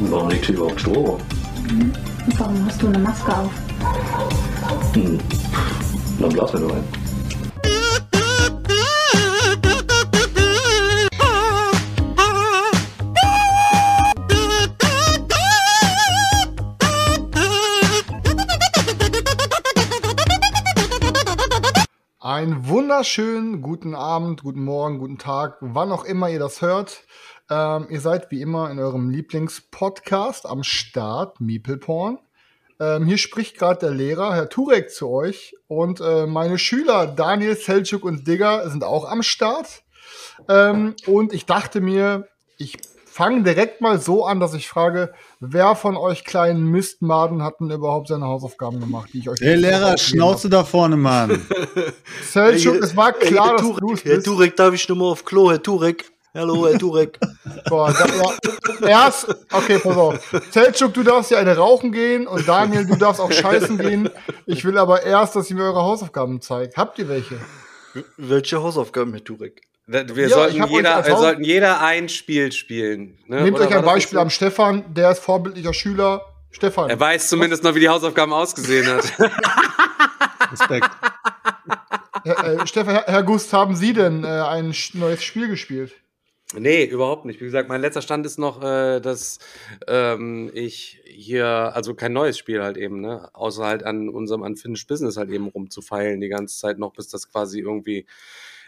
warum liegt hier überhaupt Strom? Mhm. Warum hast du eine Maske auf? Hm. Dann blasen wir nur ein. Einen wunderschönen guten Abend, guten Morgen, guten Tag, wann auch immer ihr das hört. Ähm, ihr seid wie immer in eurem Lieblingspodcast am Start, Meeple Porn. Ähm, hier spricht gerade der Lehrer, Herr Turek, zu euch. Und äh, meine Schüler Daniel, Selchuk und Digger sind auch am Start. Ähm, und ich dachte mir, ich fange direkt mal so an, dass ich frage, wer von euch kleinen Mistmaden hat denn überhaupt seine Hausaufgaben gemacht, die ich euch Hey Lehrer, Schnauze da vorne, Mann. Selchuk, es war klar, Herr dass Turek, du es Herr. Turek, darf ich nur mal auf Klo, Herr Turek? Hallo, Herr Turek. Boah, da, ja, erst, okay, pass auf. Selchuk, du darfst ja eine rauchen gehen und Daniel, du darfst auch scheißen gehen. Ich will aber erst, dass ihr mir eure Hausaufgaben zeigt. Habt ihr welche? Welche Hausaufgaben, Herr Turek? Wir, Ja, sollten, jeder, wir sollten jeder ein Spiel spielen. Ne? Nehmt Oder euch ein Beispiel am Stefan, der ist vorbildlicher Schüler. Stefan. Er weiß zumindest noch, wie die Hausaufgaben ausgesehen hat. Respekt. Herr, äh, Stefan, Herr, Herr Gust, haben Sie denn äh, ein neues Spiel gespielt? Nee, überhaupt nicht. Wie gesagt, mein letzter Stand ist noch, äh, dass ähm, ich hier, also kein neues Spiel halt eben, ne? Außer halt an unserem Unfinished Business halt eben rumzufeilen die ganze Zeit noch, bis das quasi irgendwie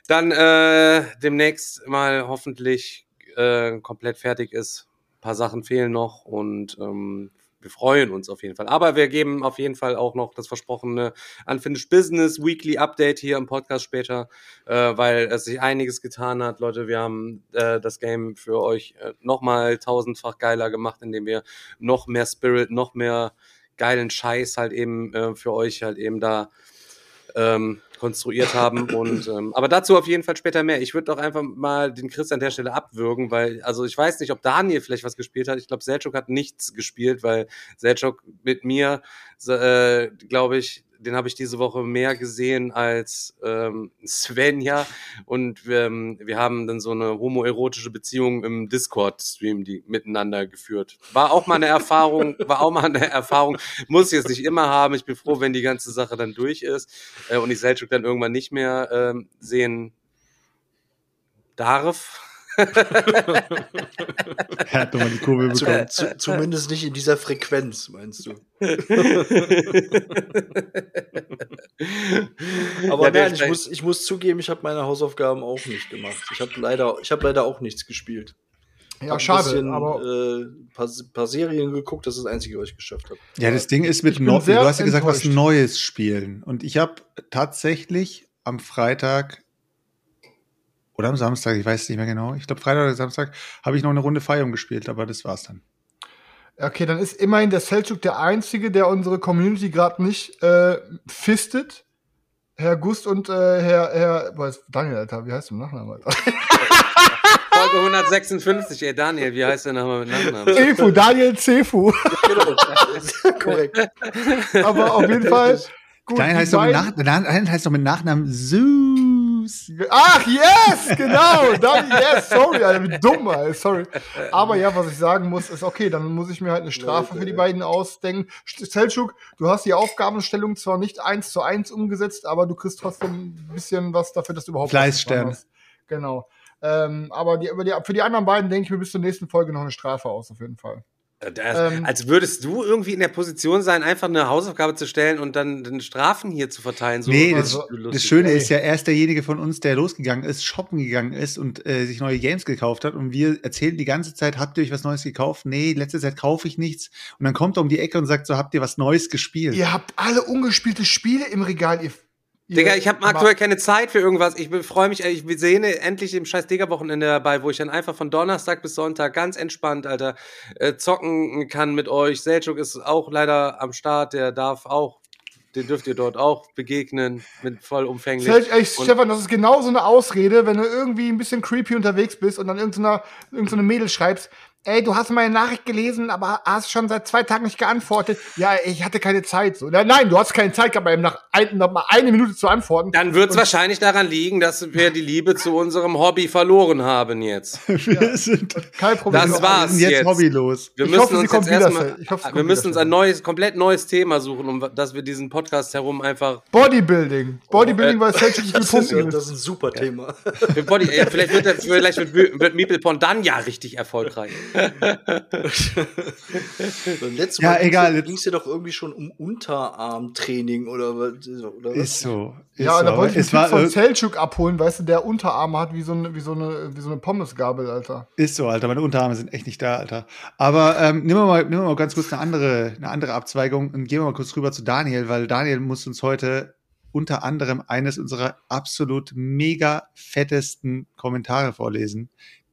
dann äh, demnächst mal hoffentlich äh, komplett fertig ist. Ein paar Sachen fehlen noch und ähm, wir freuen uns auf jeden Fall. Aber wir geben auf jeden Fall auch noch das versprochene Unfinished Business Weekly Update hier im Podcast später, äh, weil es sich einiges getan hat. Leute, wir haben äh, das Game für euch äh, nochmal tausendfach geiler gemacht, indem wir noch mehr Spirit, noch mehr geilen Scheiß halt eben äh, für euch halt eben da ähm, konstruiert haben. Und ähm, aber dazu auf jeden Fall später mehr. Ich würde doch einfach mal den Chris an der Stelle abwürgen, weil, also ich weiß nicht, ob Daniel vielleicht was gespielt hat. Ich glaube, Selchuk hat nichts gespielt, weil Selchuk mit mir, äh, glaube ich, den habe ich diese Woche mehr gesehen als ähm, Svenja. Und ähm, wir haben dann so eine homoerotische Beziehung im Discord-Stream, die miteinander geführt. War auch mal eine Erfahrung, war auch mal eine Erfahrung. Muss ich jetzt nicht immer haben. Ich bin froh, wenn die ganze Sache dann durch ist äh, und ich Selchuk dann irgendwann nicht mehr ähm, sehen darf. Er hat nochmal die Kurve bekommen. zu, zumindest nicht in dieser Frequenz, meinst du? Aber Ja, nein, ich muss, ich muss zugeben, ich habe meine Hausaufgaben auch nicht gemacht. Ich habe leider, ich habe leider auch nichts gespielt. Ja, Hab ein schade, bisschen, aber äh, paar, paar Serien geguckt, das ist das Einzige, was ich geschafft habe. Ja, das Ding ist mit Neu- du hast ja gesagt, was. Neues spielen. Und ich habe tatsächlich am Freitag oder am Samstag, ich weiß es nicht mehr genau, ich glaube Freitag oder Samstag, habe ich noch eine Runde Feiern gespielt, aber das war's dann. okay, dann ist immerhin der Selchuk der Einzige, der unsere Community gerade nicht äh, fistet. Herr Gust und äh, Herr, Herr, was, Daniel, Alter, wie heißt du im Nachnamen, Alter? Folge 156, ey Daniel, wie heißt der nochmal mit Nachnamen? Cefu, Daniel Cefu. Genau. Korrekt. Aber auf jeden Fall. Gut, die heißt, doch mit Nach heißt doch mit Nachnamen Zeus. Ach, yes, genau. Dann, yes, sorry, Alter, wie dumm, Alter, sorry. Aber ja, was ich sagen muss, ist okay, dann muss ich mir halt eine Strafe für die beiden ausdenken. Selchuk, du hast die Aufgabenstellung zwar nicht eins zu eins umgesetzt, aber du kriegst trotzdem ein bisschen was dafür, dass du überhaupt getan hast. Genau. Ähm, aber die, über die, für die anderen beiden denke ich mir bis zur nächsten Folge noch eine Strafe aus, auf jeden Fall. Das, Ähm, als würdest du irgendwie in der Position sein, einfach eine Hausaufgabe zu stellen und dann den Strafen hier zu verteilen. So nee, das, lustig. das Schöne ist ja, er ist derjenige von uns, der losgegangen ist, shoppen gegangen ist und äh, sich neue Games gekauft hat. Und wir erzählen die ganze Zeit, habt ihr euch was Neues gekauft? Nee, letzte Zeit kaufe ich nichts. Und dann kommt er um die Ecke und sagt so, habt ihr was Neues gespielt? Ihr habt alle ungespielte Spiele im Regal, ihr Digga, ich habe aktuell keine Zeit für irgendwas. Ich freue mich, ich sehe endlich im scheiß Digger-Wochenende dabei, wo ich dann einfach von Donnerstag bis Sonntag ganz entspannt, Alter, äh, zocken kann mit euch. Selchuk ist auch leider am Start, der darf auch, den dürft ihr dort auch begegnen, mit vollumfänglich. Selch, ey, Stefan, das ist genau so eine Ausrede, wenn du irgendwie ein bisschen creepy unterwegs bist und dann irgendeiner irgendeine Mädel schreibst, ey, du hast meine Nachricht gelesen, aber hast schon seit zwei Tagen nicht geantwortet. Ja, ich hatte keine Zeit. So, nein, nein, du hast keine Zeit gehabt, eben nach, ein, nach mal eine Minute zu antworten. Dann wird es wahrscheinlich daran liegen, dass wir die Liebe zu unserem Hobby verloren haben jetzt. Wir sind, Kein Problem. Das wir war's sind jetzt, jetzt. hobbylos. Wir Ich müssen hoffe, sie uns jetzt erstmal, hoffe, sie wir müssen uns ein neues, komplett neues Thema suchen, um dass wir diesen Podcast herum einfach Bodybuilding. Bodybuilding, äh, weil Selch nicht Das ist, ja- gepumpt das ist. ein super Thema. Für Body, ja, vielleicht wird, der, vielleicht wird, wird Meeple Pond dann ja richtig erfolgreich. Beim letzten Ja, Mal ging's egal, ja- jetzt- ging's ja doch irgendwie schon um Unterarmtraining oder was? Oder was? Ist so. Ist Ja, so. da wollte ich es war von Selchuk abholen, weißt du, der Unterarme hat wie so eine, wie so eine, wie so eine Pommesgabel, Alter. Ist so, Alter. Meine Unterarme sind echt nicht da, Alter. Aber ähm, nehmen, wir mal, nehmen wir mal ganz kurz eine andere, eine andere Abzweigung und gehen wir mal kurz rüber zu Daniel, weil Daniel muss uns heute unter anderem eines unserer absolut mega fettesten Kommentare vorlesen.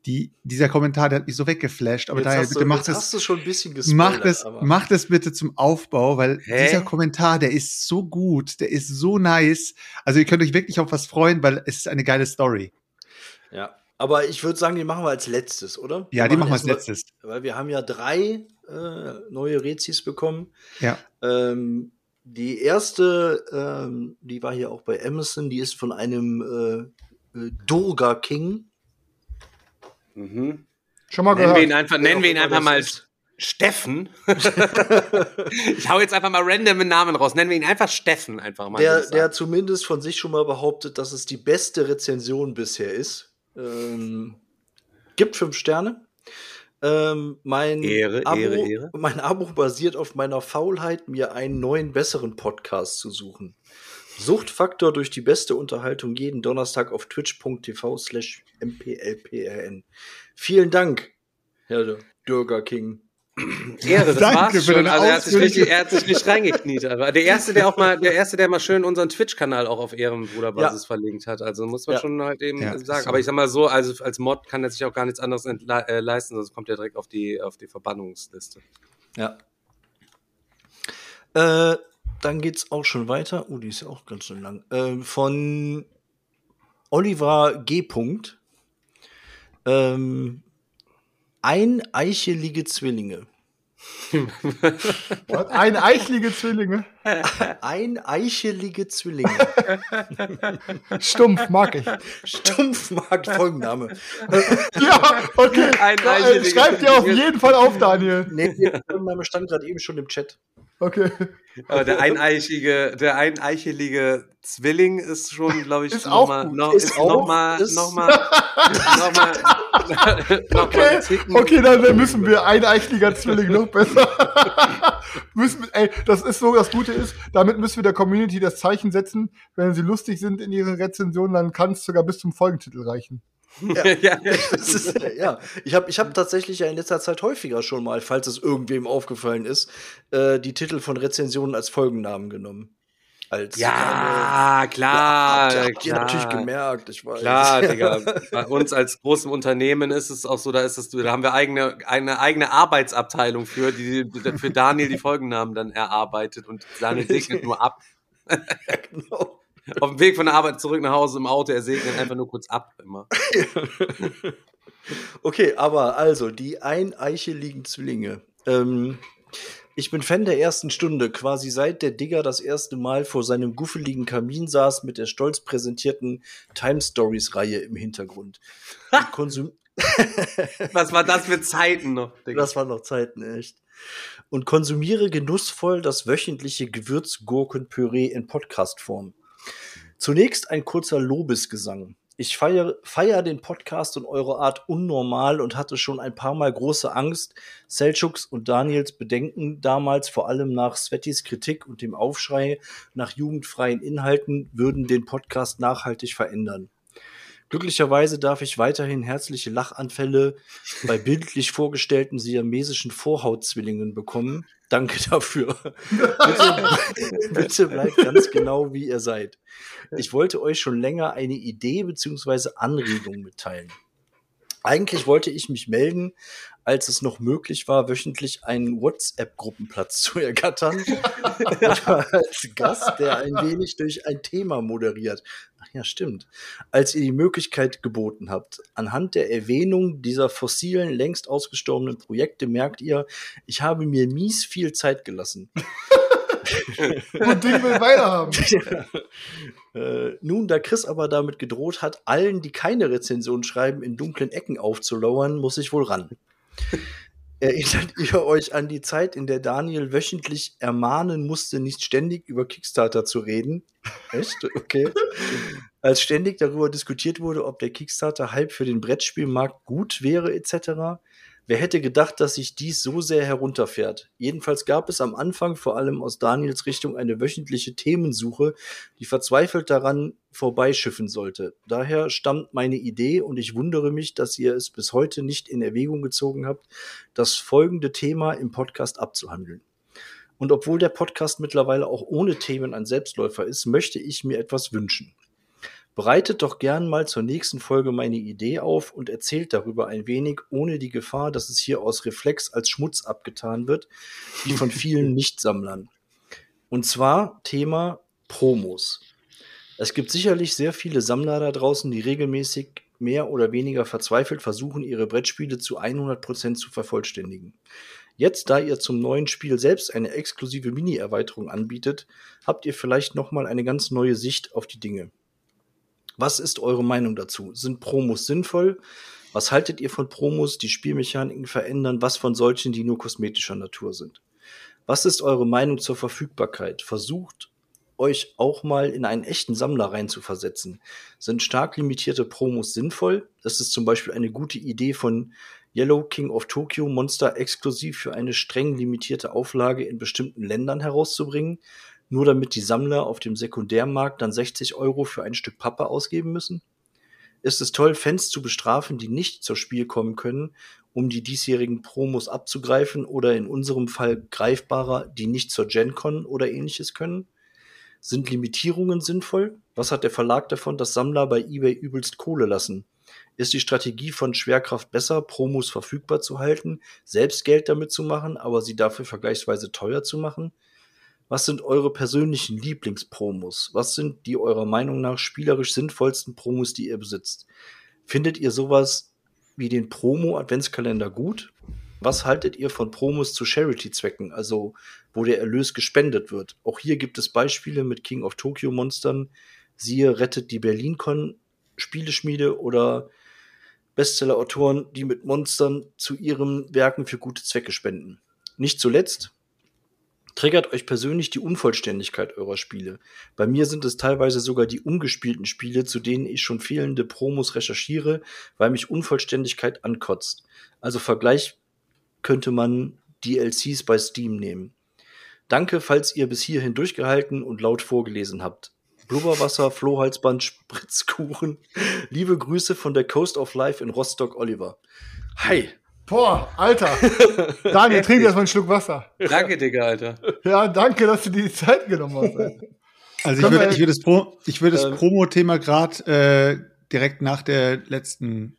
Die, dieser Kommentar, der hat mich so weggeflasht. Aber Jetzt hast bitte du, mach jetzt das, hast du schon ein bisschen gespoilert. Mach das, aber- mach das bitte zum Aufbau, weil Hä? dieser Kommentar, der ist so gut, der ist so nice. Also ihr könnt euch wirklich auf was freuen, weil es ist eine geile Story. Ja. Aber ich würde sagen, die machen wir als letztes, oder? Ja, die machen wir als letztes. Weil wir haben ja drei äh, neue Rezis bekommen. Ja. Ähm, die erste, ähm, die war hier auch bei Amazon, die ist von einem äh, äh, Durga King. Mhm. Schon mal Nennen wir gehört. ihn einfach, nennen wir ihn einfach mal ist. Steffen. ich hau jetzt einfach mal random einen Namen raus. Nennen wir ihn einfach Steffen einfach mal. Der, der zumindest von sich schon mal behauptet, dass es die beste Rezension bisher ist. Ähm, gibt fünf Sterne. Ähm, mein, Ehre, Abo, Ehre, Ehre. mein Abo basiert auf meiner Faulheit, mir einen neuen, besseren Podcast zu suchen. Suchtfaktor durch die beste Unterhaltung jeden Donnerstag auf twitch.tv slash mplprn. Vielen Dank, Herr Dürger King. Ehre, das Danke war's schon. Also er hat, sich richtig, er hat sich nicht reingekniet. Aber der erste, der auch mal, der erste, der mal schön unseren Twitch-Kanal auch auf Ehrenbruderbasis verlinkt hat. Also muss man Ja. schon halt eben Ja, sagen. so. Aber ich sag mal so, also als Mod kann er sich auch gar nichts anderes äh, leisten, sonst kommt er direkt auf die, auf die Verbannungsliste. Ja. Äh, dann geht's auch schon weiter. Oh, die ist ja auch ganz schön lang. Ähm, von Oliver G. Punkt. Ähm, eineichelige Zwillinge. Was? Eineichlige Zwillinge. Eineichelige Zwillinge. Stumpf, mag ich. Stumpfmarkt Folgenname. Ja, okay. Eineichelige Äh, Schreib dir auf jeden Fall auf, Daniel. Nee, der Folgenname stand gerade eben schon im Chat. Okay. Aber der eineichige, der eineichelige Zwilling ist schon, glaube ich, Ist noch mal, noch, Ist ist auch- noch mal, ist- noch mal, noch mal, noch mal Okay, Ticken- okay, dann müssen wir eineichliger Zwilling noch besser. müssen, ey, das ist so, das Gute ist, damit müssen wir der Community das Zeichen setzen. Wenn sie lustig sind in ihren Rezensionen, dann kann es sogar bis zum Folgentitel reichen. Ja. Ist, ja, ich habe ich hab tatsächlich ja in letzter Zeit häufiger schon mal, falls es irgendwem aufgefallen ist, äh, die Titel von Rezensionen als Folgennamen genommen. Als Ja, klar, Ja, habt ihr klar. natürlich gemerkt, ich weiß. Klar, Digga. Bei uns als großem Unternehmen ist es auch so, da ist es, da haben wir eigene, eine eigene Arbeitsabteilung für, die für Daniel die Folgennamen dann erarbeitet und Daniel segnet nur ab. genau. Auf dem Weg von der Arbeit zurück nach Hause im Auto, er segnet einfach nur kurz ab immer. Okay, aber also, die eineicheligen Zwillinge. Ähm, ich bin Fan der ersten Stunde, quasi seit der Digger das erste Mal vor seinem guffeligen Kamin saß mit der stolz präsentierten Time Stories Reihe im Hintergrund. Und konsum Was war das für Zeiten noch, Digga? das waren noch Zeiten, echt. Und konsumiere genussvoll das wöchentliche Gewürzgurkenpüree in Podcastform. Zunächst ein kurzer Lobesgesang. Ich feiere, feier den Podcast und eure Art unnormal und hatte schon ein paar Mal große Angst, Selchuks und Daniels Bedenken damals vor allem nach Svetis Kritik und dem Aufschrei nach jugendfreien Inhalten würden den Podcast nachhaltig verändern. Glücklicherweise darf ich weiterhin herzliche Lachanfälle bei bildlich vorgestellten siamesischen Vorhautzwillingen bekommen. Danke dafür. bitte, bitte bleibt ganz genau, wie ihr seid. Ich wollte euch schon länger eine Idee bzw. Anregung mitteilen. Eigentlich wollte ich mich melden, als es noch möglich war, wöchentlich einen WhatsApp-Gruppenplatz zu ergattern. als Gast, der ein wenig durch ein Thema moderiert. Ach ja, stimmt. Als ihr die Möglichkeit geboten habt. Anhand der Erwähnung dieser fossilen, längst ausgestorbenen Projekte merkt ihr, ich habe mir mies viel Zeit gelassen. Und Ding will weiterhaben. Äh, nun, da Chris aber damit gedroht hat, allen, die keine Rezension schreiben, in dunklen Ecken aufzulauern, muss ich wohl ran. Erinnert ihr euch an die Zeit, in der Daniel wöchentlich ermahnen musste, nicht ständig über Kickstarter zu reden? Echt? Okay. Als ständig darüber diskutiert wurde, ob der Kickstarter-Hype für den Brettspielmarkt gut wäre, etc. Wer hätte gedacht, dass sich dies so sehr herunterfährt? Jedenfalls gab es am Anfang vor allem aus Daniels Richtung eine wöchentliche Themensuche, die verzweifelt daran vorbeischiffen sollte. Daher stammt meine Idee und ich wundere mich, dass ihr es bis heute nicht in Erwägung gezogen habt, das folgende Thema im Podcast abzuhandeln. Und obwohl der Podcast mittlerweile auch ohne Themen ein Selbstläufer ist, möchte ich mir etwas wünschen. Bereitet doch gern mal zur nächsten Folge meine Idee auf und erzählt darüber ein wenig, ohne die Gefahr, dass es hier aus Reflex als Schmutz abgetan wird, wie von vielen Nichtsammlern. Und zwar Thema Promos. Es gibt sicherlich sehr viele Sammler da draußen, die regelmäßig mehr oder weniger verzweifelt versuchen, ihre Brettspiele zu 100% zu vervollständigen. Jetzt, da ihr zum neuen Spiel selbst eine exklusive Mini-Erweiterung anbietet, habt ihr vielleicht nochmal eine ganz neue Sicht auf die Dinge. Was ist eure Meinung dazu? Sind Promos sinnvoll? Was haltet ihr von Promos, die Spielmechaniken verändern? Was von solchen, die nur kosmetischer Natur sind? Was ist eure Meinung zur Verfügbarkeit? Versucht euch auch mal in einen echten Sammler reinzuversetzen. Sind stark limitierte Promos sinnvoll? Das ist zum Beispiel eine gute Idee von Yellow King of Tokyo Monster exklusiv für eine streng limitierte Auflage in bestimmten Ländern herauszubringen nur damit die Sammler auf dem Sekundärmarkt dann 60 Euro für ein Stück Pappe ausgeben müssen? Ist es toll, Fans zu bestrafen, die nicht zur Spiel kommen können, um die diesjährigen Promos abzugreifen oder in unserem Fall greifbarer, die nicht zur GenCon oder ähnliches können? Sind Limitierungen sinnvoll? Was hat der Verlag davon, dass Sammler bei eBay übelst Kohle lassen? Ist die Strategie von Schwerkraft besser, Promos verfügbar zu halten, selbst Geld damit zu machen, aber sie dafür vergleichsweise teuer zu machen? Was sind eure persönlichen Lieblingspromos? Was sind die eurer Meinung nach spielerisch sinnvollsten Promos, die ihr besitzt? Findet ihr sowas wie den Promo-Adventskalender gut? Was haltet ihr von Promos zu Charity-Zwecken, also wo der Erlös gespendet wird? Auch hier gibt es Beispiele mit King of Tokyo Monstern. Siehe Rettet die Berlin-Con Spieleschmiede oder Bestseller-Autoren, die mit Monstern zu ihren Werken für gute Zwecke spenden. Nicht zuletzt, Triggert euch persönlich die Unvollständigkeit eurer Spiele? Bei mir sind es teilweise sogar die ungespielten Spiele, zu denen ich schon fehlende Promos recherchiere, weil mich Unvollständigkeit ankotzt. Also Vergleich könnte man DLCs bei Steam nehmen. Danke, falls ihr bis hierhin durchgehalten und laut vorgelesen habt. Blubberwasser, Flohhalsband, Spritzkuchen. Liebe Grüße von der Coast of Life in Rostock, Oliver. Hi, Boah, Alter. Daniel, trink erstmal einen Schluck Wasser. Danke, Digga, Alter. Ja, danke, dass du dir die Zeit genommen hast. Alter. Also ich würde, ich würde das, Pro, ich würde das ähm, Promo-Thema gerade äh, direkt nach der letzten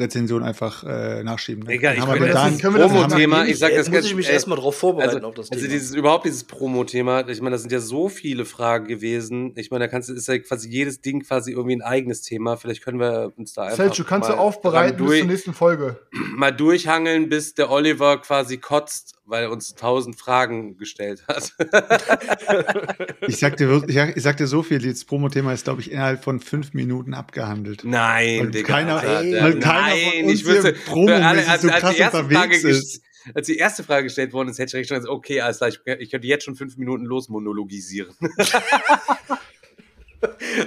Rezension einfach äh, nachschieben. Ne? Egal, ich meine, das Promo-Thema, ich sag das muss ich mich erstmal drauf vorbereiten also, auf das also Thema. Also dieses, überhaupt dieses Promo-Thema, ich meine, das sind ja so viele Fragen gewesen. Ich meine, da kannst du, ist ja quasi jedes Ding quasi irgendwie ein eigenes Thema. Vielleicht können wir uns da einfach Selchuk, kannst du aufbereiten durch, bis zur nächsten Folge. Mal durchhangeln, bis der Oliver quasi kotzt, weil er uns tausend Fragen gestellt hat. ich sag dir, ich, ich sag dir so viel, das Promo-Thema ist, glaube ich, innerhalb von fünf Minuten abgehandelt. Nein, weil Digga. Keiner, Alter, weil keiner nein, von uns ich wüsste, Promo als, als, so als, krass die erste Frage unterwegs ist. als die erste Frage gestellt worden ist, hätte ich schon gesagt, okay, alles klar, ich, ich könnte jetzt schon fünf Minuten losmonologisieren.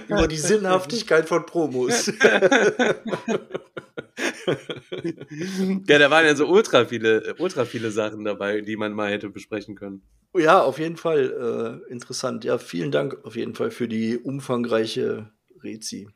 Über die Sinnhaftigkeit von Promos. ja, da waren ja so ultra viele, ultra viele Sachen dabei, die man mal hätte besprechen können. Ja, auf jeden Fall äh, interessant. Ja, vielen Dank auf jeden Fall für die umfangreiche Rezi.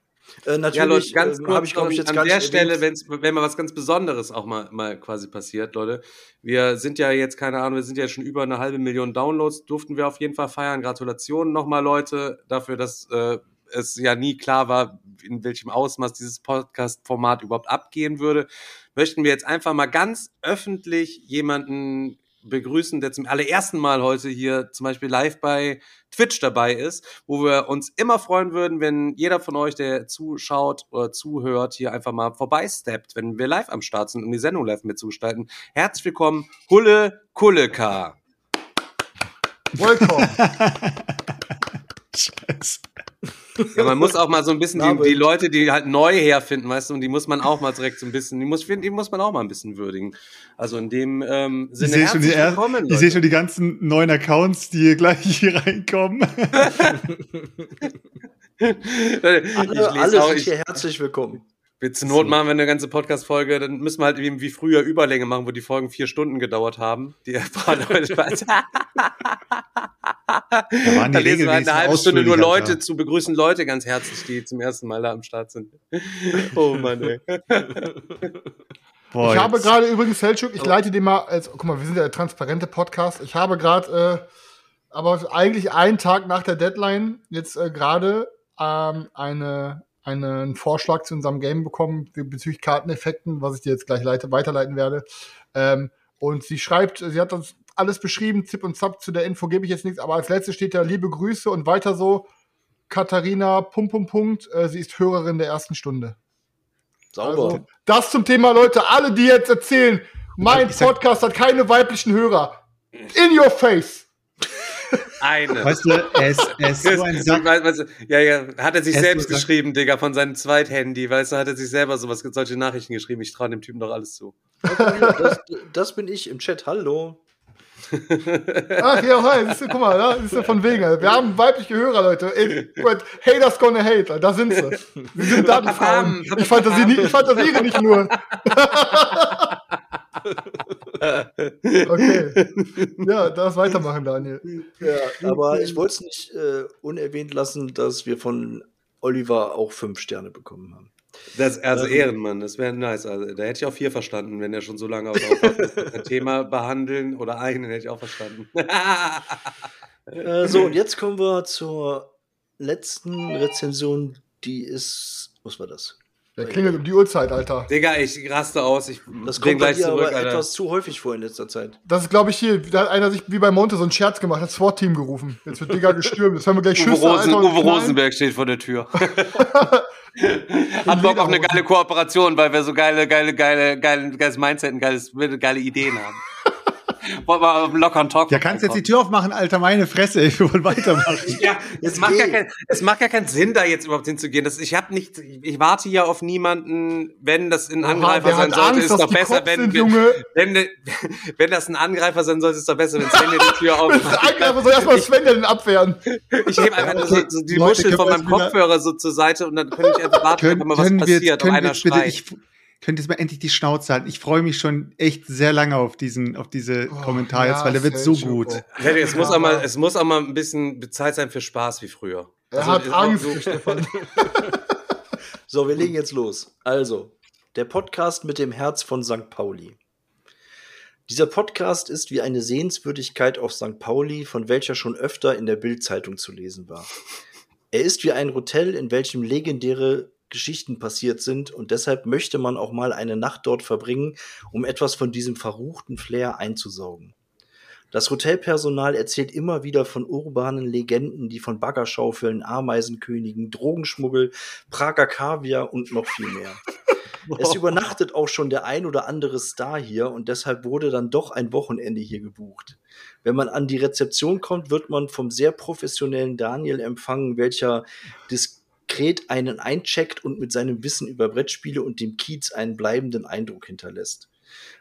Äh, natürlich Ja, Leute, ganz ähm, kurz ich, glaube ich, jetzt an der Stelle, wenn's, wenn mal was ganz Besonderes auch mal, mal quasi passiert, Leute. Wir sind ja jetzt, keine Ahnung, wir sind ja schon über eine halbe Million Downloads, durften wir auf jeden Fall feiern. Gratulationen nochmal, Leute, dafür, dass äh, es ja nie klar war, in welchem Ausmaß dieses Podcast-Format überhaupt abgehen würde. Möchten wir jetzt einfach mal ganz öffentlich jemanden begrüßen, der zum allerersten Mal heute hier zum Beispiel live bei Twitch dabei ist, wo wir uns immer freuen würden, wenn jeder von euch, der zuschaut oder zuhört, hier einfach mal vorbeisteppt, wenn wir live am Start sind, um die Sendung live mitzugestalten. Herzlich willkommen, Hulle Kulleka. Welcome. Ja, man muss auch mal so ein bisschen die, die Leute, die halt neu herfinden, weißt du, und die muss man auch mal direkt so ein bisschen, die muss, die muss man auch mal ein bisschen würdigen. Also in dem ähm, Ich Sinne sehe schon, die willkommen, ich sehe schon die ganzen neuen Accounts, die hier gleich hier reinkommen. Alle, Ich alle lese auch, sind ich, hier herzlich willkommen. Wir zur Not machen wir eine ganze Podcast-Folge, dann müssen wir halt eben wie früher Überlänge machen, wo die Folgen vier Stunden gedauert haben. Die Da waren die da lesen wir Regeln eine halbe Stunde nur Leute ja. zu begrüßen Leute ganz herzlich, die zum ersten Mal da am Start sind. Oh Mann, ey. Boah, ich habe jetzt- gerade übrigens, Selchuk, ich leite dir mal, als, guck mal, wir sind ja der transparente Podcast. Ich habe gerade, äh, aber eigentlich einen Tag nach der Deadline jetzt äh, gerade ähm, eine, einen Vorschlag zu unserem Game bekommen bezüglich Karteneffekten, was ich dir jetzt gleich leite, weiterleiten werde. Ähm, und sie schreibt, sie hat uns alles beschrieben, Zip und Zap, zu der Info gebe ich jetzt nichts, aber als letztes steht da liebe Grüße und weiter so, Katharina, Punkt, Punkt, Punkt, äh, sie ist Hörerin der ersten Stunde. Sauber. Also, das zum Thema, Leute, alle, die jetzt erzählen, mein sag- Podcast hat keine weiblichen Hörer. In your face. Eine. Weißt du, ist, er ist so ein. Weißt- du, ja, ja, hat er sich ist selbst geschrieben, Digga, von seinem Zweithandy, weißt du, hat er sich selber sowas, solche Nachrichten geschrieben. Ich traue dem Typen doch alles zu. Das, das bin ich im Chat. Hallo. Ach ja, hi, siehst du, guck mal, da ist du von wegen. Alter. Wir haben weibliche Hörer, Leute. Ey, Haters gonna hate, Alter. da sind sie. Sie sind da, die Frauen. Ich fantasiere, nicht, ich fantasiere nicht nur. Okay. Ja, darfst weitermachen, Daniel. Ja, aber ich wollte es nicht äh, unerwähnt lassen, dass wir von Oliver auch fünf Sterne bekommen haben. Das, also Ähm. Ehrenmann, das wäre nice. Also, da hätte ich auch vier verstanden, wenn er schon so lange auf, ein Thema behandeln oder einen hätte ich auch verstanden. Äh, so, und jetzt kommen wir zur letzten Rezension. Die ist. Was war das? Der klingelt um die Uhrzeit, Alter. Digga, ich raste aus. Ich Das bin kommt bei gleich dir zurück, aber Alter. etwas zu häufig vor in letzter Zeit. Das ist, glaube ich, hier, da hat einer sich wie bei Monte so einen Scherz gemacht, hat SWAT-Team gerufen. Jetzt wird Digga gestürmt. Jetzt hören wir gleich Uwe, Schüsse, Rosen, Alter, Uwe. Rosenberg steht vor der Tür. Hat Bock auf eine geile Kooperation, weil wir so geile, geile, geile, geile, geiles Mindset und geiles, geile Ideen haben. Wollen wir auf einen lockeren Talk Ja, kannst jetzt die Tür aufmachen, Alter, meine Fresse, ich will weitermachen. Ja, es macht, gar kein, es macht gar keinen Sinn, da jetzt überhaupt hinzugehen. Das, ich habe nicht, ich warte hier auf niemanden, wenn das ein Angreifer sein sollte, Angst, ist doch besser, wenn, sind, wenn, wenn, wenn das ein Angreifer sein sollte, ist doch besser, wenn Sven die Tür aufmacht. Der Angreifer soll erstmal Sven den abwehren. Ich hebe einfach nur so, so die Leute, Muschel von meinem Kopfhörer so zur Seite und dann könnte ich einfach warten, Können, ob mal was passiert, ob wir einer bitte, schreit. ich könnt jetzt mal endlich die Schnauze halten. Ich freue mich schon echt sehr lange auf diesen, auf diese Oh, Kommentar jetzt, ja, weil der wird so gut. Leute, es, muss auch Aber- mal, es muss auch mal ein bisschen Zeit sein für Spaß wie früher. Er Also, hat Angst, so- Stefan. So, wir legen jetzt los. Also, der Podcast mit dem Herz von St. Pauli. Dieser Podcast ist wie eine Sehenswürdigkeit auf St. Pauli, von welcher schon öfter in der Bild-Zeitung zu lesen war. Er ist wie ein Hotel, in welchem legendäre Geschichten passiert sind und deshalb möchte man auch mal eine Nacht dort verbringen, um etwas von diesem verruchten Flair einzusaugen. Das Hotelpersonal erzählt immer wieder von urbanen Legenden, die von Baggerschaufeln, Ameisenkönigen, Drogenschmuggel, Prager Kaviar und noch viel mehr. Es übernachtet auch schon der ein oder andere Star hier und deshalb wurde dann doch ein Wochenende hier gebucht. Wenn man an die Rezeption kommt, wird man vom sehr professionellen Daniel empfangen, welcher diskret einen eincheckt und mit seinem Wissen über Brettspiele und dem Kiez einen bleibenden Eindruck hinterlässt.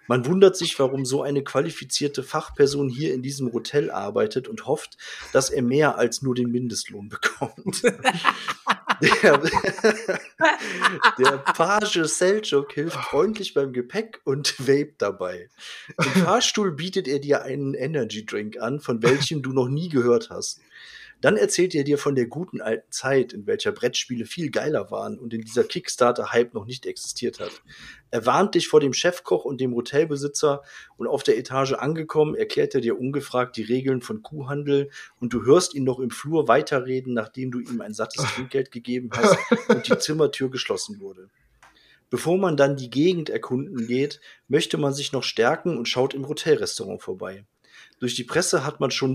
Man wundert sich, warum so eine qualifizierte Fachperson hier in diesem Hotel arbeitet und hofft, dass er mehr als nur den Mindestlohn bekommt. der, der Page Seljuk hilft freundlich beim Gepäck und vape dabei. Im Fahrstuhl bietet er dir einen Energy Drink an, von welchem du noch nie gehört hast. Dann erzählt er dir von der guten alten Zeit, in welcher Brettspiele viel geiler waren und in dieser Kickstarter-Hype noch nicht existiert hat. Er warnt dich vor dem Chefkoch und dem Hotelbesitzer und auf der Etage angekommen erklärt er dir ungefragt die Regeln von Kuhhandel und du hörst ihn noch im Flur weiterreden, nachdem du ihm ein sattes Trinkgeld gegeben hast und die Zimmertür geschlossen wurde. Bevor man dann die Gegend erkunden geht, möchte man sich noch stärken und schaut im Hotelrestaurant vorbei. Durch die Presse hat man schon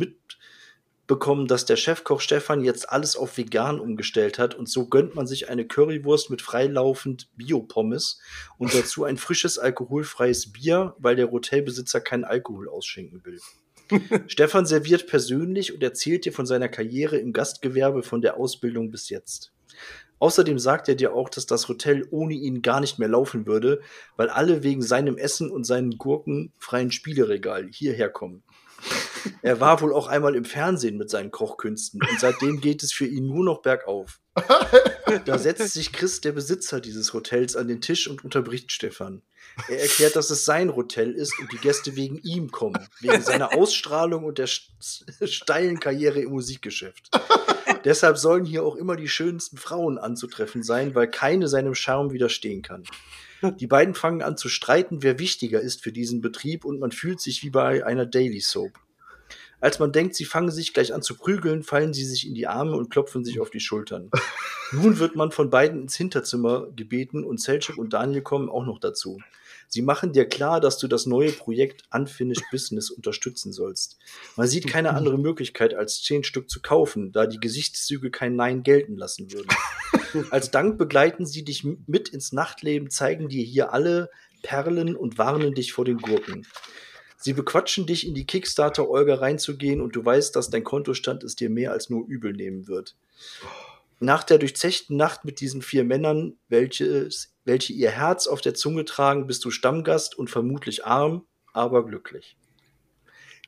mitbekommen, dass der Chefkoch Stefan jetzt alles auf vegan umgestellt hat und so gönnt man sich eine Currywurst mit freilaufend Biopommes und dazu ein frisches alkoholfreies Bier, weil der Hotelbesitzer keinen Alkohol ausschenken will. Stefan serviert persönlich und erzählt dir von seiner Karriere im Gastgewerbe von der Ausbildung bis jetzt. Außerdem sagt er dir auch, dass das Hotel ohne ihn gar nicht mehr laufen würde, weil alle wegen seinem Essen und seinen gurkenfreien Spieleregal hierher kommen. Er war wohl auch einmal im Fernsehen mit seinen Kochkünsten und seitdem geht es für ihn nur noch bergauf. Da setzt sich Chris, der Besitzer dieses Hotels, an den Tisch und unterbricht Stefan. Er erklärt, dass es sein Hotel ist und die Gäste wegen ihm kommen, wegen seiner Ausstrahlung und der steilen Karriere im Musikgeschäft. Deshalb sollen hier auch immer die schönsten Frauen anzutreffen sein, weil keine seinem Charme widerstehen kann. Die beiden fangen an zu streiten, wer wichtiger ist für diesen Betrieb und man fühlt sich wie bei einer Daily Soap. Als man denkt, sie fangen sich gleich an zu prügeln, fallen sie sich in die Arme und klopfen sich auf die Schultern. Nun wird man von beiden ins Hinterzimmer gebeten und Selchuk und Daniel kommen auch noch dazu. Sie machen dir klar, dass du das neue Projekt Unfinished Business unterstützen sollst. Man sieht keine andere Möglichkeit, als zehn Stück zu kaufen, da die Gesichtszüge kein Nein gelten lassen würden. Als Dank begleiten sie dich mit ins Nachtleben, zeigen dir hier alle Perlen und warnen dich vor den Gurken. Sie bequatschen dich, in die Kickstarter-Olga reinzugehen und du weißt, dass dein Kontostand es dir mehr als nur übel nehmen wird. Nach der durchzechten Nacht mit diesen vier Männern, welches, welche ihr Herz auf der Zunge tragen, bist du Stammgast und vermutlich arm, aber glücklich.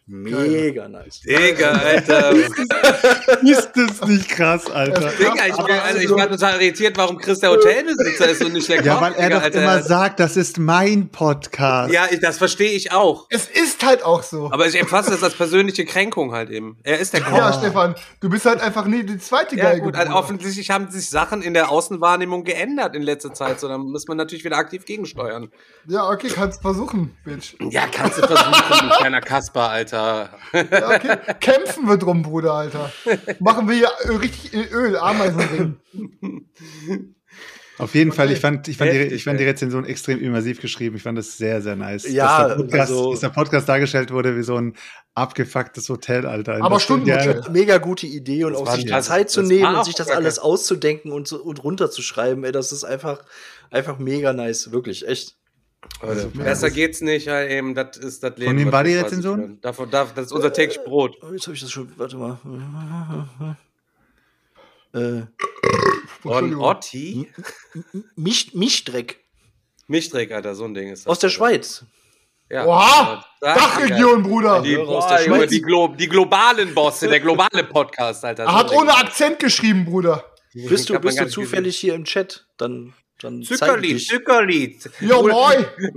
Mega nice. Digga, Alter. Ist das nicht krass, Alter? Digga, ich, bin, also ich war total irritiert, warum Chris der Hotelbesitzer ist und nicht der Ja, Koch, weil er Digga, doch Alter. immer sagt, das ist mein Podcast. Ja, ich, das verstehe ich auch. Es ist halt auch so. Aber ich empfasse das als persönliche Kränkung halt eben. Er ist der Koch. ja, Stefan, du bist halt einfach nie die zweite Ja, Geige. gut, also offensichtlich haben sich Sachen in der Außenwahrnehmung geändert in letzter Zeit, so dann muss man natürlich wieder aktiv gegensteuern. Ja, okay, kannst versuchen, Bitch. Ja, kannst du versuchen, du kleiner Kasper, Alter. Ja, okay. Kämpfen wir drum, Bruder, Alter. Machen wir hier richtig in Öl, Ameisenring. Auf jeden Fall, ich fand, ich fand, die, Heftig, ich fand die. Rezension extrem immersiv geschrieben. Ich fand das sehr, sehr nice. Ja, dass der, Podcast, also- dass der Podcast dargestellt wurde wie so ein abgefucktes Hotel, Alter. Aber. Ja, Mega gute Idee und auch sich die Zeit zu nehmen und sich das alles auszudenken und, so, und runterzuschreiben. Ey, das ist einfach, einfach mega nice. Wirklich, echt. Also, besser geht's nicht, halt eben, das ist das Leben. Von wem war die Rezension? Davon, darf, das ist unser täglich Brot. Oh, jetzt habe ich das schon. Warte mal. Äh, Von. Otti? Mich, Mischdreck Mischdreck, Alter, so ein Ding ist das. aus der Alter. Schweiz. Ja. Oha! Dachregion, Bruder. Die, boah, der Junge, Schweiz. die, Glo die globalen Bosse, der globale Podcast, Alter. Er hat ohne Ding. Akzent geschrieben, Bruder. Bist du, bist du zufällig hier im Chat? Dann, dann dich. Zuckerlied. Ja, moin. In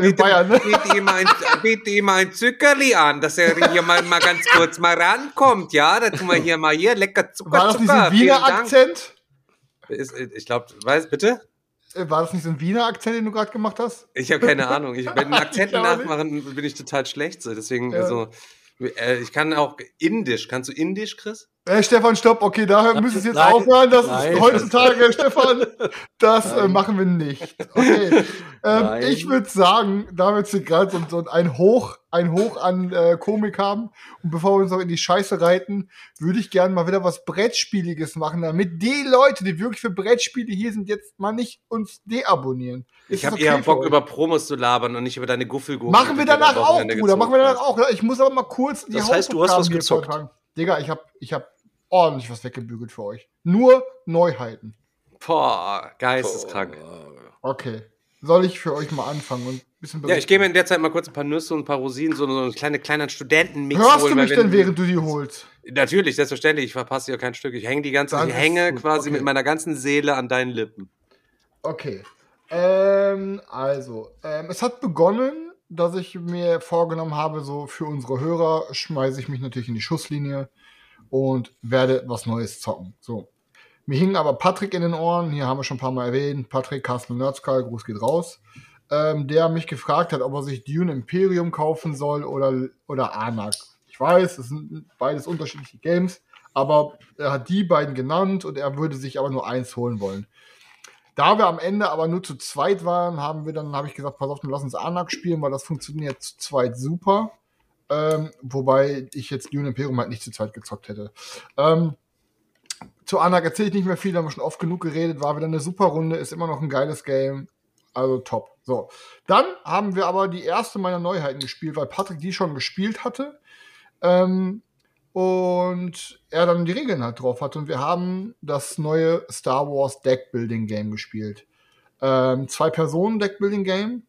Bitte- Bayern, ne? Biete ihm ein, biete ihm ein Zuckerli an, dass er hier mal, mal ganz kurz mal rankommt, ja? Da tun wir hier mal hier lecker Zucker, War das nicht so Zucker. ein Wiener. Akzent? Ist, ich glaube, weiß bitte? Äh, War das nicht so ein Wiener Akzent, den du gerade gemacht hast? Ich habe keine Ahnung. Ich, den Akzenten Ich auch nicht. nachmachen bin ich total schlecht. So. Deswegen, Ja. also, äh, ich kann auch Indisch. Kannst du Indisch, Chris? Äh, Stefan, stopp. Okay, da müssen wir jetzt Nein. aufhören. Das Nein. ist heutzutage, Stefan. Das äh, Nein. machen wir nicht. Okay. Ähm, ich würde sagen, da wir jetzt hier gerade so, ein Hoch, ein Hoch an äh, Komik haben und bevor wir uns noch in die Scheiße reiten, würde ich gerne mal wieder was Brettspieliges machen, damit die Leute, die wirklich für Brettspiele hier sind, jetzt mal nicht uns deabonnieren. Ist Ich habe okay eher Bock, über Promos zu labern und nicht über deine Guffelgurken. Machen wir danach auch, Bruder. Machen wir danach auch. Ich muss aber mal kurz die Das heißt, du hast was gezockt. vortragen. Digga, ich hab, ich hab ordentlich was weggebügelt für euch. Nur Neuheiten. Boah, geisteskrank. Okay. Soll ich für euch mal anfangen und ein bisschen Ja, ich gebe mir in der Zeit mal kurz ein paar Nüsse und ein paar Rosinen, so, so eine kleine, kleinen Studentenmix Hörst du holen, weil mich denn, während du die holst? Natürlich, selbstverständlich. Ich verpasse ja kein Stück. Ich hänge die ganze, Dann ich hänge quasi okay. mit meiner ganzen Seele an deinen Lippen. Okay. Ähm, also, ähm, es hat begonnen, dass ich mir vorgenommen habe, so für unsere Hörer schmeiße ich mich natürlich in die Schusslinie und werde was Neues zocken. So. Mir hing aber Patrick in den Ohren, hier haben wir schon ein paar Mal erwähnt, Patrick Castle Nerdskull, Gruß geht raus, ähm, der mich gefragt hat, ob er sich Dune Imperium kaufen soll oder, oder Anak. Ich weiß, es sind beides unterschiedliche Games, aber er hat die beiden genannt und er würde sich aber nur eins holen wollen. Da wir am Ende aber nur zu zweit waren, haben wir dann, habe ich gesagt, pass auf, dann lass uns Anak spielen, weil das funktioniert zu zweit super. Ähm, wobei ich jetzt Dune Imperium halt nicht zu zweit gezockt hätte. Ähm, zu Anak erzähle ich nicht mehr viel, da haben wir schon oft genug geredet, war wieder eine super Runde, ist immer noch ein geiles Game. Also top. So. Dann haben wir aber die erste meiner Neuheiten gespielt, weil Patrick die schon gespielt hatte. Ähm, und er dann die Regeln halt drauf hatte. Und wir haben das neue Star Wars Deckbuilding Game gespielt. Ähm, zwei Personen Deckbuilding Game.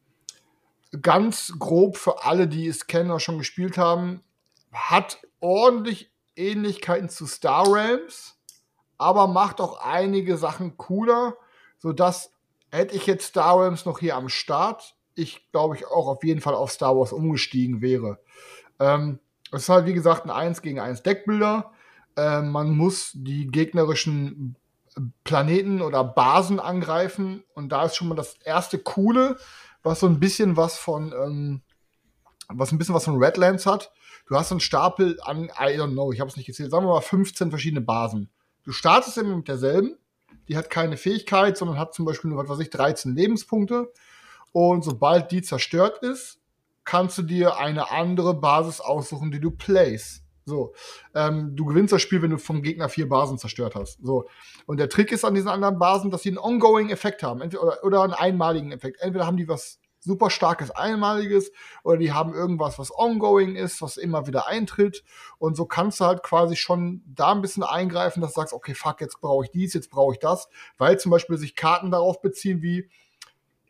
Ganz grob für alle, die es kennen oder schon gespielt haben, hat ordentlich Ähnlichkeiten zu Star Realms, aber macht auch einige Sachen cooler, sodass hätte ich jetzt Star Realms noch hier am Start, ich glaube ich auch auf jeden Fall auf Star Wars umgestiegen wäre. Ähm, es ist halt, wie gesagt, ein 1 gegen 1 Deckbilder. Äh, man muss die gegnerischen Planeten oder Basen angreifen. Und da ist schon mal das erste Coole, was so ein bisschen was von, ähm, was ein bisschen was von Redlands hat. Du hast einen Stapel an, I don't know, ich habe es nicht gezählt, sagen wir mal 15 verschiedene Basen. Du startest immer mit derselben. Die hat keine Fähigkeit, sondern hat zum Beispiel nur, was weiß ich, 13 Lebenspunkte. Und sobald die zerstört ist, kannst du dir eine andere Basis aussuchen, die du plays. So, ähm, du gewinnst das Spiel, wenn du vom Gegner vier Basen zerstört hast. So, und der Trick ist an diesen anderen Basen, dass sie einen ongoing Effekt haben, entweder oder, oder einen einmaligen Effekt. Entweder haben die was super starkes einmaliges oder die haben irgendwas, was ongoing ist, was immer wieder eintritt. Und so kannst du halt quasi schon da ein bisschen eingreifen, dass du sagst, okay, fuck, jetzt brauche ich dies, jetzt brauche ich das, weil zum Beispiel sich Karten darauf beziehen wie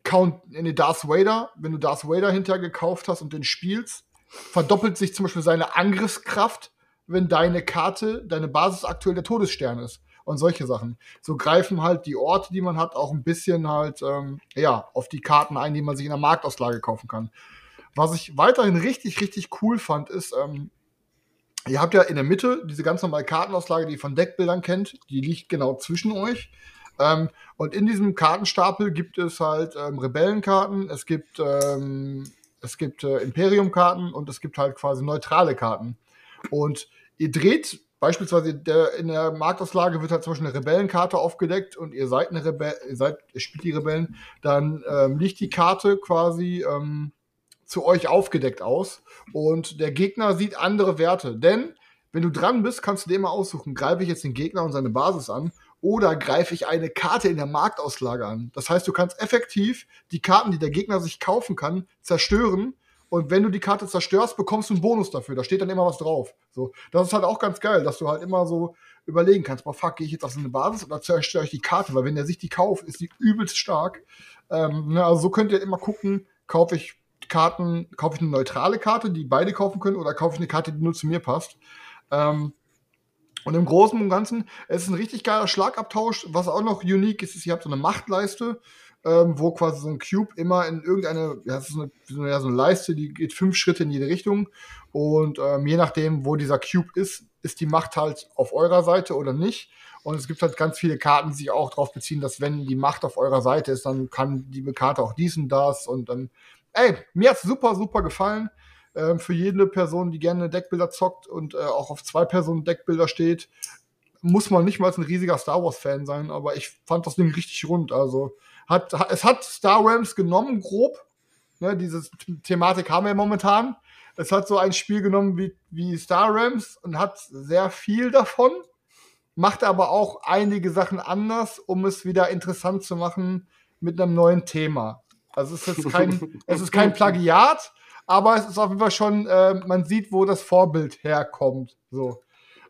Count in den Darth Vader, wenn du Darth Vader hinterher gekauft hast und den spielst, verdoppelt sich zum Beispiel seine Angriffskraft, wenn deine Karte, deine Basis aktuell der Todesstern ist. Und solche Sachen. So greifen halt die Orte, die man hat, auch ein bisschen halt, ähm, ja, auf die Karten ein, die man sich in der Marktauslage kaufen kann. Was ich weiterhin richtig, richtig cool fand, ist, ähm, ihr habt ja in der Mitte diese ganz normale Kartenauslage, die ihr von Deckbildern kennt, die liegt genau zwischen euch. Ähm, und in diesem Kartenstapel gibt es halt ähm, Rebellenkarten, es gibt, ähm, es gibt äh, Imperium-Karten und es gibt halt quasi neutrale Karten. Und ihr dreht beispielsweise der, in der Marktauslage wird halt zum Beispiel eine Rebellenkarte aufgedeckt und ihr seid eine Rebell, ihr seid, ihr spielt die Rebellen, dann ähm, liegt die Karte quasi ähm, zu euch aufgedeckt aus und der Gegner sieht andere Werte. Denn wenn du dran bist, kannst du dir immer aussuchen, greife ich jetzt den Gegner und seine Basis an oder greife ich eine Karte in der Marktauslage an. Das heißt, du kannst effektiv die Karten, die der Gegner sich kaufen kann, zerstören. Und wenn du die Karte zerstörst, bekommst du einen Bonus dafür. Da steht dann immer was drauf. So, das ist halt auch ganz geil, dass du halt immer so überlegen kannst, boah, fuck, gehe ich jetzt auf eine Basis oder zerstöre ich die Karte? Weil wenn der sich die kauft, ist die übelst stark. Ähm, ne, also so könnt ihr immer gucken, kaufe ich Karten, kaufe ich eine neutrale Karte, die beide kaufen können, oder kaufe ich eine Karte, die nur zu mir passt. Ähm, und im Großen und Ganzen, es ist ein richtig geiler Schlagabtausch. Was auch noch unique ist, ist, ihr habt so eine Machtleiste, ähm, wo quasi so ein Cube immer in irgendeine, ja, das ist eine, ja, so eine Leiste, die geht fünf Schritte in jede Richtung. Und ähm, je nachdem, wo dieser Cube ist, ist die Macht halt auf eurer Seite oder nicht. Und es gibt halt ganz viele Karten, die sich auch darauf beziehen, dass wenn die Macht auf eurer Seite ist, dann kann die Karte auch dies und das. Und dann, ey, mir hat's super, super gefallen. Ähm, für jede Person, die gerne Deckbilder zockt und äh, auch auf zwei Personen Deckbilder steht, muss man nicht mal ein riesiger Star Wars-Fan sein, aber ich fand das Ding richtig rund. Also hat, es hat Star Realms genommen, grob. Ne, diese Thematik haben wir momentan. Es hat so ein Spiel genommen wie, wie Star Realms und hat sehr viel davon, macht aber auch einige Sachen anders, um es wieder interessant zu machen mit einem neuen Thema. Also es ist jetzt kein, es ist kein Plagiat, aber es ist auf jeden Fall schon, äh, man sieht, wo das Vorbild herkommt. So.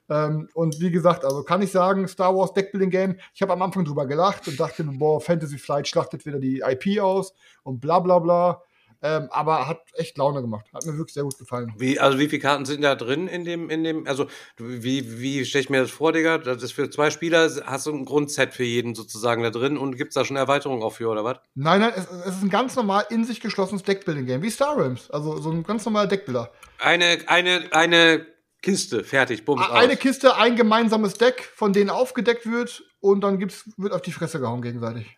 Ähm, und wie gesagt, also kann ich sagen, Star Wars Deckbuilding Game, ich habe am Anfang drüber gelacht und dachte, boah, Fantasy Flight schlachtet wieder die IP aus und bla bla bla. Ähm, aber hat echt Laune gemacht. Hat mir wirklich sehr gut gefallen. Wie, also wie viele Karten sind da drin in dem, in dem, also wie, wie stelle ich mir das vor, Digga? Das ist für zwei Spieler, hast du ein Grundset für jeden sozusagen da drin und gibt es da schon Erweiterungen auch für, oder was? Nein, nein, es, es, ist ein ganz normal in sich geschlossenes Deckbuilding-Game, wie Star Realms. Also so ein ganz normaler Deckbilder. Eine, eine, eine Kiste, fertig, bums. A- Eine aus. Kiste, ein gemeinsames Deck, von denen aufgedeckt wird und dann gibt's, wird auf die Fresse gehauen gegenseitig.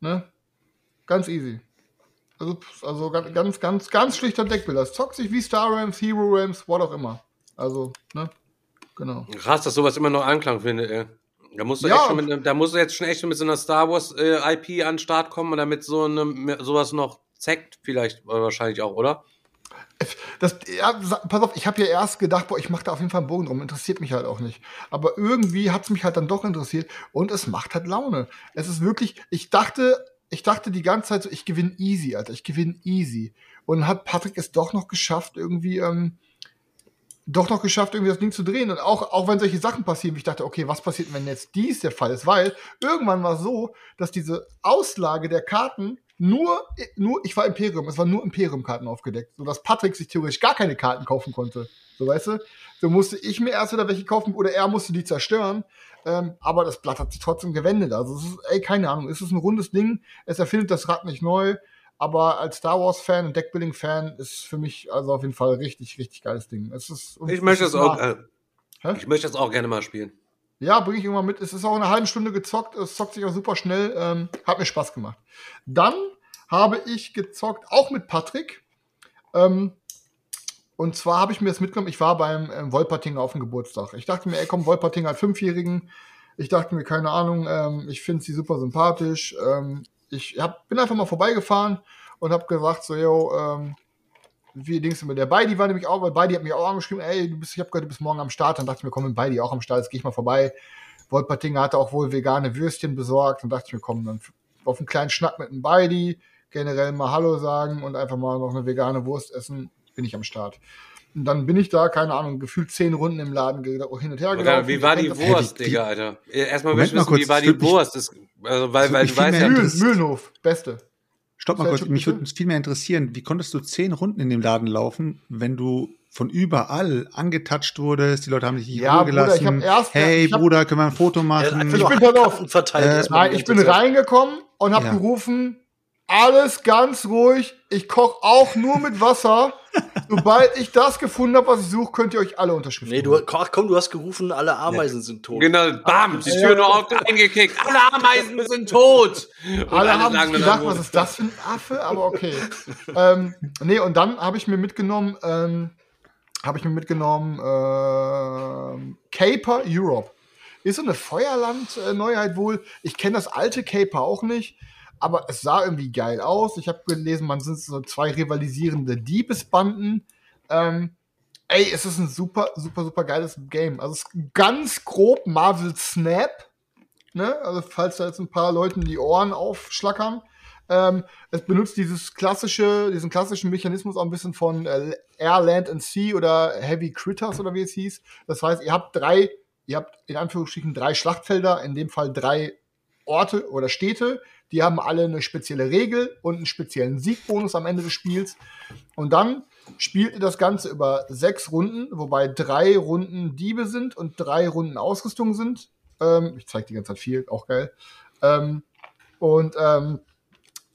Ne? Ganz easy. Also, also ga- ganz, ganz, ganz schlichter Deckbilder. Es zockt sich wie Star Rams, Hero Rams, what auch immer. Also, ne? Genau. Krass, dass sowas immer noch Anklang findet, ey. Da musst du, Ja. echt schon mit, da musst du jetzt schon echt schon mit so einer Star Wars äh, IP an den Start kommen, damit so eine, sowas noch zeckt, vielleicht äh, wahrscheinlich auch, oder? Das, ja, pass auf, ich habe ja erst gedacht, boah, ich mache da auf jeden Fall einen Bogen drum. Interessiert mich halt auch nicht. Aber irgendwie hat es mich halt dann doch interessiert und es macht halt Laune. Es ist wirklich, ich dachte, ich dachte die ganze Zeit so, ich gewinne easy, Alter. Ich gewinne easy. Und hat Patrick es doch noch geschafft, irgendwie, ähm, doch noch geschafft, irgendwie das Ding zu drehen. Und auch, auch wenn solche Sachen passieren, ich dachte, okay, was passiert, wenn jetzt dies der Fall ist? Weil irgendwann war es so, dass diese Auslage der Karten nur, nur, ich war Imperium, es waren nur Imperium-Karten aufgedeckt, sodass Patrick sich theoretisch gar keine Karten kaufen konnte. So, weißt du? So musste ich mir erst wieder welche kaufen oder er musste die zerstören. Ähm, aber das Blatt hat sich trotzdem gewendet. Also, es ist, ey, keine Ahnung, es ist ein rundes Ding. Es erfindet das Rad nicht neu. Aber als Star Wars-Fan und Deckbuilding-Fan ist für mich also auf jeden Fall richtig, richtig geiles Ding. Es ist, Ich möchte es auch, äh, ich möchte das auch gerne mal spielen. Ja, bringe ich irgendwann mit. Es ist auch eine halbe Stunde gezockt. Es zockt sich auch super schnell. Ähm, hat mir Spaß gemacht. Dann habe ich gezockt, auch mit Patrick. Ähm, und zwar habe ich mir das mitgenommen. Ich war beim ähm, Wolpertinger auf dem Geburtstag. Ich dachte mir, ey, komm, Wolpertinger hat Fünfjährigen. Ich dachte mir, keine Ahnung, ähm, ich finde sie super sympathisch. Ähm, ich hab, bin einfach mal vorbeigefahren und habe gesagt, so, yo, ähm, wie Dings immer. Der Beidi war nämlich auch, weil Beidi hat mich auch angeschrieben, ey, du bist, ich habe gehört, du bist morgen am Start. Dann dachte ich mir, komm, mit Beidi auch am Start, jetzt gehe ich mal vorbei. Wolpertinger hatte auch wohl vegane Würstchen besorgt. Dann dachte ich mir, komm, dann auf einen kleinen Schnack mit dem Beidi, generell mal Hallo sagen und einfach mal noch eine vegane Wurst essen, bin ich am Start. Und dann bin ich da, keine Ahnung, gefühlt zehn Runden im Laden ge- hin und her gelaufen. Wie war die Wurst, Digga, Alter? Erstmal möchte ich mal wissen, kurz, wie war die Wurst? Das, also, weil, weil du weißt ja, interessiert. Mühlenhof, beste. Stopp mal kurz, mich würde uns viel mehr interessieren, wie konntest du zehn Runden in dem Laden laufen, wenn du von überall angetatscht wurdest, die Leute haben dich nicht Ja, Ruhe Bruder, ich gelassen. hab erst- hey ich hab- Bruder, können wir ein Foto hat machen? einfach Ich bin auf. Verteilt. Äh, erstmal Nein, ich bin reingekommen und habe Ja. gerufen, alles ganz ruhig, ich koche auch nur mit Wasser. Sobald ich das gefunden habe, was ich suche, könnt ihr euch alle Unterschriften Nee, du, ach komm, du hast gerufen, alle Ameisen sind tot. genau, bam, die Tür nur auf eingekickt. Alle Ameisen sind tot. Und Alle haben sich dann, gedacht, was ist das für ein Affe, aber okay. ähm, nee, und dann habe ich mir mitgenommen, ähm, habe ich mir mitgenommen, ähm, Caper Europe. Ist so eine Feuerland-Neuheit wohl. Ich kenne das alte Caper auch nicht, aber es sah irgendwie geil aus. Ich habe gelesen, man sind so zwei rivalisierende Diebesbanden. Ähm, ey, es ist ein super, super, super geiles Game. Also es ist ganz grob Marvel Snap. Ne? Also falls da jetzt ein paar Leuten die Ohren aufschlackern. Ähm, es benutzt dieses klassische, diesen klassischen Mechanismus auch ein bisschen von äh, Air, Land and Sea oder Heavy Critters oder wie es hieß. Das heißt, ihr habt drei, ihr habt in Anführungsstrichen drei Schlachtfelder, in dem Fall drei Orte oder Städte. Die haben alle eine spezielle Regel und einen speziellen Siegbonus am Ende des Spiels. Und dann spielt ihr das Ganze über sechs Runden, wobei drei Runden Diebe sind und drei Runden Ausrüstung sind. Ähm, ich zeige die ganze Zeit viel, auch geil. Ähm, und ähm,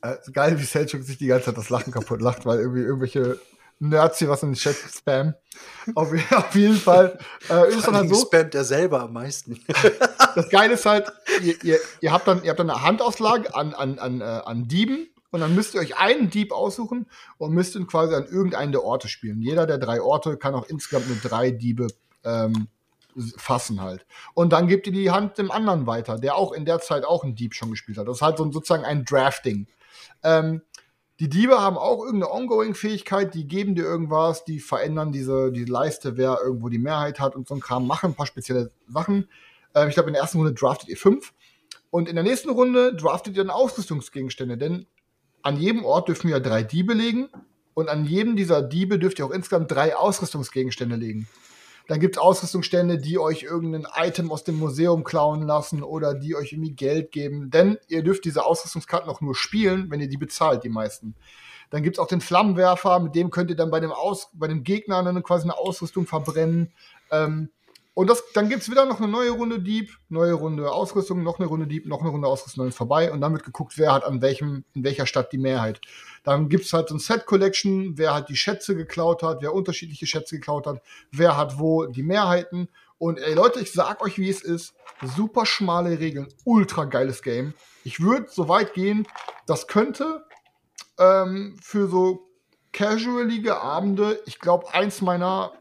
äh, geil, wie Selchuk sich die ganze Zeit das Lachen kaputt lacht, weil irgendwie irgendwelche Nerds hier was in den Chat spam. Auf, auf jeden Fall äh, ist dann halt so. spammt er selber am meisten. Das Geile ist halt, ihr, ihr, ihr, habt dann, ihr habt dann eine Handauslage an, an, an, äh, an Dieben und dann müsst ihr euch einen Dieb aussuchen und müsst ihn quasi an irgendeinen der Orte spielen. Jeder der drei Orte kann auch insgesamt nur drei Diebe ähm, fassen halt. Und dann gebt ihr die Hand dem anderen weiter, der auch in der Zeit auch einen Dieb schon gespielt hat. Das ist halt so sozusagen ein Drafting. Ähm, die Diebe haben auch irgendeine Ongoing-Fähigkeit, die geben dir irgendwas, die verändern diese, die Leiste, wer irgendwo die Mehrheit hat und so ein Kram, machen ein paar spezielle Sachen. Ähm, ich glaube, in der ersten Runde draftet ihr fünf. Und in der nächsten Runde draftet ihr dann Ausrüstungsgegenstände, denn an jedem Ort dürfen wir drei Diebe legen und an jedem dieser Diebe dürft ihr auch insgesamt drei Ausrüstungsgegenstände legen. Dann gibt es Ausrüstungsstände, die euch irgendein Item aus dem Museum klauen lassen oder die euch irgendwie Geld geben. Denn ihr dürft diese Ausrüstungskarten auch nur spielen, wenn ihr die bezahlt, die meisten. Dann gibt es auch den Flammenwerfer, mit dem könnt ihr dann bei dem, Aus bei dem Gegner dann quasi eine Ausrüstung verbrennen. Ähm, Und das, dann gibt's wieder noch eine neue Runde Dieb, neue Runde Ausrüstung, noch eine Runde Dieb, noch eine Runde Ausrüstung, dann ist vorbei. Und dann wird geguckt, wer hat an welchem, in welcher Stadt die Mehrheit. Dann gibt's halt so ein Set Collection, wer halt die Schätze geklaut hat, wer unterschiedliche Schätze geklaut hat, wer hat wo die Mehrheiten. Und ey Leute, ich sag euch, wie es ist. Super schmale Regeln, ultra geiles Game. Ich würde so weit gehen, das könnte ähm, für so casualige Abende, ich glaube, eins meiner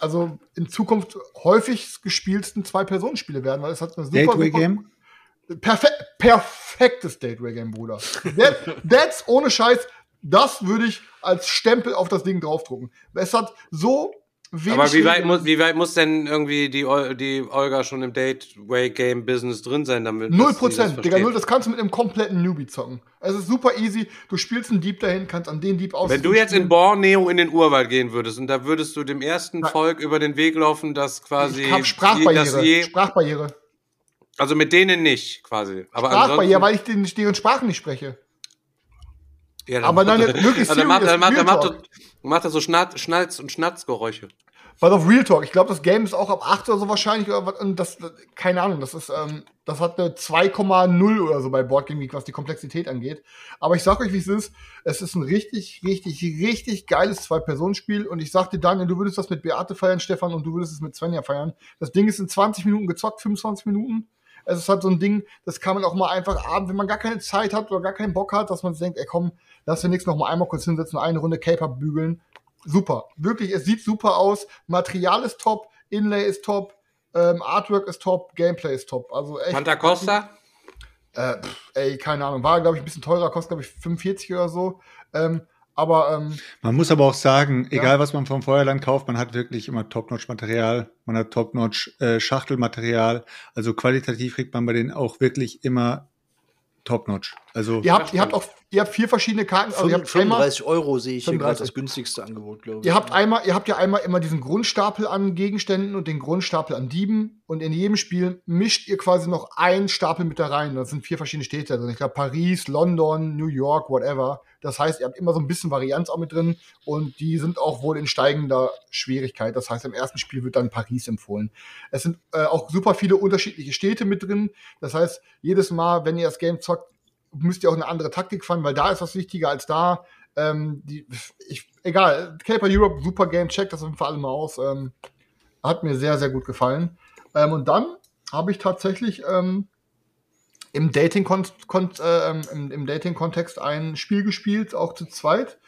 also in Zukunft häufig gespielten Zwei-Personen-Spiele werden, weil es hat eine super, Gateway-Game? Perfe perfektes Gateway-Game, Bruder. That, that's ohne Scheiß, das würde ich als Stempel auf das Ding draufdrucken. Es hat so wenig. Aber wie weit, muss, wie weit muss denn irgendwie die, die Olga schon im Dateway-Game-Business drin sein, damit Null das Prozent, Digga, null, das kannst du mit einem kompletten Newbie zocken. Es ist super easy, du spielst einen Dieb dahin, kannst an den Dieb aus. Wenn du jetzt in Borneo in den Urwald gehen würdest und da würdest du dem ersten Nein. Volk über den Weg laufen, das quasi. ich hab das Sprachbarriere, je, Sprachbarriere. also mit denen nicht, quasi. Aber Sprachbarriere, weil ich den, deren Sprachen nicht spreche. Ja, aber nein, jetzt wirklich also dann macht, dann macht, dann macht, er- macht er so Schnatz, Schnalz und Schnatzgeräusche. Weil auf Real Talk, ich glaube, das Game ist auch ab 8 oder so wahrscheinlich, oder was, und das, keine Ahnung, das ist, ähm, das hat eine 2,0 oder so bei Board Game Geek, was die Komplexität angeht. Aber ich sag euch, wie es ist, es ist ein richtig, richtig, richtig geiles Zwei-Personen-Spiel und ich sag dir, Daniel, du würdest das mit Beate feiern, Stefan, und du würdest es mit Svenja feiern. Das Ding ist in 20 Minuten gezockt, 25 Minuten. Es ist halt so ein Ding, das kann man auch mal einfach abends, wenn man gar keine Zeit hat oder gar keinen Bock hat, dass man denkt, ey komm, lass wir nächstes noch mal einmal kurz hinsetzen, eine Runde Cape bügeln. Super. Wirklich, es sieht super aus. Material ist top, Inlay ist top, ähm, Artwork ist top, Gameplay ist top. Also echt. Panta Costa? Äh, pff, ey, keine Ahnung. War, glaube ich, ein bisschen teurer, kostet, glaube ich, 45 oder so. Ähm, aber ähm, Man muss aber auch sagen, Ja. egal was man vom Feuerland kauft, man hat wirklich immer Top-Notch-Material, man hat Top-Notch-Schachtelmaterial. Also qualitativ kriegt man bei denen auch wirklich immer Top-Notch. Also ihr habt, ihr habt auch, ihr habt vier verschiedene Karten. Also ihr habt einmal, 35 Euro sehe ich hier gerade 35. das günstigste Angebot, glaube ich. Ihr habt einmal, ihr habt ja einmal immer diesen Grundstapel an Gegenständen und den Grundstapel an Dieben und in jedem Spiel mischt ihr quasi noch einen Stapel mit da rein. Das sind vier verschiedene Städte drin. Ich glaube Paris, London, New York, whatever. Das heißt, ihr habt immer so ein bisschen Varianz auch mit drin und die sind auch wohl in steigender Schwierigkeit. Das heißt, im ersten Spiel wird dann Paris empfohlen. Es sind äh, auch super viele unterschiedliche Städte mit drin. Das heißt, jedes Mal, wenn ihr das Game zockt, müsst ihr auch eine andere Taktik fahren, weil da ist was wichtiger als da. Ähm, die, ich, egal, Caper Europe, super Game, checkt das auf jeden Fall alle mal aus. Ähm, hat mir sehr, sehr gut gefallen. Ähm, und dann habe ich tatsächlich ähm, im Dating äh, im, im Dating ein Spiel gespielt, auch zu zweit.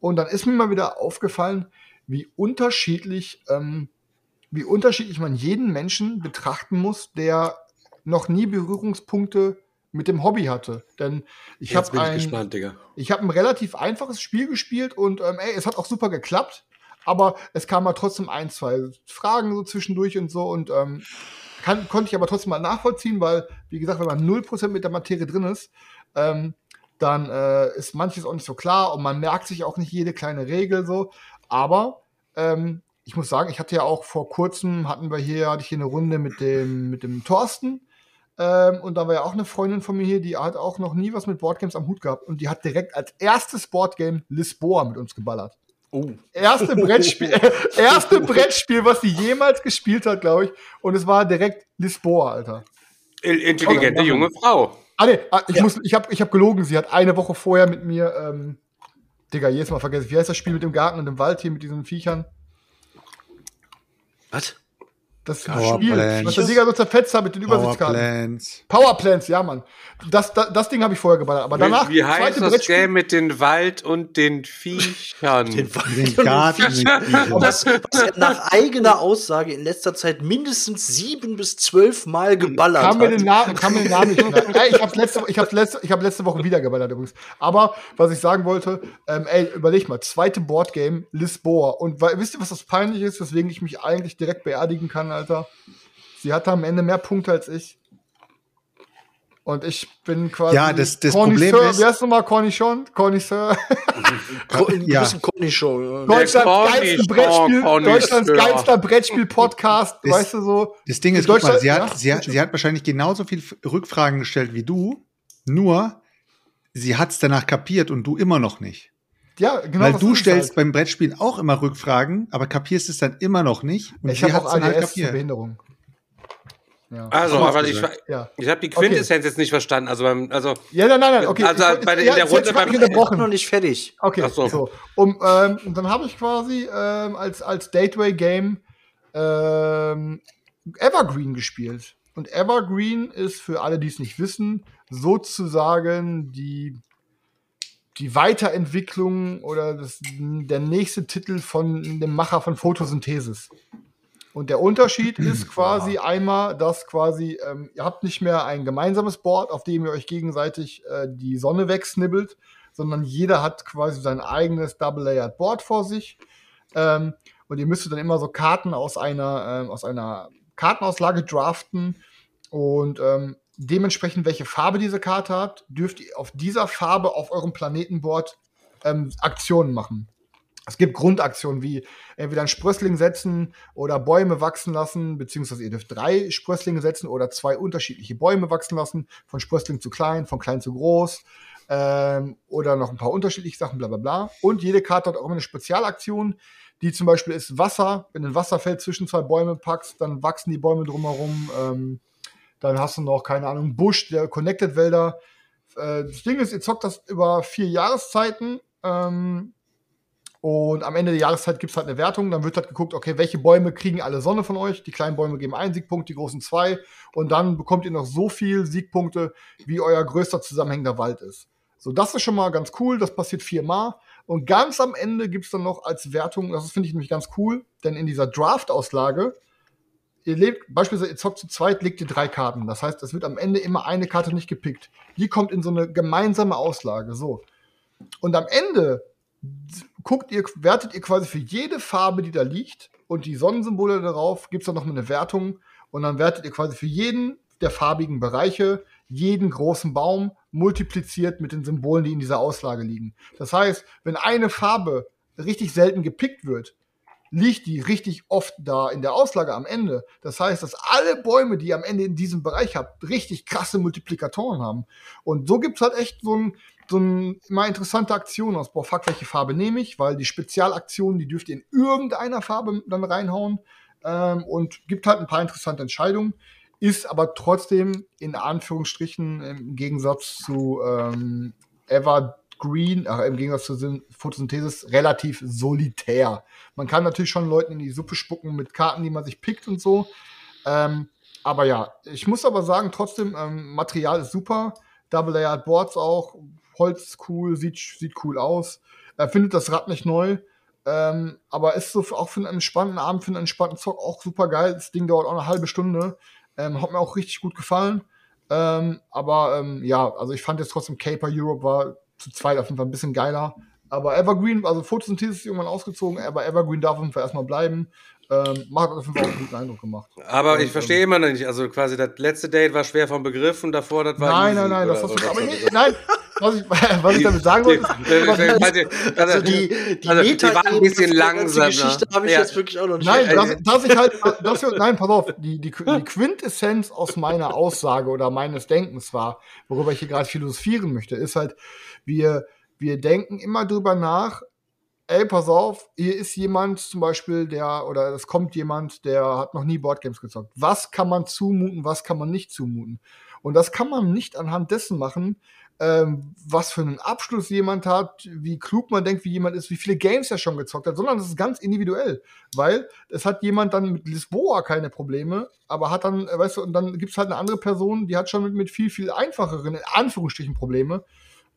Und dann ist mir mal wieder aufgefallen, wie unterschiedlich, ähm, wie unterschiedlich man jeden Menschen betrachten muss, der noch nie Berührungspunkte mit dem Hobby hatte. Denn ich habe ein, gespannt, Digga. ich habe ein relativ einfaches Spiel gespielt und ähm, ey, es hat auch super geklappt. Aber es kamen mal trotzdem ein, zwei Fragen so zwischendurch und so und ähm, kann, konnte ich aber trotzdem mal nachvollziehen, weil, wie gesagt, wenn man 0% mit der Materie drin ist, ähm, dann äh, ist manches auch nicht so klar und man merkt sich auch nicht jede kleine Regel so. Aber ähm, ich muss sagen, ich hatte ja auch vor kurzem, hatten wir hier, hatte ich hier eine Runde mit dem, mit dem Thorsten. Ähm, und da war ja auch eine Freundin von mir hier, die hat auch noch nie was mit Boardgames am Hut gehabt. Und die hat direkt als erstes Boardgame Lisboa mit uns geballert. Oh. Erste Brettspiel, erste Brettspiel, was sie jemals gespielt hat, glaube ich. Und es war direkt Lisboa, Alter. Intelligente Okay. junge Frau. Ah, nee, ah, ich, Ja. muss, ich habe ich hab gelogen. Sie hat eine Woche vorher mit mir, ähm, Digga, jedes Mal vergessen. Wie heißt das Spiel mit dem Garten und dem Wald hier mit diesen Viechern? Was? Das Power Spiel, Plants. was der Digga so zerfetzt hat mit den Übersichtskarten. Powerplants. Powerplants, ja, Mann. Das, das, das Ding habe ich vorher geballert. Aber danach, wie, wie heißt zweite das Brettspiel- Game mit den Wald und den Viechern? Den Den Garten. mit Das, was er nach eigener Aussage in letzter Zeit mindestens sieben bis zwölf Mal geballert Kann mir hat. den Namen, kann mir den Namen nicht. Ey, ich habe letzte, ich hab letzte, ich hab letzte Woche wieder geballert übrigens. Aber was ich sagen wollte, ähm, ey, überleg mal, zweite Boardgame, Lisboa. Und weil, wisst ihr, was das peinlich ist, weswegen ich mich eigentlich direkt beerdigen kann, Alter? Sie hatte am Ende mehr Punkte als ich. Und ich bin quasi. Ja, das- das Connoisseur. Problem ist- Wie heißt du mal Cornichon? Cornisseur. Ja. Conny-Show. Deutschlands Cornichon, geilsten Brettspiel. Deutschlands geilster Brettspiel-Podcast, weißt du so. Das Ding ist, guck mal, Deutschland- sie hat, ja, sie, hat, sie hat wahrscheinlich genauso viel Rückfragen gestellt wie du, nur sie hat es danach kapiert und du immer noch nicht. Ja, genau. Weil das du stellst halt. beim Brettspielen auch immer Rückfragen, aber kapierst es dann immer noch nicht. Und Ich habe auch dann halt. Behinderung. Ja. Also, aber ich, ja. ich habe die Okay. Quintessenz jetzt nicht verstanden. Also, beim, also Ja, nein, nein, nein, okay. Also ich bei der- ja, in der Runde beim- unterbrochen. noch nicht fertig. Okay, Ach so. so. Um, ähm, und dann habe ich quasi ähm, als, als Gateway-Game ähm, Evergreen gespielt. Und Evergreen ist für alle, die es nicht wissen, sozusagen die, die Weiterentwicklung oder das, der nächste Titel von dem Macher von Photosynthesis. Und der Unterschied ist quasi einmal, dass quasi, ähm, ihr habt nicht mehr ein gemeinsames Board, auf dem ihr euch gegenseitig äh, die Sonne wegsnibbelt, sondern jeder hat quasi sein eigenes Double-Layered Board vor sich. Ähm, und ihr müsstet dann immer so Karten aus einer, ähm, aus einer Kartenauslage draften. Und ähm, dementsprechend, welche Farbe diese Karte hat, dürft ihr auf dieser Farbe auf eurem Planetenboard ähm, Aktionen machen. Es gibt Grundaktionen wie entweder ein Sprössling setzen oder Bäume wachsen lassen, beziehungsweise ihr dürft drei Sprösslinge setzen oder zwei unterschiedliche Bäume wachsen lassen, von Sprössling zu klein, von klein zu groß ähm, oder noch ein paar unterschiedliche Sachen, bla bla bla. Und jede Karte hat auch immer eine Spezialaktion, die zum Beispiel ist Wasser. Wenn du ein Wasserfeld zwischen zwei Bäume packst, dann wachsen die Bäume drumherum. Ähm, dann hast du noch, keine Ahnung, Busch, der Connected Wälder. Äh, das Ding ist, ihr zockt das über vier Jahreszeiten. Ähm, und am Ende der Jahreszeit gibt es halt eine Wertung. Dann wird halt geguckt, okay, welche Bäume kriegen alle Sonne von euch? Die kleinen Bäume geben einen Siegpunkt, die großen zwei. Und dann bekommt ihr noch so viel Siegpunkte, wie euer größter zusammenhängender Wald ist. So, das ist schon mal ganz cool. Das passiert viermal. Und ganz am Ende gibt es dann noch als Wertung, das finde ich nämlich ganz cool, denn in dieser Draft-Auslage, ihr lebt, beispielsweise, ihr zockt zu zweit, legt ihr drei Karten. Das heißt, es wird am Ende immer eine Karte nicht gepickt. Die kommt in so eine gemeinsame Auslage. So. Und am Ende guckt ihr, wertet ihr quasi für jede Farbe, die da liegt, und die Sonnensymbole darauf, gibt es dann noch mal eine Wertung. Und dann wertet ihr quasi für jeden der farbigen Bereiche jeden großen Baum multipliziert mit den Symbolen, die in dieser Auslage liegen. Das heißt, wenn eine Farbe richtig selten gepickt wird, liegt die richtig oft da in der Auslage am Ende. Das heißt, dass alle Bäume, die ihr am Ende in diesem Bereich habt, richtig krasse Multiplikatoren haben. Und so gibt's halt echt so ein, so ein immer interessante Aktion aus. Boah, fuck, welche Farbe nehme ich? Weil die Spezialaktionen, die dürft ihr in irgendeiner Farbe dann reinhauen. Ähm, und gibt halt ein paar interessante Entscheidungen. Ist aber trotzdem in Anführungsstrichen im Gegensatz zu ähm, Evergreen, äh, im Gegensatz zur Syn- Photosynthesis, relativ solitär. Man kann natürlich schon Leuten in die Suppe spucken mit Karten, die man sich pickt und so. Ähm, aber ja, ich muss aber sagen, trotzdem, ähm, Material ist super. Double-Layered Boards auch. Holz cool, sieht, sieht cool aus. Er findet das Rad nicht neu. Ähm, aber ist so auch für einen entspannten Abend, für einen entspannten Zock auch super geil. Das Ding dauert auch eine halbe Stunde. Ähm, hat mir auch richtig gut gefallen. Ähm, aber ähm, ja, also ich fand jetzt trotzdem Caper Europe war zu zweit auf jeden Fall ein bisschen geiler. Aber Evergreen, also Photosynthesis ist irgendwann ausgezogen, aber Evergreen darf auf jeden Fall erstmal bleiben. Ähm, macht auf jeden Fall auch einen guten Eindruck gemacht. Aber Und, ich verstehe immer noch nicht. Also quasi das letzte Date war schwer vom Begriff und davor das war. Nein, easy, nein, nein, das hast du. Aber nee, nein, was ich, was ich damit sagen wollte, ist, Die- Also die, die also die war ein bisschen langsamer. Geschichte habe ich Ja. jetzt wirklich auch noch nicht Nein, dass, dass ich halt, dass wir, nein, pass auf, die, die, die Quintessenz aus meiner Aussage oder meines Denkens war, worüber ich hier gerade philosophieren möchte, ist halt, wir, wir denken immer drüber nach, ey, pass auf, hier ist jemand zum Beispiel, der, oder es kommt jemand, der hat noch nie Boardgames gezockt. Was kann man zumuten, was kann man nicht zumuten? Und das kann man nicht anhand dessen machen, ähm, was für einen Abschluss jemand hat, wie klug man denkt, wie jemand ist, wie viele Games er schon gezockt hat, sondern das ist ganz individuell. Weil es hat jemand dann mit Lisboa keine Probleme, aber hat dann, äh, weißt du, und dann gibt es halt eine andere Person, die hat schon mit, mit viel, viel einfacheren, in Anführungsstrichen, Probleme.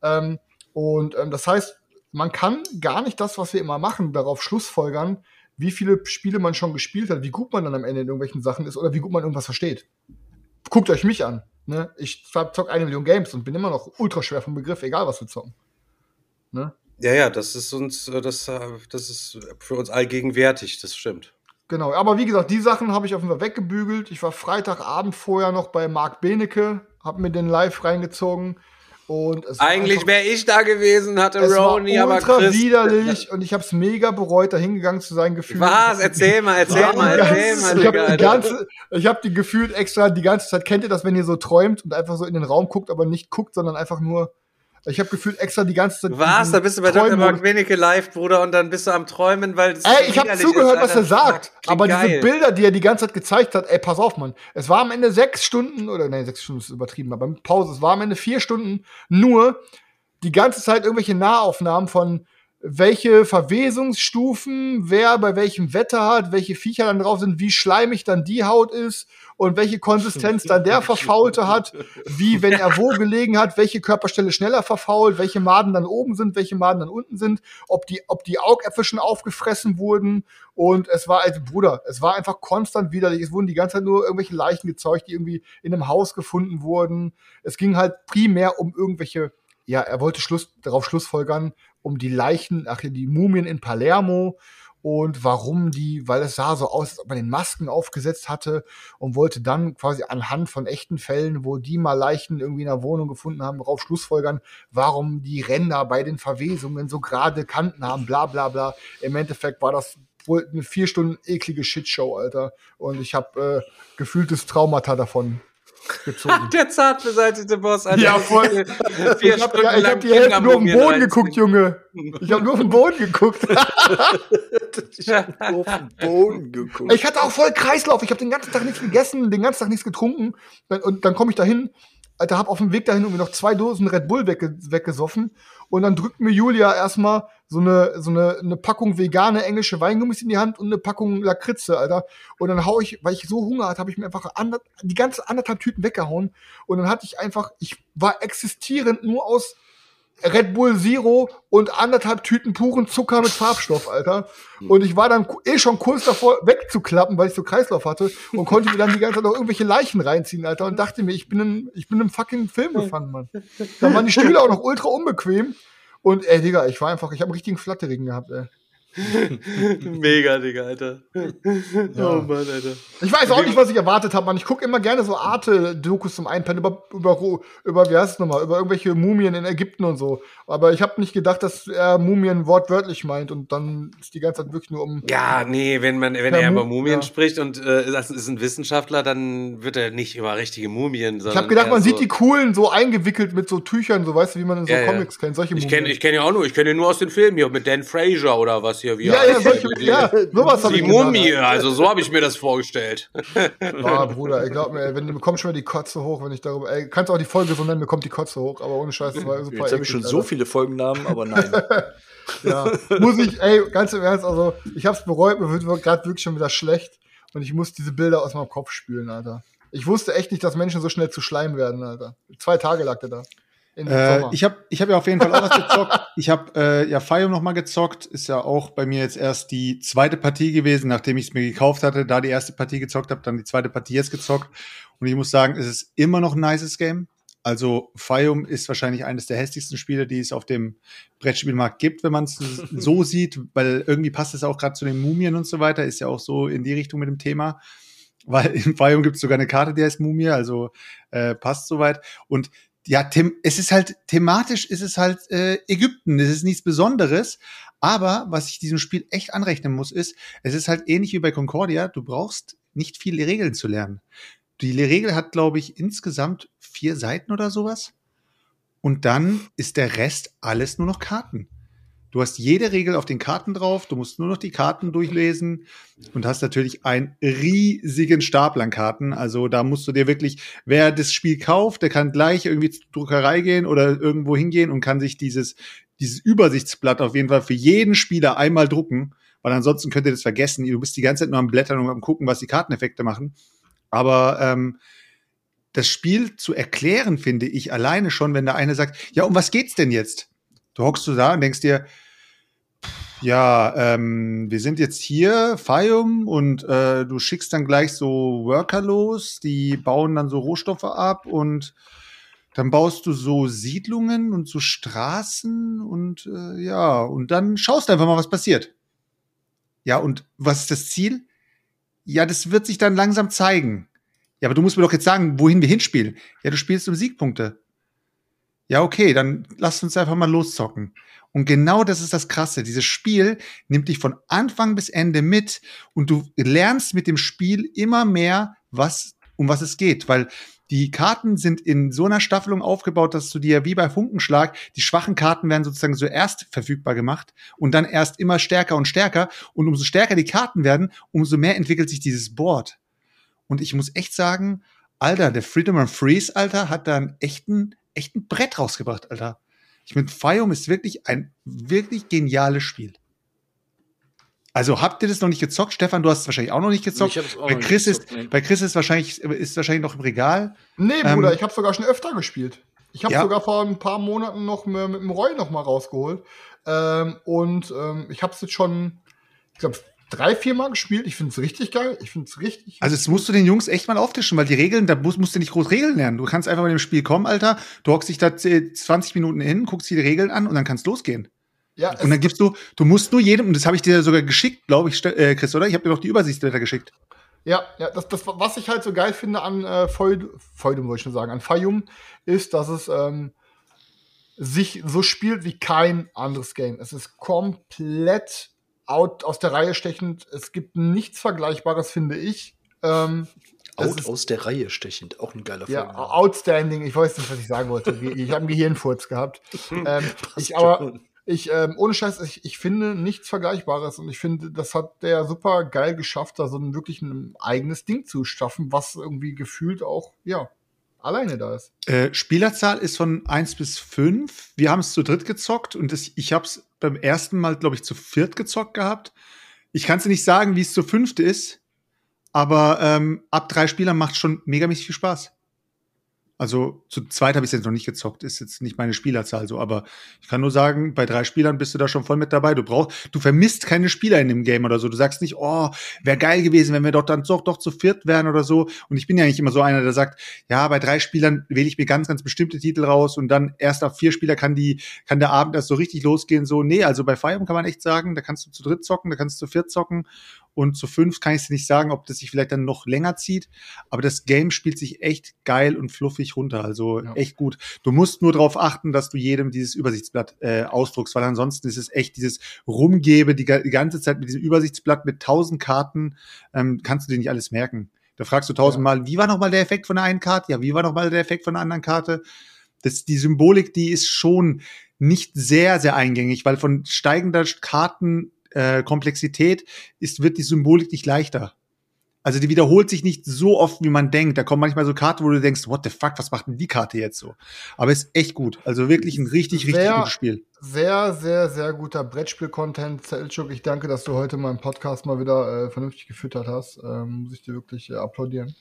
Ähm, und ähm, das heißt, man kann gar nicht das, was wir immer machen, darauf schlussfolgern, wie viele Spiele man schon gespielt hat, wie gut man dann am Ende in irgendwelchen Sachen ist oder wie gut man irgendwas versteht. Guckt euch mich an. Ne? Ich zock eine Million Games und bin immer noch ultra schwer vom Begriff, egal was wir zocken. Ne? Ja, ja, das ist uns, äh, das, äh, das ist für uns allgegenwärtig, das stimmt. Genau, aber wie gesagt, die Sachen habe ich auf jeden Fall weggebügelt. Ich war Freitagabend vorher noch bei Marc Benecke, habe mir den live reingezogen. Und Eigentlich wäre ich da gewesen, hatte Roni, aber ultra Chris. widerlich und ich habe es mega bereut, da hingegangen zu sein gefühlt. Was? Erzähl mal, erzähl Ja, mal, die erzähl mal, ich habe die ganze, ich habe die gefühlt extra die ganze Zeit. Kennt ihr das, wenn ihr so träumt und einfach so in den Raum guckt, aber nicht guckt, sondern einfach nur Ich habe gefühlt extra die ganze Zeit. Was? Da bist du bei Dr. Mark Wenecke live, Bruder, und dann bist du am Träumen, weil Ey, ich habe zugehört, ist, was er sagt. Aber diese geil. Bilder, die er die ganze Zeit gezeigt hat, ey, pass auf, Mann. Es war am Ende sechs Stunden, oder nee, sechs Stunden ist übertrieben, aber Pause, es war am Ende vier Stunden nur die ganze Zeit irgendwelche Nahaufnahmen von welche Verwesungsstufen, wer bei welchem Wetter hat, welche Viecher dann drauf sind, wie schleimig dann die Haut ist und welche Konsistenz dann der Verfaulte hat, wie, wenn er wo gelegen hat, welche Körperstelle schneller verfault, welche Maden dann oben sind, welche Maden dann unten sind, ob die, ob die Augäpfel schon aufgefressen wurden. Und es war, also Bruder, es war einfach konstant widerlich. Es wurden die ganze Zeit nur irgendwelche Leichen gezeugt, die irgendwie in einem Haus gefunden wurden. Es ging halt primär um irgendwelche, ja, er wollte Schluss, darauf Schlussfolgern, um die Leichen, ach ja, die Mumien in Palermo und warum die, weil es sah so aus, als ob man den Masken aufgesetzt hatte und wollte dann quasi anhand von echten Fällen, wo die mal Leichen irgendwie in der Wohnung gefunden haben, darauf Schlussfolgern, warum die Ränder bei den Verwesungen so gerade Kanten haben, bla bla bla. Im Endeffekt war das wohl eine vier Stunden eklige Shitshow, Alter. Und ich habe äh, gefühltes Traumata davon gezogen. Der zart beseitigte Boss, Alter. Ja, voll. Vier ich habe hab die Hälfte nur auf den Boden geguckt, Junge. Ich habe nur auf den Boden geguckt. Ich hab nur auf den Boden geguckt. Ich hatte auch voll Kreislauf. Ich habe den ganzen Tag nichts gegessen, den ganzen Tag nichts getrunken. Und dann komme ich dahin, Alter, hab auf dem Weg dahin irgendwie noch zwei Dosen Red Bull wegge weggesoffen. Und dann drückt mir Julia erstmal so eine, so eine, eine Packung vegane englische Weingummis in die Hand und eine Packung Lakritze, Alter. Und dann hau ich, weil ich so Hunger hatte, habe ich mir einfach die ganzen anderthalb Tüten weggehauen. Und dann hatte ich einfach, ich war existierend nur aus Red Bull Zero und anderthalb Tüten puren Zucker mit Farbstoff, Alter. Und ich war dann eh schon kurz davor wegzuklappen, weil ich so Kreislauf hatte und konnte mir dann die ganze Zeit noch irgendwelche Leichen reinziehen, Alter. Und dachte mir, ich bin in, ich bin im fucking Film gefangen, Mann. Da waren die Stühle auch noch ultra unbequem. Und ey, Digga, ich war einfach, ich habe einen richtigen Flatterigen gehabt, ey. Mega, Digga, Alter. Oh Mann, Alter. Ich weiß auch nicht, was ich erwartet habe, Mann. Ich gucke immer gerne so Arte-Dokus zum Einpennen über, über, über, wie heißt es nochmal, über irgendwelche Mumien in Ägypten und so. Aber ich habe nicht gedacht, dass er Mumien wortwörtlich meint und dann ist die ganze Zeit wirklich nur um. Ja, nee, wenn man, wenn Ja, er über Mumien ja. spricht und äh, das ist ein Wissenschaftler, dann wird er nicht über richtige Mumien, sondern. Ich habe gedacht, man so, sieht die coolen so eingewickelt mit so Tüchern, so weißt du, wie man in so Ja, ja. Comics kennt, solche Ich Mumien. kenne ich kenn ja auch nur, ich kenne ihn nur aus den Filmen hier mit Dan Fraser oder was hier. Wie ja, ja, solche, Die- ja, sowas habe Die ich gedacht. Mumie, also so habe ich mir das vorgestellt. Ah, Bruder, ey, glaub mir, wenn du bekommst schon mal die Kotze hoch, wenn ich darüber, ey, kannst auch die Folge so nennen, mir kommt die Kotze hoch, aber ohne Scheiß, das war super Jetzt habe ich schon Alter. so viele Folgennamen, aber nein. Ja, muss ich, ey, ganz im Ernst, also ich hab's bereut, mir wird gerade wirklich schon wieder schlecht und ich muss diese Bilder aus meinem Kopf spülen, Alter. Ich wusste echt nicht, dass Menschen so schnell zu Schleim werden, Alter. Zwei Tage lag der da. In Äh, ich habe ich hab ja auf jeden Fall auch was gezockt. Ich habe äh, ja Fire noch mal gezockt. Ist ja auch bei mir jetzt erst die zweite Partie gewesen, nachdem ich es mir gekauft hatte. Da die erste Partie gezockt habe, dann die zweite Partie jetzt gezockt. Und ich muss sagen, es ist immer noch ein nices Game. Also Fium ist wahrscheinlich eines der hässlichsten Spiele, die es auf dem Brettspielmarkt gibt, wenn man es so sieht, weil irgendwie passt es auch gerade zu den Mumien und so weiter, ist ja auch so in die Richtung mit dem Thema. Weil im Fium gibt es sogar eine Karte, die heißt Mumie, also äh, passt soweit. Und ja, them es ist halt thematisch ist es halt äh, Ägypten. Es ist nichts Besonderes. Aber was ich diesem Spiel echt anrechnen muss, ist, es ist halt ähnlich wie bei Concordia. Du brauchst nicht viele Regeln zu lernen. Die Regel hat, glaube ich, insgesamt vier Seiten oder sowas. Und dann ist der Rest alles nur noch Karten. Du hast jede Regel auf den Karten drauf, du musst nur noch die Karten durchlesen und hast natürlich einen riesigen Stapel an Karten. Also da musst du dir wirklich, wer das Spiel kauft, der kann gleich irgendwie zur Druckerei gehen oder irgendwo hingehen und kann sich dieses, dieses Übersichtsblatt auf jeden Fall für jeden Spieler einmal drucken, weil ansonsten könnt ihr das vergessen. Du bist die ganze Zeit nur am Blättern und am gucken, was die Karteneffekte machen. Aber ähm, das Spiel zu erklären, finde ich, alleine schon, wenn der eine sagt, ja, um was geht's denn jetzt? Du hockst du da und denkst dir, ja, ähm, wir sind jetzt hier, Fium, und äh, du schickst dann gleich so Worker los, die bauen dann so Rohstoffe ab und dann baust du so Siedlungen und so Straßen und äh, ja, und dann schaust einfach mal, was passiert. Ja, und was ist das Ziel? Ja, das wird sich dann langsam zeigen. Ja, aber du musst mir doch jetzt sagen, wohin wir hinspielen. Ja, du spielst um Siegpunkte. Ja, okay, dann lass uns einfach mal loszocken. Und genau das ist das Krasse. Dieses Spiel nimmt dich von Anfang bis Ende mit und du lernst mit dem Spiel immer mehr, was, um was es geht. Weil Die Karten sind in so einer Staffelung aufgebaut, dass du dir wie bei Funkenschlag, die schwachen Karten werden sozusagen zuerst verfügbar gemacht und dann erst immer stärker und stärker. Und umso stärker die Karten werden, umso mehr entwickelt sich dieses Board. Und ich muss echt sagen, Alter, der Freedom and Freeze, Alter, hat da einen echten, echten Brett rausgebracht, Alter. Ich finde, Fireum ist wirklich ein wirklich geniales Spiel. Also habt ihr das noch nicht gezockt? Stefan, du hast es wahrscheinlich auch noch nicht gezockt. Ich hab's auch bei, noch nicht Chris gezockt, ist, nee. bei Chris ist wahrscheinlich, ist wahrscheinlich noch im Regal. Nee, Ähm, Bruder, ich habe sogar schon öfter gespielt. Ich habe Ja. sogar vor ein paar Monaten noch mit, mit dem Roy noch mal rausgeholt. Ähm, und ähm, ich habe es jetzt schon, ich glaube, drei, vier Mal gespielt. Ich finde es richtig geil. Ich finde es richtig. Also, das musst du den Jungs echt mal auftischen, weil die Regeln, da musst, musst du nicht groß Regeln lernen. Du kannst einfach mit dem Spiel kommen, Alter. Du hockst dich da 10, 20 Minuten hin, guckst dir die Regeln an und dann kannst losgehen. ja, Und dann gibst du, du musst nur jedem, und das habe ich dir sogar geschickt, glaube ich, äh, Chris, oder? Ich habe dir doch die Übersichtsblätter geschickt. Ja, ja das, das, was ich halt so geil finde an äh, Feud- Feudum, wollte ich schon sagen, an Fayum, ist, dass es ähm, sich so spielt wie kein anderes Game. Es ist komplett out, aus der Reihe stechend. Es gibt nichts Vergleichbares, finde ich. Ähm, Out aus der Reihe stechend. Auch ein geiler ja, Folgenname. outstanding. Ich weiß nicht, was ich sagen wollte. Ich habe einen Gehirnfurz gehabt. ähm, ich aber, ich, ähm, ohne Scheiß, ich, ich finde nichts Vergleichbares und ich finde, das hat der super geil geschafft, da so ein wirklich ein eigenes Ding zu schaffen, was irgendwie gefühlt auch, ja, alleine da ist. Äh, Spielerzahl ist von 1 bis 5. Wir haben es zu dritt gezockt und das, ich habe es beim ersten Mal, glaube ich, zu viert gezockt gehabt. Ich kann es nicht sagen, wie es zu fünfte ist, aber ähm, ab drei Spielern macht schon megamäßig viel Spaß. Also zu zweit habe ich jetzt noch nicht gezockt, ist jetzt nicht meine Spielerzahl so, aber ich kann nur sagen, bei drei Spielern bist du da schon voll mit dabei. Du brauchst, du vermisst keine Spieler in dem Game oder so. Du sagst nicht, oh, wäre geil gewesen, wenn wir doch dann doch, doch zu viert wären oder so. Und ich bin ja nicht immer so einer, der sagt, ja, bei drei Spielern wähle ich mir ganz, ganz bestimmte Titel raus und dann erst auf vier Spieler kann die, kann der Abend erst so richtig losgehen. So, nee, also bei Fire kann man echt sagen, da kannst du zu dritt zocken, da kannst du zu viert zocken und zu fünf kann ich dir nicht sagen, ob das sich vielleicht dann noch länger zieht. Aber das Game spielt sich echt geil und fluffig runter. Also Ja. echt gut. Du musst nur darauf achten, dass du jedem dieses Übersichtsblatt äh, ausdruckst, weil ansonsten ist es echt dieses Rumgebe die, die ganze Zeit mit diesem Übersichtsblatt mit tausend Karten, ähm, kannst du dir nicht alles merken. Da fragst du tausendmal, wie war nochmal der Effekt von der einen Karte? Ja, wie war nochmal der Effekt von der anderen Karte? Das, die Symbolik, die ist schon nicht sehr, sehr eingängig, weil von steigender Karten äh, Komplexität ist, wird die Symbolik nicht leichter. Also die wiederholt sich nicht so oft, wie man denkt. Da kommen manchmal so Karten, wo du denkst, what the fuck, was macht denn die Karte jetzt so? Aber ist echt gut. Also wirklich ein richtig, richtig Sehr- gutes Spiel. Sehr, sehr, sehr guter Brettspiel-Content. Selchuk, ich danke, dass du heute meinen Podcast mal wieder äh, vernünftig gefüttert hast. Ähm, muss ich dir wirklich äh, applaudieren.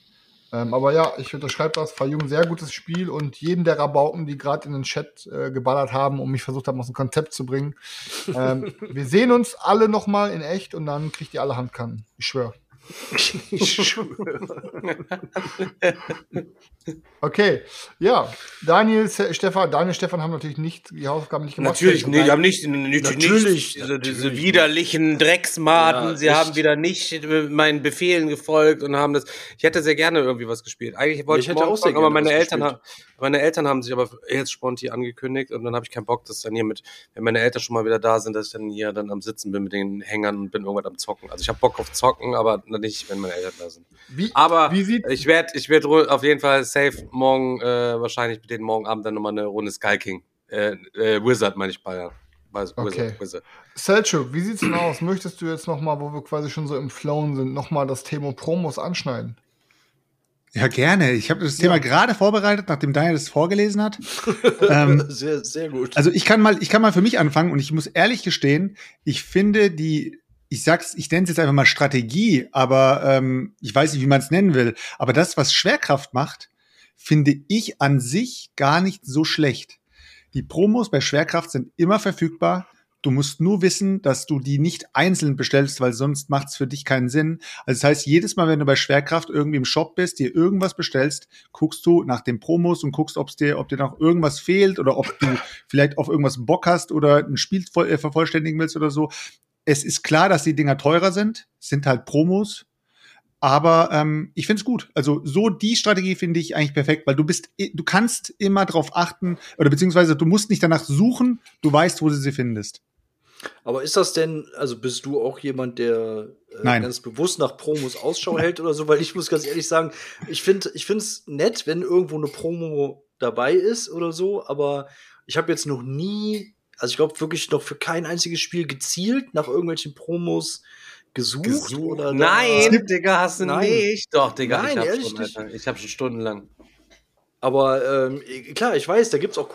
Ähm, aber ja, ich unterschreibe das. Fayum, sehr gutes Spiel und jeden der Rabauken, die gerade in den Chat äh, geballert haben und mich versucht haben, aus dem Konzept zu bringen. Ähm, wir sehen uns alle noch mal in echt und dann kriegt ihr alle Handkanten. Ich schwöre. Ich schwöre. Okay, ja. Daniel, Stefan, Daniel, Stefan haben natürlich nicht die Hausaufgaben nicht gemacht. Natürlich nicht, die haben nicht, nicht, Natürlich, nicht diese, diese natürlich widerlichen Drecksmaten. Ja, sie echt. haben wieder nicht äh, meinen Befehlen gefolgt und haben das. Ich hätte sehr gerne irgendwie was gespielt. Eigentlich wollte Ich ich, auch sehr aber meine Eltern, haben, meine Eltern haben sich aber jetzt spontan angekündigt und dann habe ich keinen Bock, dass dann hier mit, wenn meine Eltern schon mal wieder da sind, dass ich dann hier dann am Sitzen bin mit den Hängern und bin irgendwann am Zocken. Also ich habe Bock auf Zocken, aber nicht, wenn meine Eltern da sind. Wie, Aber wie sieht ich werde ich werd auf jeden Fall safe morgen, äh, wahrscheinlich mit denen morgen Abend dann nochmal eine Runde Sky King. Äh, äh, Wizard meine ich Bayern. Wizard, Okay. Wizard. Selchuk, wie sieht's denn aus? Möchtest du jetzt noch mal, wo wir quasi schon so im Flown sind, noch mal das Thema Promos anschneiden? Ja, gerne. Ich habe das Thema gerade vorbereitet, nachdem Daniel das vorgelesen hat. ähm, Sehr, sehr gut. Also ich kann mal, ich kann mal für mich anfangen und ich muss ehrlich gestehen, ich finde die, ich sag's, ich nenne es jetzt einfach mal Strategie, aber ähm, ich weiß nicht, wie man es nennen will. Aber das, was Schwerkraft macht, finde ich an sich gar nicht so schlecht. Die Promos bei Schwerkraft sind immer verfügbar. Du musst nur wissen, dass du die nicht einzeln bestellst, weil sonst macht's für dich keinen Sinn. Also das heißt, jedes Mal, wenn du bei Schwerkraft irgendwie im Shop bist, dir irgendwas bestellst, guckst du nach den Promos und guckst, ob's dir, ob dir noch irgendwas fehlt oder ob du vielleicht auf irgendwas Bock hast oder ein Spiel voll, äh, vervollständigen willst oder so. Es ist klar, dass die Dinger teurer sind, sind halt Promos. Aber ähm, ich finde es gut. Also so die Strategie finde ich eigentlich perfekt, weil du bist, i- du kannst immer drauf achten oder beziehungsweise du musst nicht danach suchen, du weißt, wo du sie findest. Aber ist das denn, also bist du auch jemand, der äh, Nein. ganz bewusst nach Promos Ausschau hält oder so? Weil ich muss ganz ehrlich sagen, ich finde ich es nett, wenn irgendwo eine Promo dabei ist oder so, aber ich habe jetzt noch nie, also ich glaube wirklich noch für kein einziges Spiel gezielt nach irgendwelchen Promos gesucht, oder da- Nein, Digga, hast du Nein. nicht. Doch, Digga, Nein, ich hab ehrlich schon, nicht. Alter. Ich hab schon stundenlang. Aber ähm, klar, ich weiß, da gibt's auch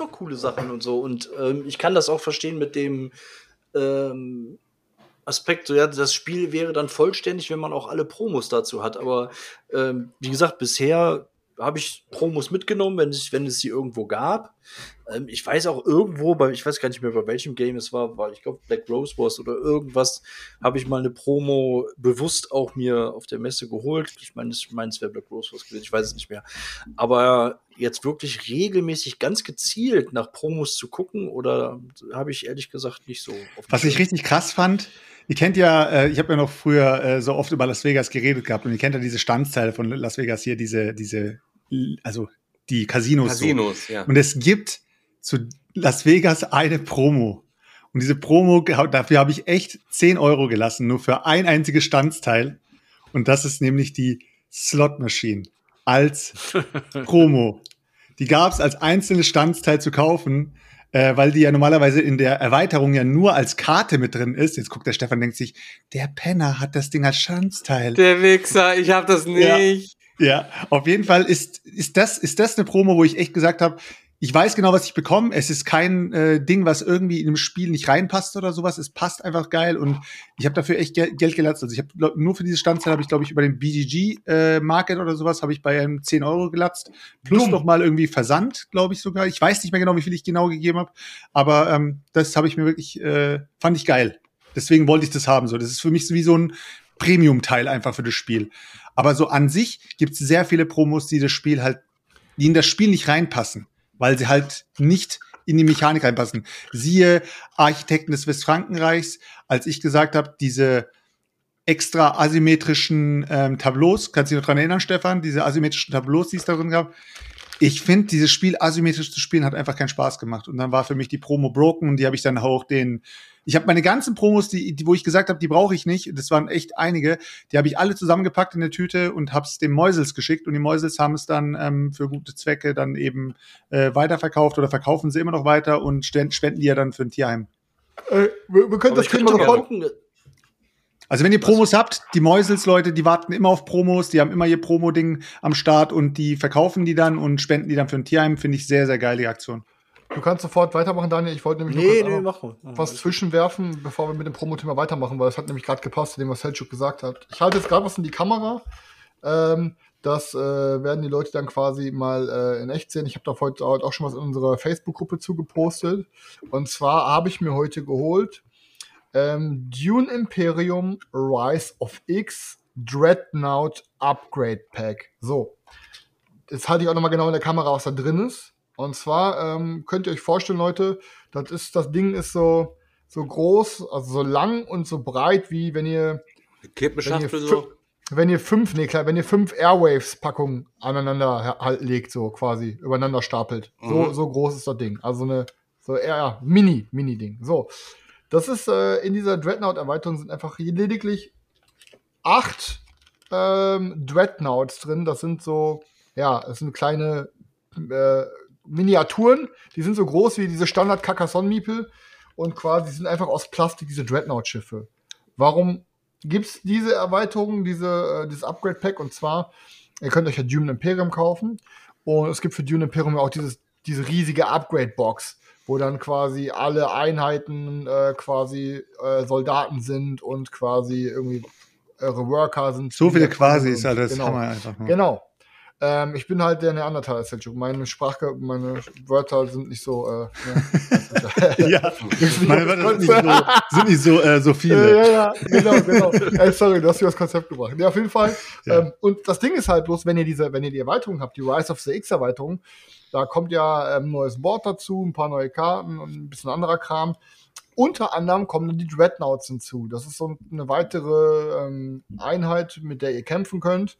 auch coole Sachen und so. Und ähm, ich kann das auch verstehen mit dem ähm, Aspekt, so ja, das Spiel wäre dann vollständig, wenn man auch alle Promos dazu hat. Aber ähm, wie gesagt, bisher habe ich Promos mitgenommen, wenn es, wenn es sie irgendwo gab. Ähm, ich weiß auch irgendwo, bei, ich weiß gar nicht mehr, bei welchem Game es war, war ich glaube Black Rose Wars oder irgendwas, habe ich mal eine Promo bewusst auch mir auf der Messe geholt. Ich meine, ich meine, es wäre Black Rose Wars gewesen, ich weiß es nicht mehr. Aber jetzt wirklich regelmäßig ganz gezielt nach Promos zu gucken, oder habe ich ehrlich gesagt nicht so. Was ich richtig krass fand, ihr kennt ja, äh, ich habe ja noch früher äh, so oft über Las Vegas geredet gehabt und ihr kennt ja diese Standsteile von Las Vegas hier, diese, diese, also die Casinos. So. Casinos, ja. Und es gibt zu Las Vegas eine Promo. Und diese Promo, dafür habe ich echt 10 Euro gelassen, nur für ein einziges Standsteil. Und das ist nämlich die Slot Machine als Promo. Die gab es als einzelnes Standsteil zu kaufen, äh, weil die ja normalerweise in der Erweiterung ja nur als Karte mit drin ist. Jetzt guckt der Stefan, denkt sich, der Penner hat das Ding als Standsteil. Der Wichser, ich hab das Ja. nicht. Ja, auf jeden Fall ist, ist, das, ist das eine Promo, wo ich echt gesagt habe, ich weiß genau, was ich bekomme. Es ist kein äh, Ding, was irgendwie in dem Spiel nicht reinpasst oder sowas. Es passt einfach geil und ich habe dafür echt Gel Geld gelatzt. Also ich habe nur für diese Standzahl habe ich, glaube ich, über den BGG äh, Market oder sowas habe ich bei einem 10 Euro gelatzt. Plus Dumm. noch mal irgendwie Versand, glaube ich sogar. Ich weiß nicht mehr genau, wie viel ich genau gegeben habe, aber ähm, das habe ich mir wirklich, äh, fand ich geil. Deswegen wollte ich das haben. So, das ist für mich so wie so ein Premium-Teil einfach für das Spiel. Aber so an sich gibt es sehr viele Promos, die das Spiel halt, die in das Spiel nicht reinpassen, weil sie halt nicht in die Mechanik reinpassen. Siehe Architekten des Westfrankenreichs, als ich gesagt habe, diese extra asymmetrischen ähm, Tableaus, kannst du dich noch dran erinnern, Stefan? Diese asymmetrischen Tableaus, die es da drin gab. Ich finde, dieses Spiel asymmetrisch zu spielen hat einfach keinen Spaß gemacht. Und dann war für mich die Promo broken und die habe ich dann auch den. Ich habe meine ganzen Promos, die, die, wo ich gesagt habe, die brauche ich nicht, das waren echt einige, die habe ich alle zusammengepackt in der Tüte und habe es dem Mäusels geschickt. Und die Mäusels haben es dann ähm, für gute Zwecke dann eben äh, weiterverkauft oder verkaufen sie immer noch weiter und spenden die ja dann für ein Tierheim. Äh, wir, wir können Aber das mal noch gucken, Also wenn ihr Promos habt, die Mäusels-Leute, die warten immer auf Promos, die haben immer ihr Promo-Ding am Start und die verkaufen die dann und spenden die dann für ein Tierheim, finde ich sehr, sehr geil, die Aktion. Du kannst sofort weitermachen, Daniel. Ich wollte nämlich Nee, noch nee, mach mal. was zwischenwerfen, bevor wir mit dem Promo-Thema weitermachen, weil es hat nämlich gerade gepasst zu dem, was Selchuk gesagt hat. Ich halte jetzt gerade was in die Kamera. Ähm, das äh, werden die Leute dann quasi mal äh, in echt sehen. Ich habe da heute auch schon was in unserer Facebook-Gruppe zugepostet. Und zwar habe ich mir heute geholt ähm, Dune Imperium Rise of X Dreadnought Upgrade Pack. So. Jetzt halte ich auch nochmal genau in der Kamera, was da drin ist. Und zwar ähm, könnt ihr euch vorstellen, Leute, das ist, das Ding ist so, so groß, also so lang und so breit, wie wenn ihr, wenn ihr, so. wenn ihr fünf, nee, klar, wenn ihr fünf Airwaves-Packungen aneinander ha- halt legt, so quasi, übereinander stapelt. So, Mhm. so groß ist das Ding. Also eine, so eher, ja, Mini, Mini-Ding. So. Das ist, äh, in dieser Dreadnought-Erweiterung sind einfach lediglich acht ähm, Dreadnoughts drin. Das sind so, ja, das sind kleine äh, Miniaturen. Die sind so groß wie diese standard Carcassonne-Miepel und quasi sind einfach aus Plastik diese Dreadnought-Schiffe. Warum gibt's diese Erweiterung, diese, äh, dieses Upgrade-Pack? Und zwar, ihr könnt euch ja Dune Imperium kaufen und es gibt für Dune Imperium ja auch dieses, diese riesige Upgrade-Box, wo dann quasi alle Einheiten äh, quasi äh, Soldaten sind und quasi irgendwie eure Worker sind. So viele Ja, quasi ist halt das genau. Hammer einfach nur. Genau. Ähm, ich bin halt der Neandertaler Selchuk. Meine Sprache, meine Wörter sind nicht so. Äh, ja. Ja, meine Wörter sind nicht so, sind nicht so, äh, so Ja, viele. ja, ja, genau, genau. Ey, sorry, du hast mir das Konzept gebracht. Ja, auf jeden Fall. Ja. Ähm, und das Ding ist halt bloß, wenn ihr diese, wenn ihr die Erweiterung habt, die Rise of the X-Erweiterung, da kommt ja ähm, neues Board dazu, ein paar neue Karten und ein bisschen anderer Kram. Unter anderem kommen dann die Dreadnoughts hinzu. Das ist so eine weitere ähm, Einheit, mit der ihr kämpfen könnt.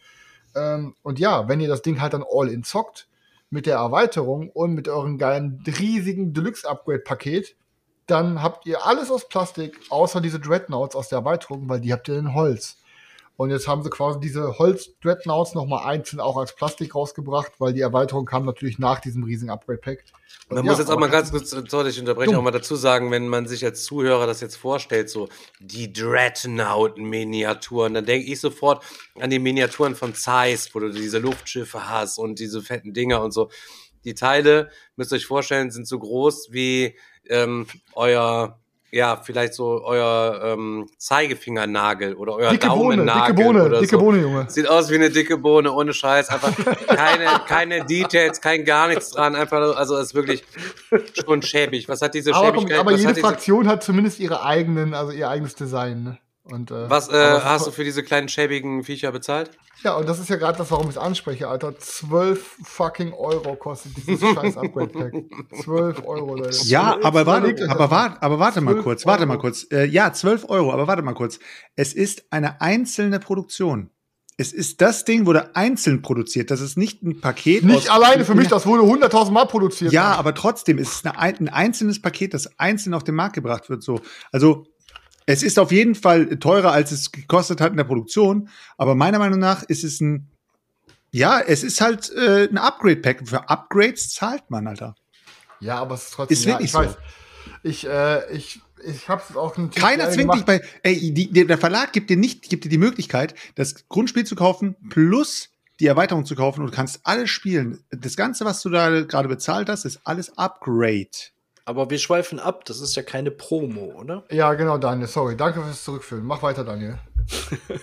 Ähm, und ja, wenn ihr das Ding halt dann all in zockt, mit der Erweiterung und mit eurem geilen, riesigen Deluxe-Upgrade-Paket, dann habt ihr alles aus Plastik, außer diese Dreadnoughts aus der Erweiterung, weil die habt ihr in Holz. Und jetzt haben sie quasi diese Holz-Dreadnoughts nochmal einzeln auch als Plastik rausgebracht, weil die Erweiterung kam natürlich nach diesem riesigen Upgrade-Pack. Man Ja, muss jetzt auch mal ganz kurz, sorry, ich unterbreche Dumm. auch mal dazu sagen, wenn man sich als Zuhörer das jetzt vorstellt, so die Dreadnought-Miniaturen, dann denke ich sofort an die Miniaturen von Zeiss, wo du diese Luftschiffe hast und diese fetten Dinger und so. Die Teile, müsst ihr euch vorstellen, sind so groß wie ähm, euer, ja, vielleicht so euer ähm, Zeigefingernagel oder euer Dicke Bohne, Daumennagel dicke Bohne, oder dicke so. Bohne, Junge. Sieht aus wie eine dicke Bohne, ohne Scheiß. Einfach keine, keine Details, kein gar nichts dran. Einfach, also ist wirklich schon schäbig. Was hat diese Aber, komm, Schäbigkeit? aber jede hat Fraktion hat zumindest ihre eigenen, also ihr eigenes Design. Ne? Und, äh, was äh, hast du für diese kleinen schäbigen Viecher bezahlt? Ja, und das ist ja gerade das, warum ich es anspreche, Alter. 12 fucking Euro kostet dieses scheiß Upgrade-Pack. 12 Euro, Leute. Ja, aber warte, aber warte, aber warte mal 12 kurz, warte mal Euro. kurz. Äh, ja, 12 Euro, aber warte mal kurz. Es ist eine einzelne Produktion. Es ist das Ding wurde einzeln produziert. Das ist nicht ein Paket. Nicht alleine für mich, das wurde 100.000 Mal produziert. Ja, aber trotzdem ist es eine, ein ein einzelnes Paket, das einzeln auf den Markt gebracht wird. So, also es ist auf jeden Fall teurer, als es gekostet hat in der Produktion. Aber meiner Meinung nach ist es ein, ja, es ist halt äh, ein Upgrade-Pack. Für Upgrades zahlt man, Alter. Ja, aber es ist trotzdem. Ist ja, wirklich ich so. weiß. Ich, äh, ich, ich hab's auch ein Keiner zwingt dich bei, ey, die, der der Verlag gibt dir nicht, gibt dir die Möglichkeit, das Grundspiel zu kaufen plus die Erweiterung zu kaufen und du kannst alles spielen. Das Ganze, was du da gerade bezahlt hast, ist alles Upgrade. Aber wir schweifen ab, das ist ja keine Promo, oder? Ja, genau, Daniel. Sorry. Danke fürs Zurückführen. Mach weiter, Daniel.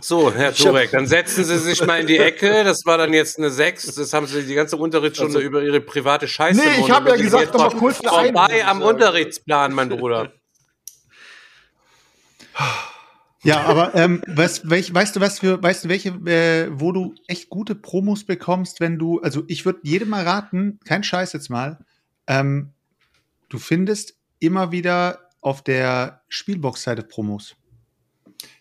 So, Herr Turek, dann setzen Sie sich mal in die Ecke. Das war dann jetzt eine 6. Das haben Sie die ganze Unterrichtsstunde Also- über Ihre private Scheiße. Nee, ich hab ja gesagt, noch mal kurz eine Vorbei Einwurf am sagen. Unterrichtsplan, mein Bruder. Ja, aber ähm, was, welch, weißt du, was für, weißt du, welche, äh, wo du echt gute Promos bekommst, wenn du, also ich würde jedem mal raten, kein Scheiß jetzt mal, ähm, du findest immer wieder auf der Spielbox-Seite Promos.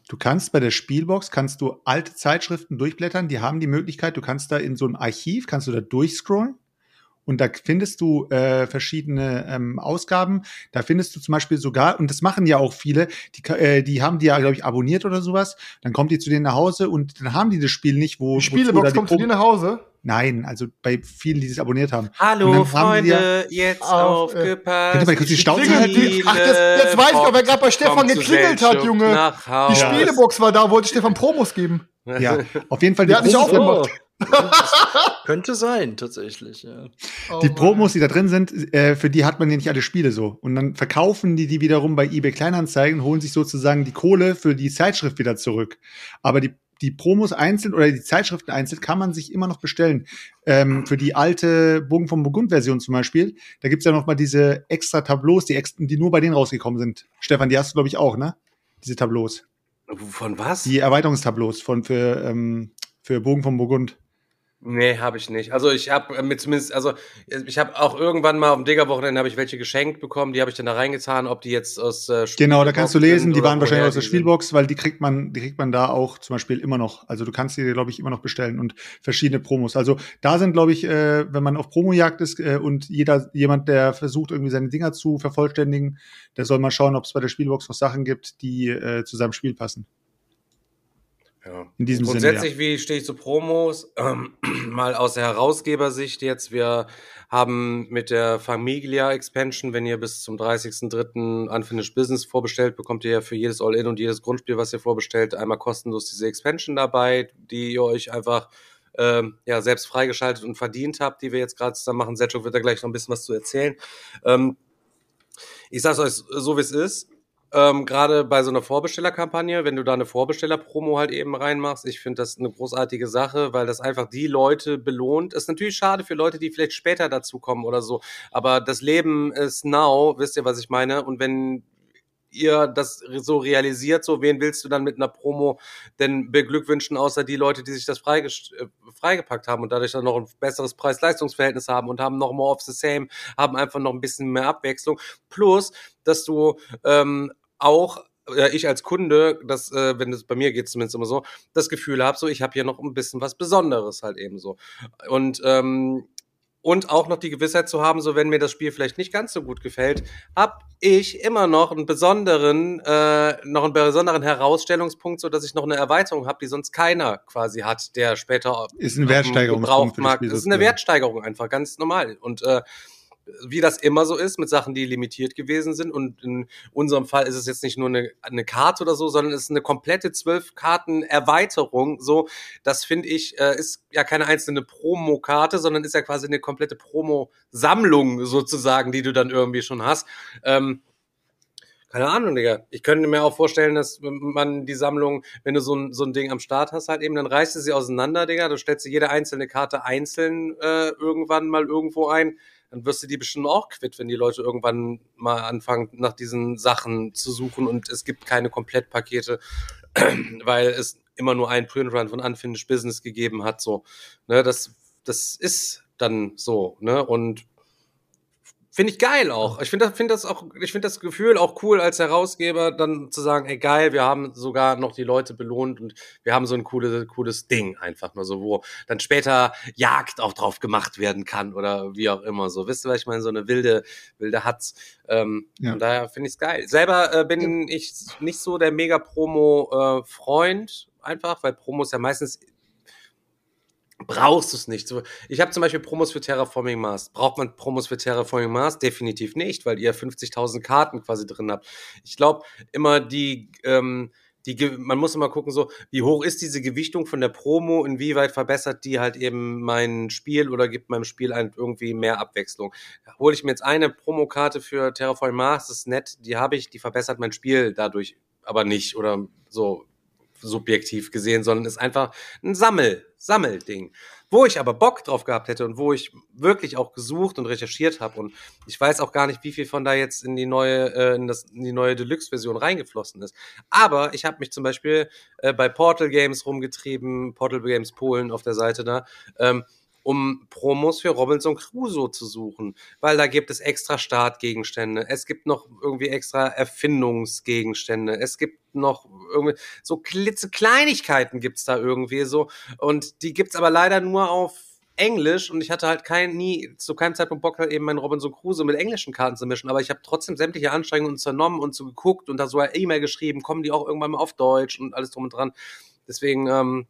Du kannst bei der Spielbox, kannst du alte Zeitschriften durchblättern, die haben die Möglichkeit, du kannst da in so ein Archiv, kannst du da durchscrollen und da findest du äh, verschiedene ähm, Ausgaben. Da findest du zum Beispiel sogar, und das machen ja auch viele, die, äh, die haben die ja, glaube ich, abonniert oder sowas. Dann kommt die zu denen nach Hause und dann haben die das Spiel nicht, wo Die Spielebox da die kommt zu dir nach Hause. Nein, also bei vielen, die das abonniert haben. Hallo, die ja- Freunde, jetzt Auf, äh, aufgepasst. Ihr mal kurz die Klingelt halten? die- Ach, jetzt- jetzt weiß ich doch, wer grad bei Stefan geklingelt hat, Junge. Die. Spielebox war da, wollte Stefan Promos geben. Ja, auf jeden Fall die Der hat nicht aufgemacht. Könnte sein, tatsächlich, ja. Oh die. Promos, die da drin sind, äh, für die hat man ja nicht alle Spiele so. Und dann verkaufen die die wiederum bei eBay Kleinanzeigen, und holen sich sozusagen die Kohle für die Zeitschrift wieder zurück. Aber die, die Promos einzeln oder die Zeitschriften einzeln kann man sich immer noch bestellen. Ähm, für die alte Bogen vom Burgund-Version zum Beispiel, da gibt's ja noch mal diese extra Tableaus, die, ex die nur bei denen rausgekommen sind. Stefan, die hast du, glaube ich, auch, ne? Diese Tableaus. Von was? Die Erweiterungstableaus von für, ähm, für Bogen vom Burgund. Nee, habe ich nicht. Also ich habe mit zumindest, also ich habe auch irgendwann mal auf dem Digger-Wochenende habe ich welche geschenkt bekommen, die habe ich dann da reingetan, ob die jetzt aus äh, Genau, da kannst du Spielbox lesen, die waren wahrscheinlich aus der die sind. Spielbox, weil die kriegt man, die kriegt man da auch zum Beispiel immer noch. Also du kannst die, glaube ich, immer noch bestellen und verschiedene Promos. Also da sind, glaube ich, äh, wenn man auf Promojagd ist äh, und jeder, jemand, der versucht, irgendwie seine Dinger zu vervollständigen, der soll mal schauen, ob es bei der Spielbox noch Sachen gibt, die äh, zu seinem Spiel passen. Ja. In diesem Sinne, Grundsätzlich, wie stehe ich zu Promos? Ähm, mal aus der Herausgebersicht jetzt. Wir haben mit der Familia Expansion, wenn ihr bis zum 30.03. Unfinished Business vorbestellt, bekommt ihr ja für jedes All-In und jedes Grundspiel, was ihr vorbestellt, einmal kostenlos diese Expansion dabei, die ihr euch einfach ähm, ja, selbst freigeschaltet und verdient habt, die wir jetzt gerade zusammen machen. Setschuk wird da gleich noch ein bisschen was zu erzählen. Ähm, ich sag's euch so, wie es ist. Ähm, Gerade bei so einer Vorbestellerkampagne, wenn du da eine Vorbestellerpromo halt eben reinmachst, ich finde das eine großartige Sache, weil das einfach die Leute belohnt. Ist natürlich schade für Leute, die vielleicht später dazu kommen oder so. Aber das Leben ist now, wisst ihr, was ich meine? Und wenn ihr das so realisiert, so wen willst du dann mit einer Promo denn beglückwünschen, außer die Leute, die sich das freigest- äh, freigepackt haben und dadurch dann noch ein besseres Preis-Leistungs-Verhältnis haben und haben noch more of the same, haben einfach noch ein bisschen mehr Abwechslung. Plus, dass du ähm, auch ja, ich als Kunde, das, äh, wenn es bei mir geht zumindest immer so, das Gefühl habe, so ich habe hier noch ein bisschen was Besonderes halt eben so. Und ähm, und auch noch die Gewissheit zu haben, so wenn mir das Spiel vielleicht nicht ganz so gut gefällt, hab ich immer noch einen besonderen, äh, noch einen besonderen Herausstellungspunkt, so dass ich noch eine Erweiterung habe, die sonst keiner quasi hat, der später ist ein Wertsteigerungspunkt mag. Das ist eine Wertsteigerung einfach ganz normal und äh, wie das immer so ist, mit Sachen, die limitiert gewesen sind. Und in unserem Fall ist es jetzt nicht nur eine, eine Karte oder so, sondern es ist eine komplette zwölf Karten Erweiterung. So, das finde ich, äh, ist ja keine einzelne Promo-Karte, sondern ist ja quasi eine komplette Promo-Sammlung sozusagen, die du dann irgendwie schon hast. Ähm, keine Ahnung, Digga. Ich könnte mir auch vorstellen, dass man die Sammlung, wenn du so ein, so ein Ding am Start hast, halt eben, dann reißt du sie auseinander, Digga. Du stellst dir jede einzelne Karte einzeln äh, irgendwann mal irgendwo ein dann wirst du die bestimmt auch quitt, wenn die Leute irgendwann mal anfangen, nach diesen Sachen zu suchen und es gibt keine Komplettpakete, weil es immer nur einen Printrun von Unfinished Business gegeben hat, so. Ne, das, das ist dann so, ne, und Finde ich geil auch. Ich finde das, find das auch, ich finde das Gefühl auch cool als Herausgeber, dann zu sagen, ey geil, wir haben sogar noch die Leute belohnt und wir haben so ein cooles, cooles Ding einfach nur so, wo dann später Jagd auch drauf gemacht werden kann oder wie auch immer so. Wisst ihr, was ich meine? So eine wilde, wilde Hatz. Ähm, ja. Von daher finde ich es geil. Selber äh, bin ja. ich nicht so der Mega-Promo-Freund, äh, einfach, weil Promos ja meistens brauchst du es nicht. Ich habe zum Beispiel Promos für Terraforming Mars. Braucht man Promos für Terraforming Mars? Definitiv nicht, weil ihr 50.000 Karten quasi drin habt. Ich glaube immer die, ähm, die, man muss immer gucken, so, wie hoch ist diese Gewichtung von der Promo, inwieweit verbessert die halt eben mein Spiel oder gibt meinem Spiel ein, irgendwie mehr Abwechslung. Hole ich mir jetzt eine Promokarte für Terraforming Mars, das ist nett, die habe ich, die verbessert mein Spiel dadurch aber nicht oder so subjektiv gesehen, sondern ist einfach ein Sammel, Sammelding. Wo ich aber Bock drauf gehabt hätte und wo ich wirklich auch gesucht und recherchiert habe und ich weiß auch gar nicht, wie viel von da jetzt in die neue, äh, in, das, in die neue Deluxe-Version reingeflossen ist. Aber ich habe mich zum Beispiel äh, bei Portal Games rumgetrieben, Portal Games Polen auf der Seite da, ähm, um Promos für Robinson Crusoe zu suchen, weil da gibt es extra Startgegenstände, es gibt noch irgendwie extra Erfindungsgegenstände, es gibt noch irgendwie so klitzekleinigkeiten gibt's da irgendwie so und die gibt's aber leider nur auf Englisch und ich hatte halt kein, nie, zu keinem Zeitpunkt Bock, halt eben meinen Robinson Crusoe mit englischen Karten zu mischen, aber ich habe trotzdem sämtliche Anstrengungen unternommen und so geguckt und da so eine E-Mail geschrieben, kommen die auch irgendwann mal auf Deutsch und alles drum und dran. Deswegen, ähm,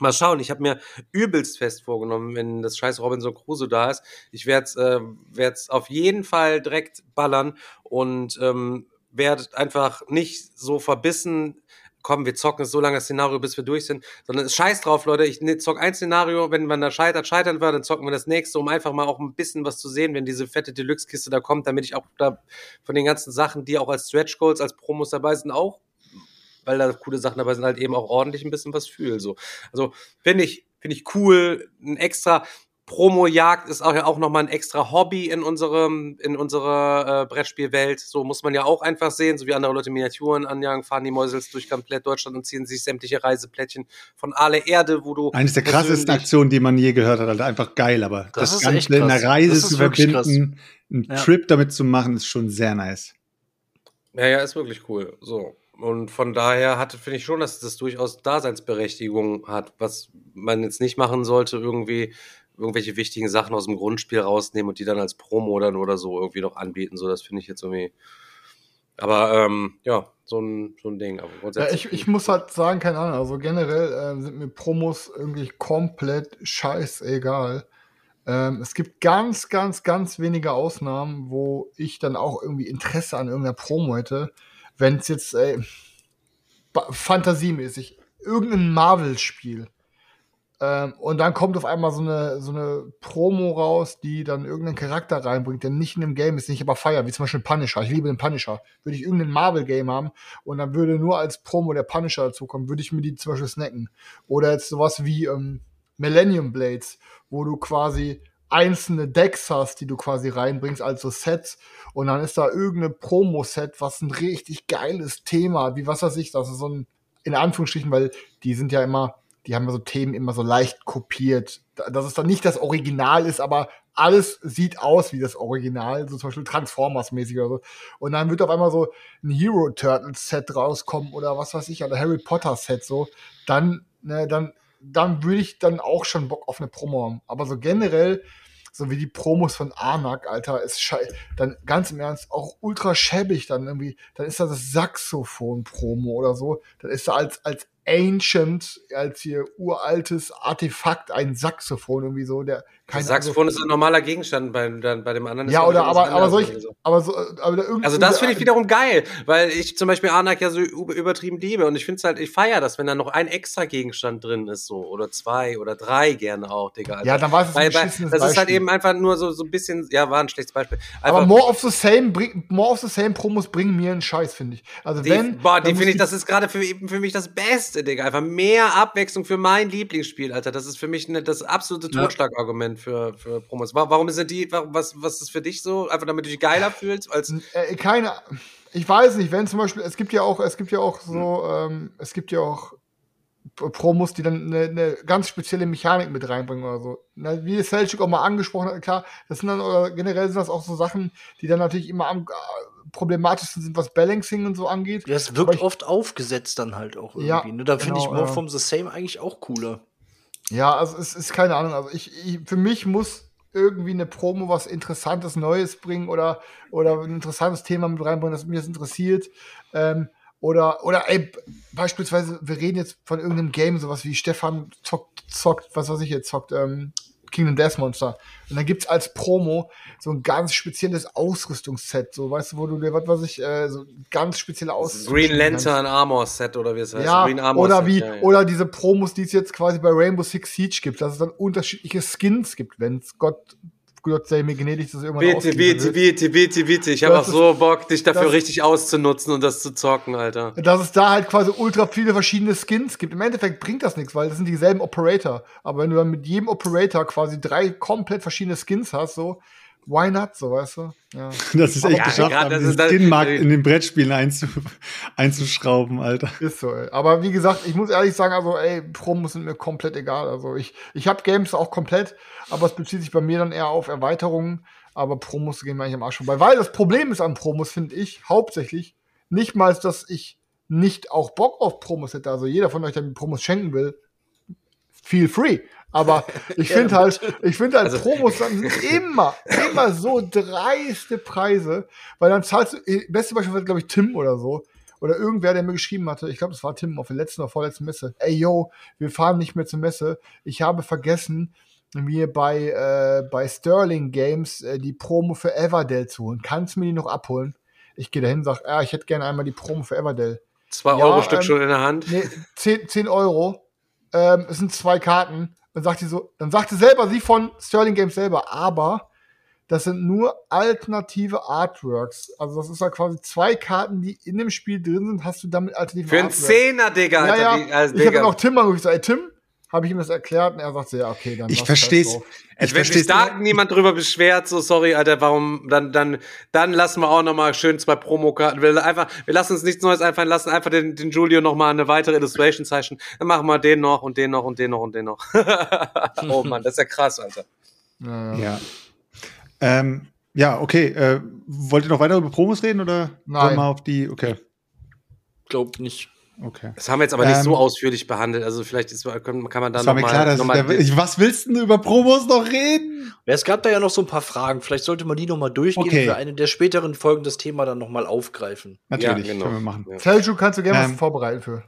Mal schauen, ich habe mir übelst fest vorgenommen, wenn das scheiß Robinson Crusoe da ist. Ich werde es äh, werd's auf jeden Fall direkt ballern und ähm, werde einfach nicht so verbissen, komm, wir zocken so lange das Szenario, bis wir durch sind, sondern scheiß drauf, Leute. Ich ne, zock ein Szenario, wenn man da scheitert, scheitern wir, dann zocken wir das nächste, um einfach mal auch ein bisschen was zu sehen, wenn diese fette Deluxe-Kiste da kommt, damit ich auch da von den ganzen Sachen, die auch als Stretch Goals, als Promos dabei sind, auch weil da coole Sachen dabei sind, halt eben auch ordentlich ein bisschen was fühlen. So. Also finde ich, finde ich cool, ein extra. Promo-Jagd ist auch ja auch nochmal ein extra Hobby in unserem, in unserer äh, Brettspielwelt. So muss man ja auch einfach sehen, so wie andere Leute Miniaturen anjagen, fahren die Mäusels durch komplett Deutschland und ziehen sich sämtliche Reiseplättchen von aller Erde, wo du. Eines der krassesten Aktionen, die man je gehört hat, halt einfach geil, aber das, das Ganze in einer Reise zu verbinden, einen ja. Trip damit zu machen, ist schon sehr nice. Ja, ja, ist wirklich cool. So. Und von daher hatte, finde ich schon, dass das durchaus Daseinsberechtigung hat, was man jetzt nicht machen sollte, irgendwie irgendwelche wichtigen Sachen aus dem Grundspiel rausnehmen und die dann als Promo dann oder so irgendwie noch anbieten. So, das finde ich jetzt irgendwie. Aber ähm, ja, so ein, so ein Ding. Aber ja, ich, ich muss halt sagen, keine Ahnung, also generell äh, sind mir Promos irgendwie komplett scheißegal. Ähm, es gibt ganz, ganz, ganz wenige Ausnahmen, wo ich dann auch irgendwie Interesse an irgendeiner Promo hätte wenn es jetzt äh, fantasiemäßig irgendein Marvel-Spiel ähm, und dann kommt auf einmal so eine, so eine Promo raus, die dann irgendeinen Charakter reinbringt, der nicht in dem Game ist, den ich aber feier, wie zum Beispiel Punisher. Ich liebe den Punisher. Würde ich irgendein Marvel-Game haben und dann würde nur als Promo der Punisher dazukommen, würde ich mir die zum Beispiel snacken. Oder jetzt sowas wie ähm, Millennium Blades, wo du quasi einzelne Decks hast, die du quasi reinbringst, also Sets. Und dann ist da irgendeine Promo-Set, was ein richtig geiles Thema, wie was weiß ich, das ist so ein, in Anführungsstrichen, weil die sind ja immer, die haben ja so Themen immer so leicht kopiert. Dass es dann nicht das Original ist, aber alles sieht aus wie das Original, so zum Beispiel Transformers-mäßig oder so. Und dann wird auf einmal so ein Hero Turtles Set rauskommen oder was weiß ich, oder Harry Potter Set so. Dann, ne, dann, dann würde ich dann auch schon Bock auf eine Promo haben. Aber so generell, so wie die Promos von Anak, Alter, ist schei dann ganz im Ernst auch ultra schäbig dann irgendwie, dann ist da das Saxophon-Promo oder so, dann ist da als, als Ancient, als hier uraltes Artefakt ein Saxophon irgendwie so, der kein Saxophon ist ein normaler Gegenstand bei, dann, bei dem anderen. Ja, oder aber, aber solch, so. aber so, aber Also das finde ich wiederum geil, weil ich zum Beispiel Anak ja so übertrieben liebe und ich finde es halt, ich feiere das, wenn da noch ein extra Gegenstand drin ist, so, oder zwei oder drei gerne auch, Digga. Alter. Ja, dann war es ein weil, Das Beispiel. ist halt eben einfach nur so, so ein bisschen, ja, war ein schlechtes Beispiel. Einfach, aber more of the same, bring, more of the same Promos bringen mir einen Scheiß, finde ich. Also wenn. Boah, die finde ich, das ist gerade für, für mich das Beste, Digga. Einfach mehr Abwechslung für mein Lieblingsspiel, Alter. Das ist für mich ne, das absolute Totschlagargument für, für Promos. Warum sind die, was, was ist für dich so? Einfach damit du dich geiler fühlst? Als äh, keine, ich weiß nicht, wenn zum Beispiel, es gibt ja auch, es gibt ja auch so, ähm, es gibt ja auch Promos, die dann eine, eine, ganz spezielle Mechanik mit reinbringen oder so. Na, wie Selchuk auch mal angesprochen hat, klar, das sind dann, oder generell sind das auch so Sachen, die dann natürlich immer am problematischsten sind, was Balancing und so angeht. Ja, es wirkt ich, oft aufgesetzt dann halt auch irgendwie. Ja, ne? Da genau, finde ich More ja. from the Same eigentlich auch cooler. Ja, also es ist keine Ahnung. Also ich, ich für mich muss irgendwie eine Promo was Interessantes, Neues bringen oder, oder ein interessantes Thema mit reinbringen, das mich das interessiert. Ähm, oder, oder ey, beispielsweise, wir reden jetzt von irgendeinem Game, sowas wie Stefan zockt, zockt was weiß ich jetzt, zockt, ähm, Kingdom Death Monster. Und dann gibt's als Promo so ein ganz spezielles Ausrüstungsset, so weißt du, wo du dir, was weiß ich, äh, so ganz spezielle Ausrüstung. Green Lantern Armor Set oder wie es heißt. Ja, oder wie, ja, ja. oder diese Promos, die es jetzt quasi bei Rainbow Six Siege gibt, dass es dann unterschiedliche Skins gibt, wenn Gott Gott sei mir gnädig, dass irgendwann Bitte, bitte, bitte, bitte, bitte. Ich habe auch so Bock, dich dafür richtig auszunutzen und das zu zocken, Alter. Dass es da halt quasi ultra viele verschiedene Skins gibt. Im Endeffekt bringt das nichts, weil das sind dieselben Operator. Aber wenn du dann mit jedem Operator quasi drei komplett verschiedene Skins hast, so, why not, so, weißt du? Ja. Das ist echt ja, geschafft, haben, diesen Skin-Markt in den Brettspielen einzu einzuschrauben, Alter. Ist so, ey. Aber wie gesagt, ich muss ehrlich sagen, also, ey, Promos sind mir komplett egal. Also, ich, ich habe Games auch komplett, aber es bezieht sich bei mir dann eher auf Erweiterungen. Aber Promos gehen mir eigentlich am Arsch vorbei. Weil das Problem ist an Promos, finde ich, hauptsächlich, nicht mal, dass ich nicht auch Bock auf Promos hätte. Also, jeder von euch, der mir Promos schenken will, feel free. Aber ich finde halt, ich finde halt, also, Promos sind immer, immer so dreiste Preise, weil dann zahlst du, äh, beste Beispiel war, glaube ich, Tim oder so. Oder irgendwer, der mir geschrieben hatte, ich glaube, das war Tim auf der letzten oder vorletzten Messe. Ey, yo, wir fahren nicht mehr zur Messe. Ich habe vergessen, mir bei, äh, bei Sterling Games äh, die Promo für Everdell zu holen. Kannst du mir die noch abholen? Ich gehe dahin und sage, ja, ich hätte gerne einmal die Promo für Everdell. Zwei ja, Euro Stück ähm, schon in der Hand? Nee, zehn, zehn Euro. Ähm, es sind zwei Karten. Dann sagt sie so, dann sagte selber sie von Sterling Games selber, aber das sind nur alternative Artworks. Also das ist ja quasi zwei Karten, die in dem Spiel drin sind, hast du damit alternative Für einen Zehner, Digga. Ja, ja. Also, ich habe dann auch Tim mal gesagt, ey Tim, habe ich ihm das erklärt und er sagt so, ja, okay, dann. Ich verstehe es. Ich wenn sich da niemand drüber beschwert, so sorry, Alter, warum, dann, dann, dann lassen wir auch noch mal schön zwei Promokarten. Wir einfach, wir lassen uns nichts Neues einfallen lassen, einfach den, den Julio noch mal eine weitere Illustration Session. Dann machen wir den noch und den noch und den noch und den noch. oh Mann, das ist ja krass, Alter. Ja. Ja, ähm, ja okay. Äh, wollt ihr noch weiter über Promos reden oder? Nein. Mal auf die, okay. Glaub nicht. Okay. Das haben wir jetzt aber nicht ähm, so ausführlich behandelt. Also vielleicht ist, kann, man da noch mal, klar, noch mal der, Was willst du über Promos noch reden? Ja, es gab da ja noch so ein paar Fragen. Vielleicht sollte man die noch mal durchgehen okay. für eine der späteren Folgen das Thema dann noch mal aufgreifen. Natürlich, ja, genau. können wir machen. Ja. Seljuk, kannst du gerne ähm, was vorbereiten für?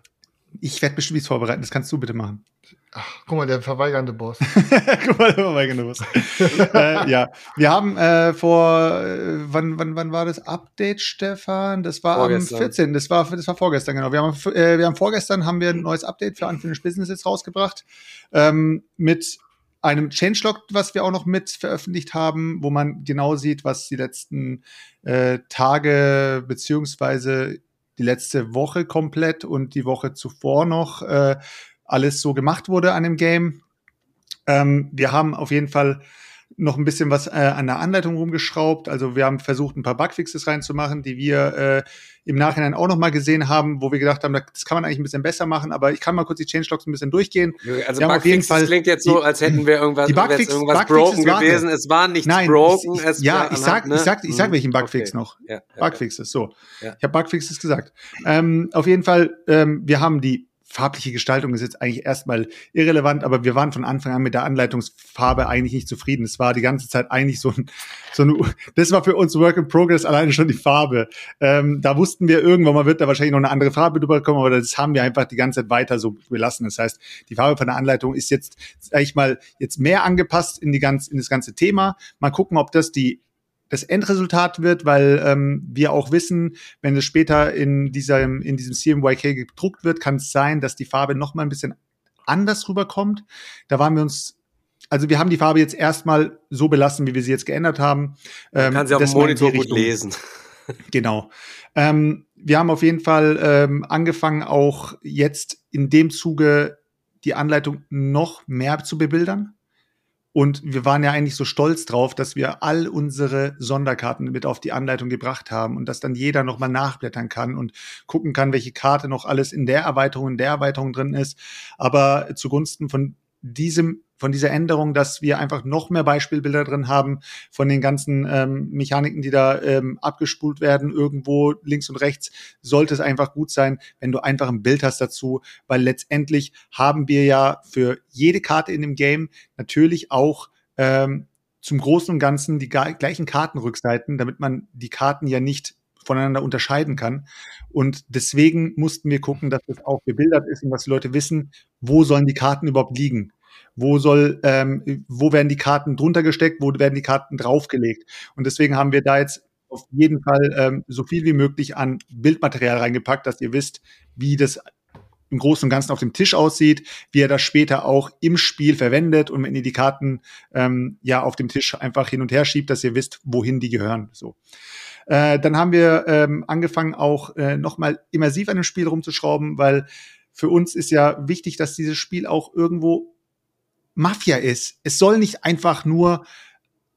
Ich werde bestimmt nichts vorbereiten. Das kannst du bitte machen. Ach, guck mal, der verweigernde Boss. guck mal, der verweigernde Boss. äh, ja, wir haben äh, vor, äh, wann, wann, wann war das Update, Stefan? Das war vorgestern. am 14. Das war, das war vorgestern, genau. Wir haben, äh, wir haben vorgestern haben wir ein neues Update für Unfinished Business jetzt rausgebracht. Ähm, mit einem Changelog, was wir auch noch mit veröffentlicht haben, wo man genau sieht, was die letzten äh, Tage beziehungsweise die letzte Woche komplett und die Woche zuvor noch äh, alles so gemacht wurde an dem Game. Ähm, wir haben auf jeden Fall noch ein bisschen was äh, an der Anleitung rumgeschraubt. Also wir haben versucht, ein paar Bugfixes reinzumachen, die wir äh, im Nachhinein auch noch mal gesehen haben, wo wir gedacht haben, das kann man eigentlich ein bisschen besser machen. Aber ich kann mal kurz die Changelogs ein bisschen durchgehen. Also Bugfixes klingt jetzt so, als hätten wir irgendwas, die Bugfix, irgendwas broken gewesen. Es war nichts Nein, broken. Ich, ich, ja, ich sag, ne? ich sag, ich sag mhm. welchen Bugfix okay. noch. Ja, ja, Bugfixes, so. Ja. Ich habe Bugfixes gesagt. Ähm, auf jeden Fall, ähm, wir haben die farbliche Gestaltung ist jetzt eigentlich erstmal irrelevant, aber wir waren von Anfang an mit der Anleitungsfarbe eigentlich nicht zufrieden. Es war die ganze Zeit eigentlich so ein, so ein das war für uns Work in Progress alleine schon die Farbe. Ähm, da wussten wir irgendwann mal wird da wahrscheinlich noch eine andere Farbe drüber kommen, aber das haben wir einfach die ganze Zeit weiter so belassen. Das heißt, die Farbe von der Anleitung ist jetzt, sag ich mal, jetzt mehr angepasst in die ganz, in das ganze Thema. Mal gucken, ob das die das Endresultat wird, weil ähm, wir auch wissen, wenn es später in diesem, in diesem CMYK gedruckt wird, kann es sein, dass die Farbe noch mal ein bisschen anders rüberkommt. Da waren wir uns also wir haben die Farbe jetzt erstmal so belassen, wie wir sie jetzt geändert haben. Ähm, kann sie auf dem Monitor gut lesen. Genau. Ähm, wir haben auf jeden Fall ähm, angefangen, auch jetzt in dem Zuge die Anleitung noch mehr zu bebildern. Und wir waren ja eigentlich so stolz drauf, dass wir all unsere Sonderkarten mit auf die Anleitung gebracht haben und dass dann jeder nochmal nachblättern kann und gucken kann, welche Karte noch alles in der Erweiterung, in der Erweiterung drin ist. Aber zugunsten von diesem von dieser Änderung, dass wir einfach noch mehr Beispielbilder drin haben von den ganzen ähm, Mechaniken, die da ähm, abgespult werden, irgendwo links und rechts, sollte es einfach gut sein, wenn du einfach ein Bild hast dazu, weil letztendlich haben wir ja für jede Karte in dem Game natürlich auch ähm, zum Großen und Ganzen die gleichen Kartenrückseiten, damit man die Karten ja nicht voneinander unterscheiden kann. Und deswegen mussten wir gucken, dass das auch bebildert ist und dass die Leute wissen, wo sollen die Karten überhaupt liegen wo soll, ähm, wo werden die Karten drunter gesteckt, wo werden die Karten draufgelegt. Und deswegen haben wir da jetzt auf jeden Fall ähm, so viel wie möglich an Bildmaterial reingepackt, dass ihr wisst, wie das im Großen und Ganzen auf dem Tisch aussieht, wie er das später auch im Spiel verwendet und wenn ihr die Karten ähm, ja auf dem Tisch einfach hin und her schiebt, dass ihr wisst, wohin die gehören. So. Äh, dann haben wir ähm, angefangen, auch äh, nochmal immersiv an dem Spiel rumzuschrauben, weil für uns ist ja wichtig, dass dieses Spiel auch irgendwo Mafia ist. Es soll nicht einfach nur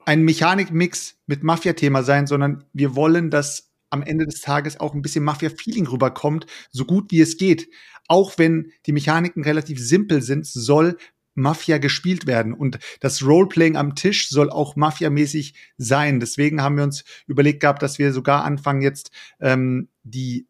ein Mechanikmix mit Mafia-Thema sein, sondern wir wollen, dass am Ende des Tages auch ein bisschen Mafia-Feeling rüberkommt, so gut wie es geht. Auch wenn die Mechaniken relativ simpel sind, soll Mafia gespielt werden. Und das Roleplaying am Tisch soll auch Mafia-mäßig sein. Deswegen haben wir uns überlegt gehabt, dass wir sogar anfangen, jetzt ähm, die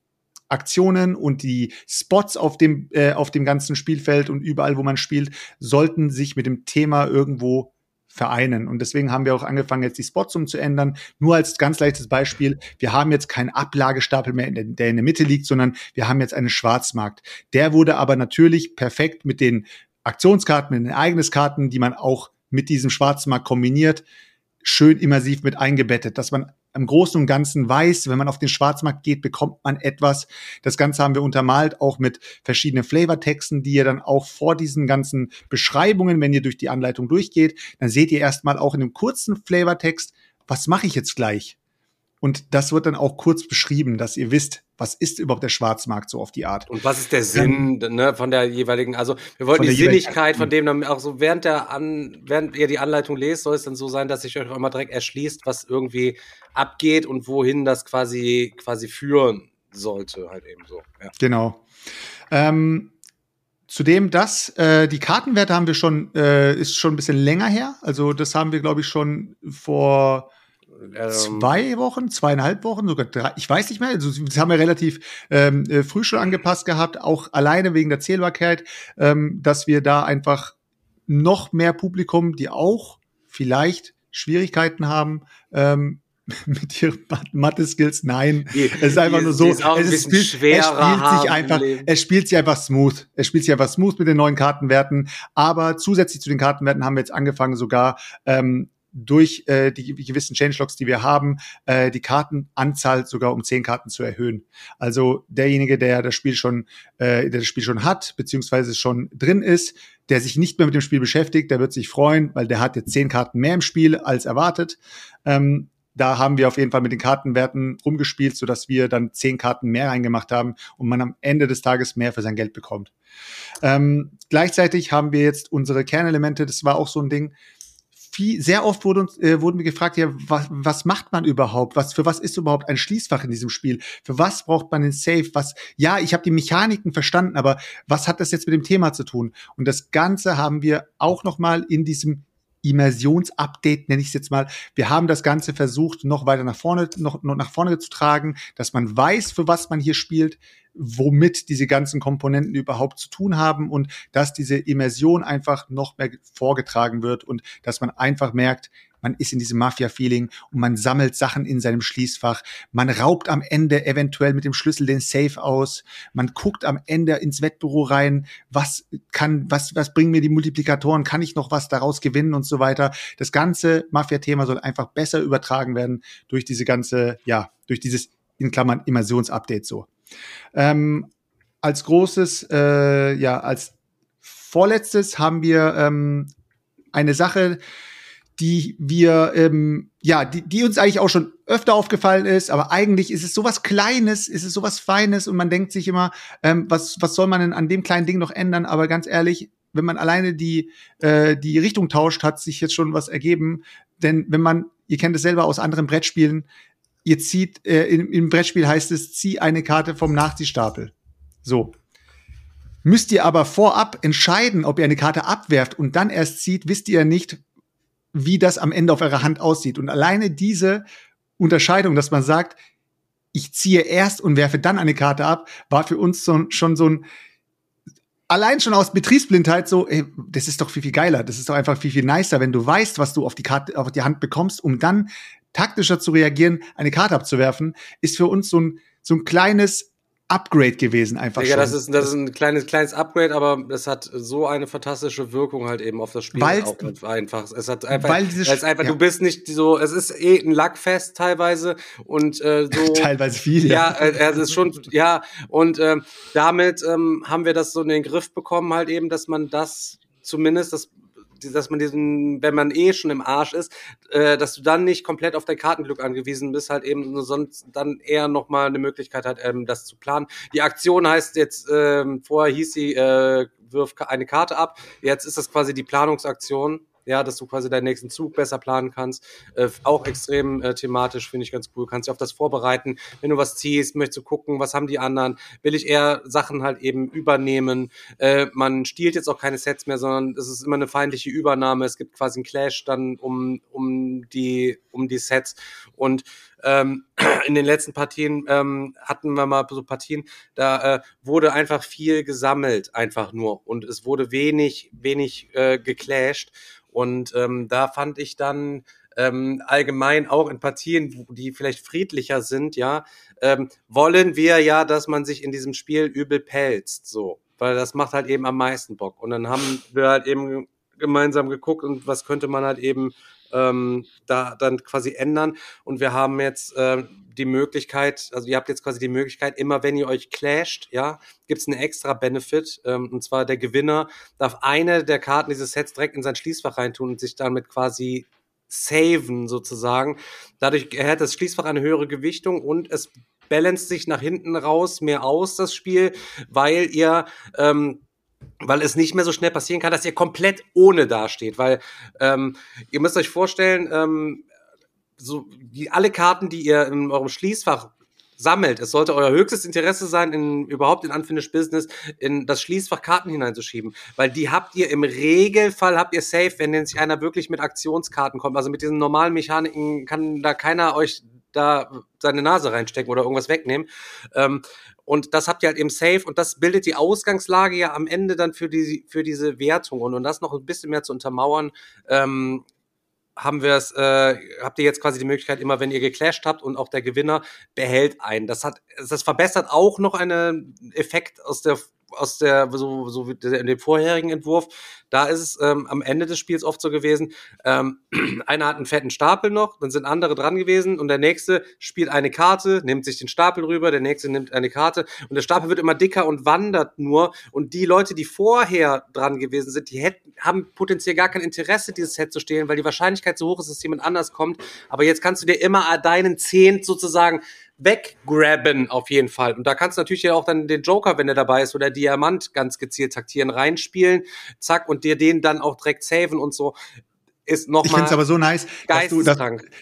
Aktionen und die Spots auf dem, äh, auf dem ganzen Spielfeld und überall, wo man spielt, sollten sich mit dem Thema irgendwo vereinen. Und deswegen haben wir auch angefangen, jetzt die Spots umzuändern. Nur als ganz leichtes Beispiel, wir haben jetzt keinen Ablagestapel mehr, in der, in der Mitte liegt, sondern wir haben jetzt einen Schwarzmarkt. Der wurde aber natürlich perfekt mit den Aktionskarten, mit den Ereigniskarten, die man auch mit diesem Schwarzmarkt kombiniert, schön immersiv mit eingebettet, dass man im Großen und Ganzen weiß, wenn man auf den Schwarzmarkt geht, bekommt man etwas. Das Ganze haben wir untermalt, auch mit verschiedenen Flavortexten, die ihr dann auch vor diesen ganzen Beschreibungen, wenn ihr durch die Anleitung durchgeht, dann seht ihr erstmal auch in einem kurzen Flavortext, was mache ich jetzt gleich? Und das wird dann auch kurz beschrieben, dass ihr wisst, was ist überhaupt der Schwarzmarkt so auf die Art. Und was ist der Sinn ähm, ne, von der jeweiligen, also wir wollten die Sinnigkeit von dem dann auch so während der an, während ihr die Anleitung lest, soll es dann so sein, dass sich euch auch immer direkt erschließt, was irgendwie abgeht und wohin das quasi quasi führen sollte, halt eben so. Ja. Genau. Ähm, Zudem das, äh, die Kartenwerte haben wir schon, äh, ist schon ein bisschen länger her. Also das haben wir, glaube ich, schon vor ähm, zwei Wochen, zweieinhalb Wochen, sogar drei, ich weiß nicht mehr. Also, das haben wir relativ ähm, äh, früh schon angepasst gehabt, auch alleine wegen der Zählbarkeit, ähm, dass wir da einfach noch mehr Publikum, die auch vielleicht Schwierigkeiten haben, ähm, mit ihren Mathe-Skills, nein. Die, es ist einfach nur so, es, ist, spielt, es spielt sich einfach, es spielt sich einfach smooth. Es spielt sich einfach smooth mit den neuen Kartenwerten. Aber zusätzlich zu den Kartenwerten haben wir jetzt angefangen, sogar ähm, durch äh, die gewissen Changelogs, die wir haben, äh, die Kartenanzahl sogar um zehn Karten zu erhöhen. Also derjenige, der das Spiel schon, äh, der das Spiel schon hat, beziehungsweise schon drin ist, der sich nicht mehr mit dem Spiel beschäftigt, der wird sich freuen, weil der hat jetzt zehn Karten mehr im Spiel als erwartet. Ähm, da haben wir auf jeden Fall mit den Kartenwerten rumgespielt, sodass wir dann zehn Karten mehr reingemacht haben und man am Ende des Tages mehr für sein Geld bekommt. Ähm, gleichzeitig haben wir jetzt unsere Kernelemente, das war auch so ein Ding, viel, sehr oft wurde uns, äh, wurden wir gefragt, ja, was, was macht man überhaupt? Was, für was ist überhaupt ein Schließfach in diesem Spiel? Für was braucht man den Safe? Was, ja, ich habe die Mechaniken verstanden, aber was hat das jetzt mit dem Thema zu tun? Und das Ganze haben wir auch noch mal in diesem Immersionsupdate, nenne ich es jetzt mal. Wir haben das Ganze versucht, noch weiter nach vorne, noch, noch nach vorne zu tragen, dass man weiß, für was man hier spielt, womit diese ganzen Komponenten überhaupt zu tun haben und dass diese Immersion einfach noch mehr vorgetragen wird und dass man einfach merkt, man ist in diesem Mafia-Feeling und man sammelt Sachen in seinem Schließfach. Man raubt am Ende eventuell mit dem Schlüssel den Safe aus. Man guckt am Ende ins Wettbüro rein. Was kann, was, was bringen mir die Multiplikatoren? Kann ich noch was daraus gewinnen und so weiter? Das ganze Mafia-Thema soll einfach besser übertragen werden durch diese ganze, ja, durch dieses in Klammern Immersionsupdate so. Ähm, als großes, äh, ja, als vorletztes haben wir ähm, eine Sache, die wir, ähm, ja, die, die uns eigentlich auch schon öfter aufgefallen ist, aber eigentlich ist es sowas Kleines, ist es sowas Feines und man denkt sich immer, ähm, was, was soll man denn an dem kleinen Ding noch ändern? Aber ganz ehrlich, wenn man alleine die, äh, die Richtung tauscht, hat sich jetzt schon was ergeben. Denn wenn man, ihr kennt es selber aus anderen Brettspielen, ihr zieht, äh, im, im Brettspiel heißt es, zieh eine Karte vom Nachziehstapel. So. Müsst ihr aber vorab entscheiden, ob ihr eine Karte abwerft und dann erst zieht, wisst ihr nicht, wie das am Ende auf eurer Hand aussieht. Und alleine diese Unterscheidung, dass man sagt, ich ziehe erst und werfe dann eine Karte ab, war für uns so, schon so ein, allein schon aus Betriebsblindheit so, ey, das ist doch viel, viel geiler. Das ist doch einfach viel, viel nicer, wenn du weißt, was du auf die Karte, auf die Hand bekommst, um dann taktischer zu reagieren, eine Karte abzuwerfen, ist für uns so ein, so ein kleines Upgrade gewesen, einfach ja, schon. das ist, das ist ein kleines, kleines Upgrade, aber es hat so eine fantastische Wirkung halt eben auf das Spiel weil, auch einfach. Es hat einfach, weil diese, es einfach, ja. du bist nicht so, es ist eh ein Lackfest teilweise und äh, so. teilweise viel, ja. Ja, äh, es ist schon, ja, und äh, damit ähm, haben wir das so in den Griff bekommen, halt eben, dass man das zumindest das dass man diesen, wenn man eh schon im Arsch ist, äh, dass du dann nicht komplett auf dein Kartenglück angewiesen bist, halt eben sonst dann eher nochmal eine Möglichkeit hat, ähm, das zu planen. Die Aktion heißt jetzt, ähm, vorher hieß sie, äh, wirf eine Karte ab, jetzt ist das quasi die Planungsaktion ja, dass du quasi deinen nächsten Zug besser planen kannst. Äh, auch extrem äh, thematisch, finde ich ganz cool. Kannst dich auf das vorbereiten. Wenn du was ziehst, möchtest du gucken, was haben die anderen? Will ich eher Sachen halt eben übernehmen? Äh, man stiehlt jetzt auch keine Sets mehr, sondern es ist immer eine feindliche Übernahme. Es gibt quasi einen Clash dann um, um, die, um die Sets. Und ähm, in den letzten Partien ähm, hatten wir mal so Partien, da äh, wurde einfach viel gesammelt, einfach nur. Und es wurde wenig, wenig äh, geclasht. Und ähm, da fand ich dann ähm, allgemein auch in Partien, die vielleicht friedlicher sind, ja, ähm, wollen wir ja, dass man sich in diesem Spiel übel pelzt, so, weil das macht halt eben am meisten Bock. Und dann haben wir halt eben gemeinsam geguckt und was könnte man halt eben ähm, da dann quasi ändern. Und wir haben jetzt äh, die Möglichkeit, also ihr habt jetzt quasi die Möglichkeit, immer wenn ihr euch clasht, ja, gibt es einen extra Benefit. Ähm, und zwar der Gewinner darf eine der Karten dieses Sets direkt in sein Schließfach reintun und sich damit quasi saven sozusagen. Dadurch erhält das Schließfach eine höhere Gewichtung und es balanced sich nach hinten raus mehr aus, das Spiel, weil ihr ähm, weil es nicht mehr so schnell passieren kann, dass ihr komplett ohne dasteht. Weil ähm, ihr müsst euch vorstellen, ähm, so die, alle Karten, die ihr in eurem Schließfach sammelt. Es sollte euer höchstes Interesse sein, in, überhaupt in Unfinished Business in das Schließfach Karten hineinzuschieben. Weil die habt ihr im Regelfall, habt ihr safe, wenn sich einer wirklich mit Aktionskarten kommt. Also mit diesen normalen Mechaniken kann da keiner euch da seine Nase reinstecken oder irgendwas wegnehmen. Ähm, und das habt ihr halt eben safe und das bildet die Ausgangslage ja am Ende dann für, die, für diese Wertung. Und um das noch ein bisschen mehr zu untermauern, ähm, haben wir es, äh, habt ihr jetzt quasi die Möglichkeit, immer wenn ihr geclasht habt und auch der Gewinner behält einen. Das hat, das verbessert auch noch einen Effekt aus der aus der, so, so wie in dem vorherigen Entwurf, da ist es ähm, am Ende des Spiels oft so gewesen, ähm, einer hat einen fetten Stapel noch, dann sind andere dran gewesen und der nächste spielt eine Karte, nimmt sich den Stapel rüber, der nächste nimmt eine Karte und der Stapel wird immer dicker und wandert nur und die Leute, die vorher dran gewesen sind, die hätten, haben potenziell gar kein Interesse, dieses Set zu stehlen, weil die Wahrscheinlichkeit so hoch ist, dass jemand anders kommt, aber jetzt kannst du dir immer deinen Zehnt sozusagen weggrabben auf jeden Fall. Und da kannst du natürlich ja auch dann den Joker, wenn er dabei ist, oder Diamant ganz gezielt taktieren, reinspielen, zack, und dir den dann auch direkt saven und so. Ist noch Ich finde es aber so nice, dass du, dass,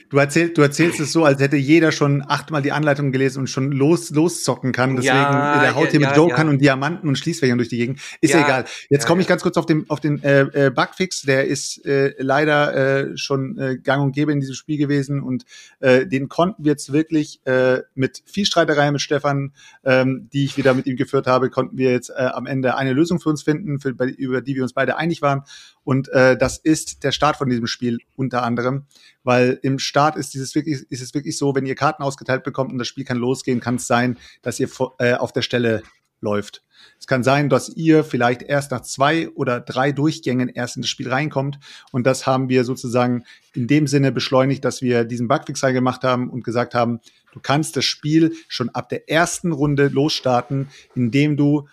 du, erzähl, du erzählst es so, als hätte jeder schon achtmal die Anleitung gelesen und schon los, loszocken kann. Deswegen, Ja, der haut hier ja, mit ja, Jokern ja. und Diamanten und Schließfächern durch die Gegend. Ist ja, egal. Jetzt komme ich ganz kurz auf den, auf den äh, äh, Bugfix. Der ist äh, leider äh, schon äh, gang und gäbe in diesem Spiel gewesen und äh, den konnten wir jetzt wirklich äh, mit viel Streiterei mit Stefan, ähm, die ich wieder mit ihm geführt habe, konnten wir jetzt äh, am Ende eine Lösung für uns finden, für, über die wir uns beide einig waren. Und äh, das ist der Start von diesem Spiel unter anderem, weil im Start ist dieses wirklich, ist es wirklich so, wenn ihr Karten ausgeteilt bekommt und das Spiel kann losgehen, kann es sein, dass ihr äh, auf der Stelle läuft. Es kann sein, dass ihr vielleicht erst nach zwei oder drei Durchgängen erst in das Spiel reinkommt. Und das haben wir sozusagen in dem Sinne beschleunigt, dass wir diesen Bugfix gemacht haben und gesagt haben, du kannst das Spiel schon ab der ersten Runde losstarten, indem du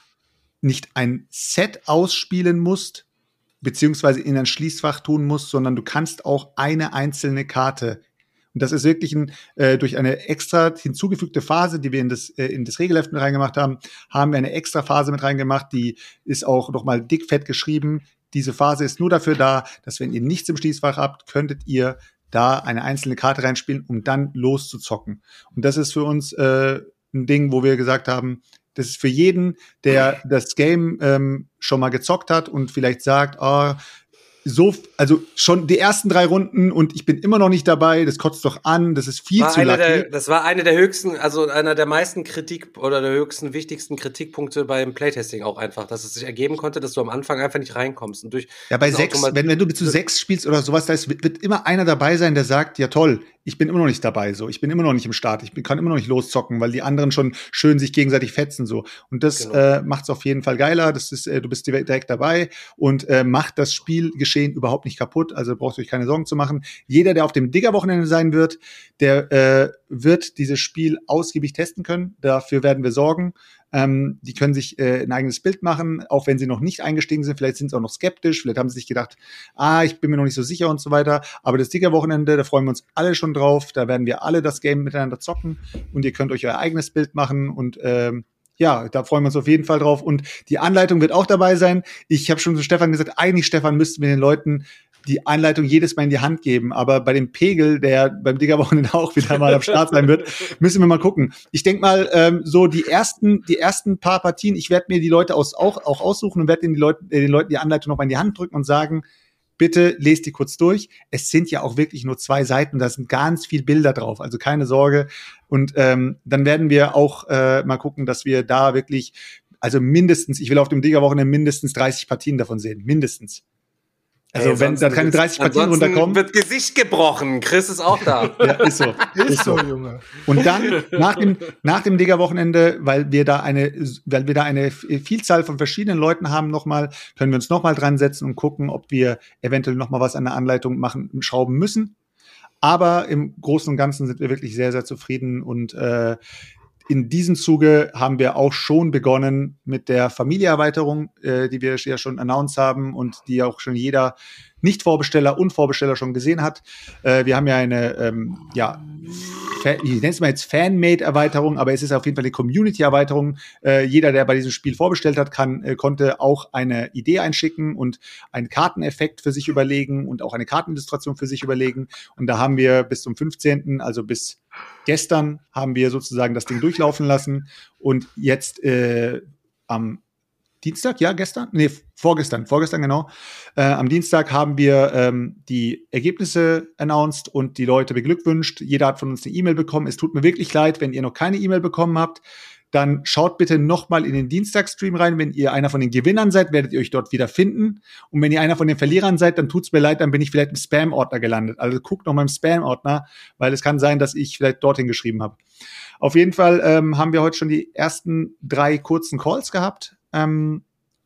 nicht ein Set ausspielen musst, beziehungsweise in ein Schließfach tun musst, sondern du kannst auch eine einzelne Karte. Und das ist wirklich ein, äh, durch eine extra hinzugefügte Phase, die wir in das, äh, in das Regelheft mit reingemacht haben, haben wir eine extra Phase mit reingemacht, die ist auch nochmal dickfett geschrieben. Diese Phase ist nur dafür da, dass wenn ihr nichts im Schließfach habt, könntet ihr da eine einzelne Karte reinspielen, um dann loszuzocken. Und das ist für uns äh, ein Ding, wo wir gesagt haben, das ist für jeden, der das Game ähm, schon mal gezockt hat und vielleicht sagt, ah, so, also schon die ersten drei Runden und ich bin immer noch nicht dabei, das kotzt doch an, das ist viel War zu einer lucky. das war eine der höchsten, also einer der meisten Kritik oder der höchsten, wichtigsten Kritikpunkte beim Playtesting auch einfach, dass es sich ergeben konnte, dass du am Anfang einfach nicht reinkommst. Und durch Ja, bei sechs, Automat- wenn, wenn du bis zu sechs spielst oder sowas, da ist, wird immer einer dabei sein, der sagt, ja toll, ich bin immer noch nicht dabei, so, ich bin immer noch nicht im Start, ich bin, kann immer noch nicht loszocken, weil die anderen schon schön sich gegenseitig fetzen, so. Und das Genau. äh, macht es auf jeden Fall geiler, das ist, äh, du bist direkt dabei und äh, macht das Spielgeschehen überhaupt nicht kaputt, also braucht ihr euch keine Sorgen zu machen. Jeder, der auf dem Digger-Wochenende sein wird, der äh, wird dieses Spiel ausgiebig testen können, dafür werden wir sorgen. Ähm, die können sich äh, ein eigenes Bild machen, auch wenn sie noch nicht eingestiegen sind. Vielleicht sind sie auch noch skeptisch. Vielleicht haben sie sich gedacht, ah, ich bin mir noch nicht so sicher und so weiter. Aber das Digger-Wochenende, da freuen wir uns alle schon drauf. Da werden wir alle das Game miteinander zocken und ihr könnt euch euer eigenes Bild machen und ähm, ja, da freuen wir uns auf jeden Fall drauf. Und die Anleitung wird auch dabei sein. Ich habe schon zu Stefan gesagt, eigentlich, Stefan, müssten wir den Leuten die Anleitung jedes Mal in die Hand geben. Aber bei dem Pegel, der beim Digger-Wochenende auch wieder mal am Start sein wird, müssen wir mal gucken. Ich denk mal, ähm, so die ersten, die ersten paar Partien, ich werde mir die Leute aus, auch, auch aussuchen und werde den, Leuten, äh, den Leuten die Anleitung noch mal in die Hand drücken und sagen, bitte lest die kurz durch. Es sind ja auch wirklich nur zwei Seiten, da sind ganz viel Bilder drauf, also keine Sorge. Und ähm, dann werden wir auch äh, mal gucken, dass wir da wirklich, also mindestens, ich will auf dem Digger-Wochenende mindestens 30 Partien davon sehen, mindestens. Also Ey, wenn da keine wird's- 30 Partien runterkommen, wird Gesicht gebrochen. Chris ist auch da. ja, ist so. Ist so, Junge. Und dann nach dem, nach dem Digger-Wochenende, weil wir da eine, weil wir da eine Vielzahl von verschiedenen Leuten haben nochmal, können wir uns nochmal dran setzen und gucken, ob wir eventuell nochmal was an der Anleitung machen, schrauben müssen. Aber im Großen und Ganzen sind wir wirklich sehr, sehr zufrieden und äh, in diesem Zuge haben wir auch schon begonnen mit der Familieerweiterung, äh, die wir ja schon announced haben und die auch schon jeder Nicht-Vorbesteller und Vorbesteller schon gesehen hat. Äh, wir haben ja eine, ähm, ja, ich nenne es mal jetzt Fanmade-Erweiterung, aber es ist auf jeden Fall eine Community-Erweiterung. Äh, jeder, der bei diesem Spiel vorbestellt hat, kann, äh, konnte auch eine Idee einschicken und einen Karteneffekt für sich überlegen und auch eine Kartenillustration für sich überlegen. Und da haben wir bis zum 15., also bis gestern, haben wir sozusagen das Ding durchlaufen lassen. Und jetzt äh, am Dienstag, ja, gestern? Nee, vorgestern, vorgestern genau. Äh, am Dienstag haben wir ähm, die Ergebnisse announced und die Leute beglückwünscht. Jeder hat von uns eine E-Mail bekommen. Es tut mir wirklich leid, wenn ihr noch keine E-Mail bekommen habt. Dann schaut bitte nochmal in den Dienstagstream rein. Wenn ihr einer von den Gewinnern seid, werdet ihr euch dort wieder finden. Und wenn ihr einer von den Verlierern seid, dann tut's mir leid, dann bin ich vielleicht im Spam-Ordner gelandet. Also guckt noch mal im Spam-Ordner, weil es kann sein, dass ich vielleicht dorthin geschrieben habe. Auf jeden Fall ähm, haben wir heute schon die ersten drei kurzen Calls gehabt. Ähm,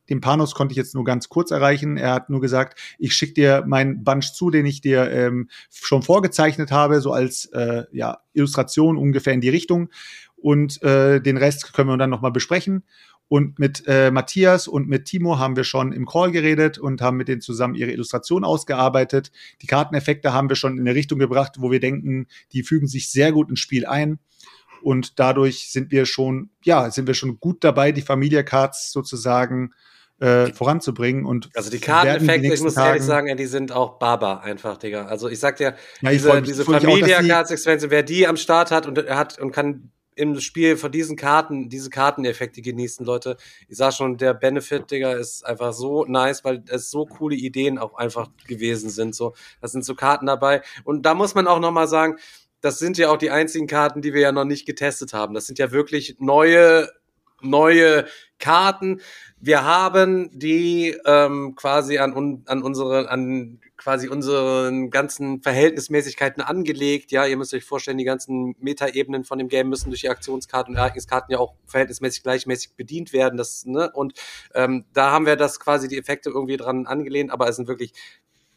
den Panos konnte ich jetzt nur ganz kurz erreichen. Er hat nur gesagt, ich schicke dir meinen Bunch zu, den ich dir ähm, schon vorgezeichnet habe, so als äh, ja, Illustration ungefähr in die Richtung. Und äh, den Rest können wir dann nochmal besprechen. Und mit äh, Matthias und mit Timo haben wir schon im Call geredet und haben mit denen zusammen ihre Illustration ausgearbeitet. Die Karteneffekte haben wir schon in eine Richtung gebracht, wo wir denken, die fügen sich sehr gut ins Spiel ein. Und dadurch sind wir schon, ja, sind wir schon gut dabei, die Familia Cards sozusagen äh, voranzubringen. Und Also die Karteneffekte, ich muss ehrlich Tagen- sagen, die sind auch Barbar einfach, Digga. Also ich sag dir, Ja, ich diese, freu diese freu mich auch, dass Familia die- Cards Expansion, wer die am Start hat und hat und kann im Spiel von diesen Karten, diese Karteneffekte genießen, Leute. Ich sag schon, der Benefit, Digga, ist einfach so nice, weil es so coole Ideen auch einfach gewesen sind. So, da sind so Karten dabei. Und da muss man auch noch mal sagen, das sind ja auch die einzigen Karten, die wir ja noch nicht getestet haben. Das sind ja wirklich neue, neue Karten. Wir haben die ähm, quasi an, an unsere, an quasi unseren ganzen Verhältnismäßigkeiten angelegt. Ja, ihr müsst euch vorstellen, die ganzen Metaebenen von dem Game müssen durch die Aktionskarten und Ereigniskarten ja auch verhältnismäßig gleichmäßig bedient werden. Das, ne? Und ähm, da haben wir das quasi die Effekte irgendwie dran angelehnt, aber es sind wirklich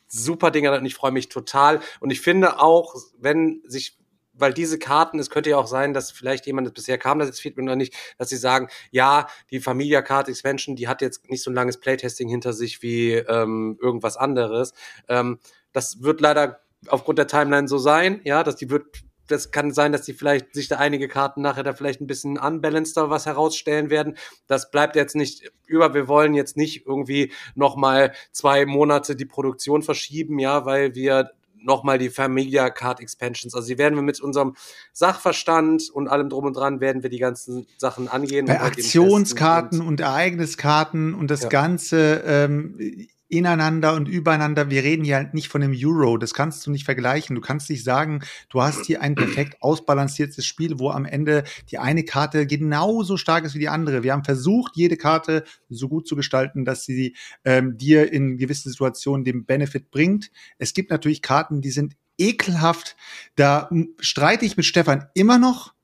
super Dinger und ich freue mich total. Und ich finde auch, wenn sich weil diese Karten, es könnte ja auch sein, dass vielleicht jemand, das bisher kam das jetzt Feedback noch nicht, dass sie sagen, ja, die Familia Card Expansion, die hat jetzt nicht so ein langes Playtesting hinter sich wie ähm, irgendwas anderes. Ähm, das wird leider aufgrund der Timeline so sein, ja, dass die wird, das kann sein, dass die vielleicht sich da einige Karten nachher da vielleicht ein bisschen unbalancer was herausstellen werden. Das bleibt jetzt nicht über. Wir wollen jetzt nicht irgendwie noch mal zwei Monate die Produktion verschieben, ja, weil wir nochmal die Familia Card Expansions. Also die werden wir mit unserem Sachverstand und allem drum und dran werden wir die ganzen Sachen angehen. Bei und Aktionskarten testen und Ereigniskarten und das Ja. Ganze ähm, ineinander und übereinander. Wir reden hier halt nicht von einem Euro. Das kannst du nicht vergleichen. Du kannst nicht sagen, du hast hier ein perfekt ausbalanciertes Spiel, wo am Ende die eine Karte genauso stark ist wie die andere. Wir haben versucht, jede Karte so gut zu gestalten, dass sie ähm, dir in gewissen Situationen den Benefit bringt. Es gibt natürlich Karten, die sind ekelhaft. Da m, streite ich mit Stefan immer noch.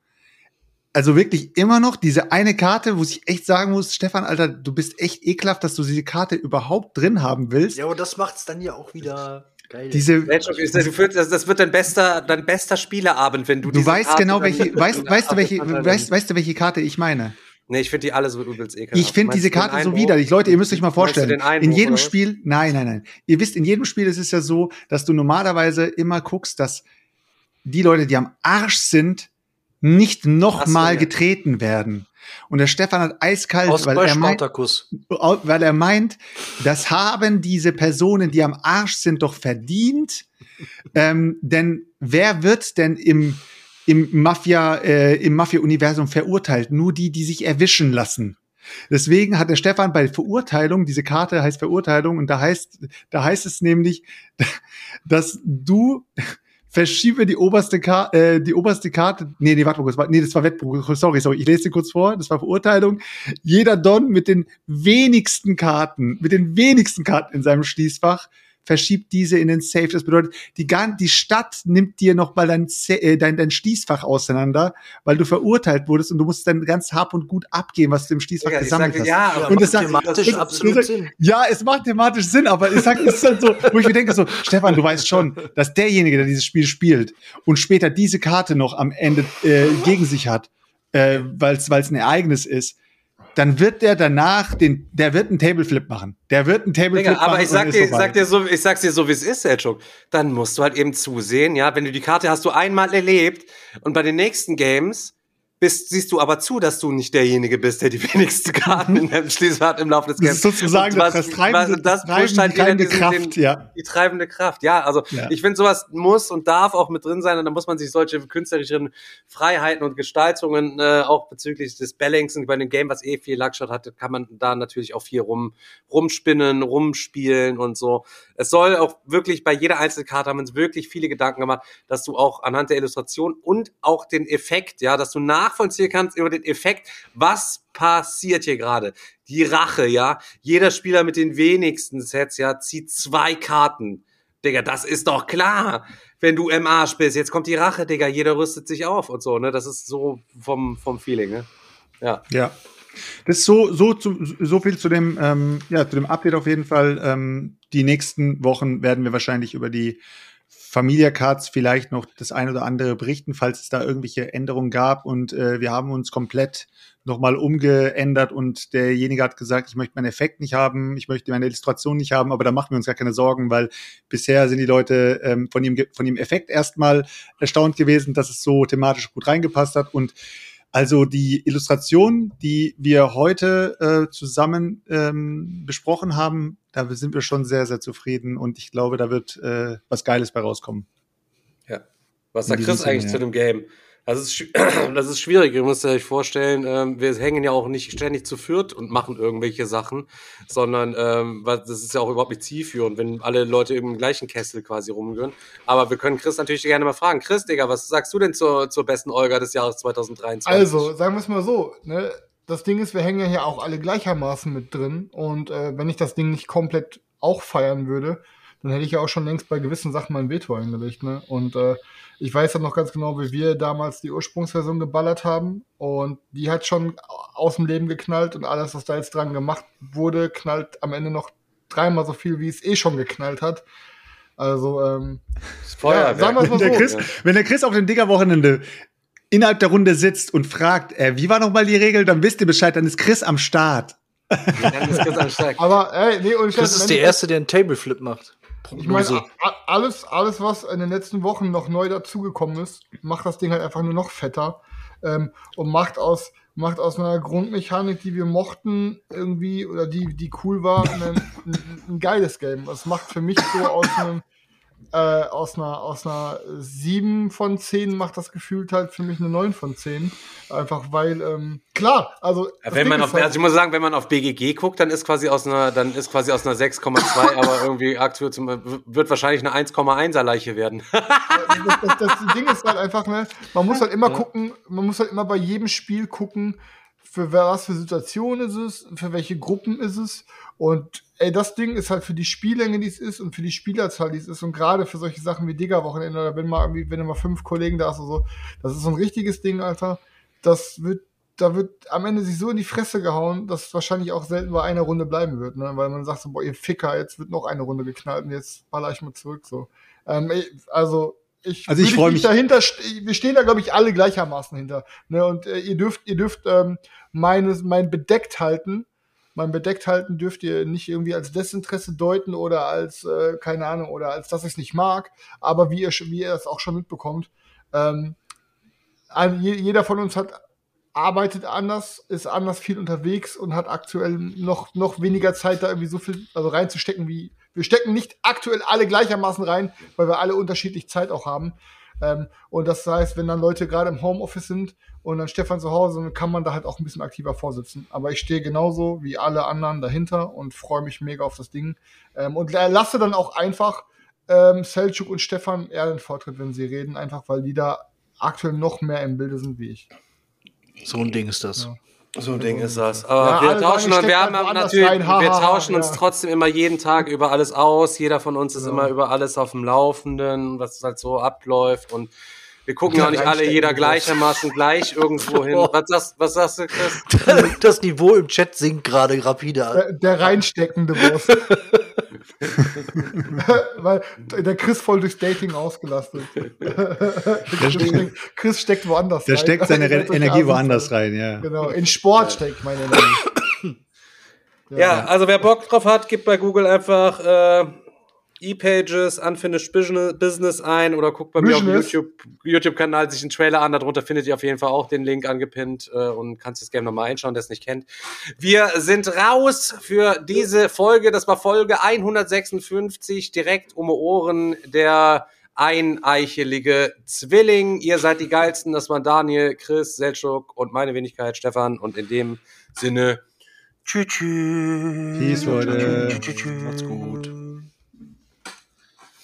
Also wirklich immer noch diese eine Karte, wo ich echt sagen muss, Stefan, Alter, du bist echt ekelhaft, dass du diese Karte überhaupt drin haben willst. Ja, aber das macht's dann ja auch wieder geil. Diese, das wird, das das wird dein bester, dein bester Spieleabend, wenn du du diese weißt Karte genau, welche, weißt, weißt du, welche, weißt, weißt du, welche Karte ich meine? Nee, ich finde die alle so übelst ekelhaft. Ich finde diese Karte so widerlich. Leute, ihr müsst euch mal vorstellen. In jedem? Spiel, nein, nein, nein. Ihr wisst, in jedem Spiel ist es ja so, dass du normalerweise immer guckst, dass die Leute, die am Arsch sind, nicht nochmal so, ja. getreten werden. Und der Stefan hat eiskalt, Aus weil er meint, weil er meint, das haben diese Personen, die am Arsch sind, doch verdient. ähm, denn wer wird denn im, im Mafia, äh, im Mafia-Universum verurteilt? Nur die, die sich erwischen lassen. Deswegen hat der Stefan bei Verurteilung, diese Karte heißt Verurteilung, und da heißt, da heißt es nämlich, dass du verschiebe die oberste Karte, äh, die oberste Karte, nee, nee, warte mal kurz, nee, das war Wettbewerb, sorry, sorry, ich lese dir kurz vor, das war Verurteilung. Jeder Don mit den wenigsten Karten, mit den wenigsten Karten in seinem Schließfach verschiebt diese in den Safe. Das bedeutet, die, die Stadt nimmt dir noch mal dein, äh, dein, dein Schließfach auseinander, weil du verurteilt wurdest und du musst dann ganz hab und gut abgeben, was du im Schließfach Digga, ich gesammelt sag, hast. ja, Ja, Und das macht sagt- thematisch das- absolut das- Sinn. Ja, es macht thematisch Sinn, aber es sagt, es ist halt so, wo ich mir denke so, Stefan, du weißt schon, dass derjenige, der dieses Spiel spielt und später diese Karte noch am Ende äh, gegen sich hat, äh, weil es ein Ereignis ist, dann wird der danach den, der wird einen Tableflip machen. Der wird einen Tableflip Digga, machen. aber ich sag dir, ich sag dir so, ich sag's dir so, wie es ist, Selchuk. Dann musst du halt eben zusehen, ja, wenn du die Karte hast du einmal erlebt und bei den nächsten Games bist, siehst du aber zu, dass du nicht derjenige bist, der die wenigsten Karten in deinem Schließfach hat im Laufe des Das Games. ist sozusagen was- das, treibende, was- das das pusht halt treibende, treibende diesen- Kraft, den- ja. die treibende Kraft. Ja, also Ja. ich finde, sowas muss und darf auch mit drin sein und da muss man sich solche künstlerischen Freiheiten und Gestaltungen äh, auch bezüglich des Balancing bei dem Game, was eh viel Luxury hatte, kann man da natürlich auch viel rum rumspinnen, rumspielen und so. Es soll auch wirklich bei jeder einzelnen Karte haben wir uns wirklich viele Gedanken gemacht, dass du auch anhand der Illustration und auch den Effekt, ja, dass du nachvollziehen kannst über den Effekt, was passiert hier gerade. Die Rache, ja. Jeder Spieler mit den wenigsten Sets, ja, zieht zwei Karten. Digga, das ist doch klar. Wenn du im Arsch bist, jetzt kommt die Rache, Digga, jeder rüstet sich auf und so, ne? Das ist so vom, vom Feeling, ne? Ja. Ja. Das ist so, so, so viel zu dem, ähm, ja, zu dem Update auf jeden Fall. Ähm, die nächsten Wochen werden wir wahrscheinlich über die Familia Cards vielleicht noch das ein oder andere berichten, falls es da irgendwelche Änderungen gab. Und äh, wir haben uns komplett nochmal umgeändert und derjenige hat gesagt, ich möchte meinen Effekt nicht haben, ich möchte meine Illustration nicht haben, aber da machen wir uns gar keine Sorgen, weil bisher sind die Leute ähm, von, dem, von dem Effekt erstmal erstaunt gewesen, dass es so thematisch gut reingepasst hat und Also die Illustration, die wir heute äh, zusammen ähm, besprochen haben, da sind wir schon sehr, sehr zufrieden und ich glaube, da wird äh, was Geiles bei rauskommen. Ja. Was sagt Chris eigentlich Sinne, zu ja. dem Game? Das ist, das ist schwierig, ihr müsst euch vorstellen, ähm, wir hängen ja auch nicht ständig zu viert und machen irgendwelche Sachen, sondern ähm, das ist ja auch überhaupt nicht zielführend, wenn alle Leute im gleichen Kessel quasi rumgehen. Aber wir können Chris natürlich gerne mal fragen. Chris, Digga, was sagst du denn zur, zur besten Olga des Jahres 2023? Also, sagen wir es mal so, ne? Das Ding ist, wir hängen ja hier auch alle gleichermaßen mit drin. Und äh, wenn ich das Ding nicht komplett auch feiern würde, dann hätte ich ja auch schon längst bei gewissen Sachen mein Veto eingelegt. Ne? Und äh, ich weiß ja noch ganz genau, wie wir damals die Ursprungsversion geballert haben. Und die hat schon aus dem Leben geknallt und alles, was da jetzt dran gemacht wurde, knallt am Ende noch dreimal so viel, wie es eh schon geknallt hat. Also, ähm, Das Feuerwerk. Ja, sagen wir's mal Wenn der, so. Chris, wenn der Chris auf dem Digger-Wochenende innerhalb der Runde sitzt und fragt, äh, wie war noch mal die Regel, dann wisst ihr Bescheid, dann ist Chris am Start. Dann ist Chris am Start. aber, ey, nee, und ich Das ist der Erste, der einen Tableflip macht. Ich meine, Prognose. a- a- alles, alles, was in den letzten Wochen noch neu dazugekommen ist, macht das Ding halt einfach nur noch fetter ähm, und macht aus, macht aus einer Grundmechanik, die wir mochten, irgendwie, oder die, die cool war, ein, ein, ein geiles Game. Das macht für mich so aus einem äh, aus einer aus einer 7 von 10 macht das gefühlt halt für mich eine 9 von 10. Einfach weil, ähm, klar, also. Ja, wenn man auf, halt- also ich muss sagen, wenn man auf BGG guckt, dann ist quasi aus einer, dann ist quasi aus einer 6,2, aber irgendwie aktuell zum, wird wahrscheinlich eine 1,1er Leiche werden. das, das, das Ding ist halt einfach, ne, man muss halt immer gucken, man muss halt immer bei jedem Spiel gucken, für was für Situationen ist es, für welche Gruppen ist es. Und ey, das Ding ist halt für die Spiellänge, die es ist und für die Spielerzahl, die es ist und gerade für solche Sachen wie Digger-Wochenende oder wenn mal irgendwie, wenn immer fünf Kollegen da ist oder so, das ist so ein richtiges Ding, Alter. Das wird, da wird am Ende sich so in die Fresse gehauen, dass es wahrscheinlich auch selten bei einer Runde bleiben wird, ne? Weil man sagt so, boah, ihr Ficker, jetzt wird noch eine Runde geknallt und jetzt baller ich mal zurück, so. Ähm, ey, also, ich, Also ich würde freu nicht mich- dahinter, wir stehen da, glaube ich, alle gleichermaßen hinter. Ne? Und äh, ihr dürft, ihr dürft ähm, meines, mein bedeckt halten. Mein bedeckt halten dürft ihr nicht irgendwie als Desinteresse deuten oder als, äh, keine Ahnung, oder als dass ich es nicht mag. Aber wie ihr, wie ihr es auch schon mitbekommt, ähm, jeder von uns hat arbeitet anders, ist anders viel unterwegs und hat aktuell noch, noch weniger Zeit, da irgendwie so viel also reinzustecken wie. Wir stecken nicht aktuell alle gleichermaßen rein, weil wir alle unterschiedlich Zeit auch haben. Ähm, und das heißt, wenn dann Leute gerade im Homeoffice sind und dann Stefan zu Hause, dann kann man da halt auch ein bisschen aktiver vorsitzen. Aber ich stehe genauso wie alle anderen dahinter und freue mich mega auf das Ding. Ähm, und lasse dann auch einfach ähm, Selçuk und Stefan eher den Vortritt, wenn sie reden, einfach weil die da aktuell noch mehr im Bilde sind wie ich. So ein Ding ist das. Ja. So ein Ding ist das. Aber Ja, wir tauschen, sagen, ich wir haben natürlich, rein, ha, wir ha, ha, tauschen uns ja. trotzdem immer jeden Tag über alles aus. Jeder von uns ist immer über alles auf dem Laufenden, was halt so abläuft und wir gucken ja Ja, auch nicht alle jeder gleichermaßen gleich irgendwo hin. Was sagst, was sagst du, Chris? Das Niveau im Chat sinkt gerade rapide an. Der, der reinsteckende Boss. Weil der Chris voll durchs Dating ausgelastet. Chris, steckt, Chris steckt woanders Der rein. steckt seine solche Energie woanders rein, ja. Genau, in Sport steckt meine Energie. Ja, also wer Bock drauf hat, gibt bei Google einfach äh, E-Pages, Unfinished Business Business ein oder guckt bei mir auf dem Business. YouTube, YouTube-Kanal sich einen Trailer an. Darunter findet ihr auf jeden Fall auch den Link angepinnt äh, und kannst das Game nochmal einschauen, der es nicht kennt. Wir sind raus für diese Folge. Das war Folge 156, direkt um die Ohren der eineichelige Zwilling. Ihr seid die geilsten. Das waren Daniel, Chris, Selchuk und meine Wenigkeit, Stefan. Und in dem Sinne, tschüss. tschüss. Peace, Leute. Macht's gut.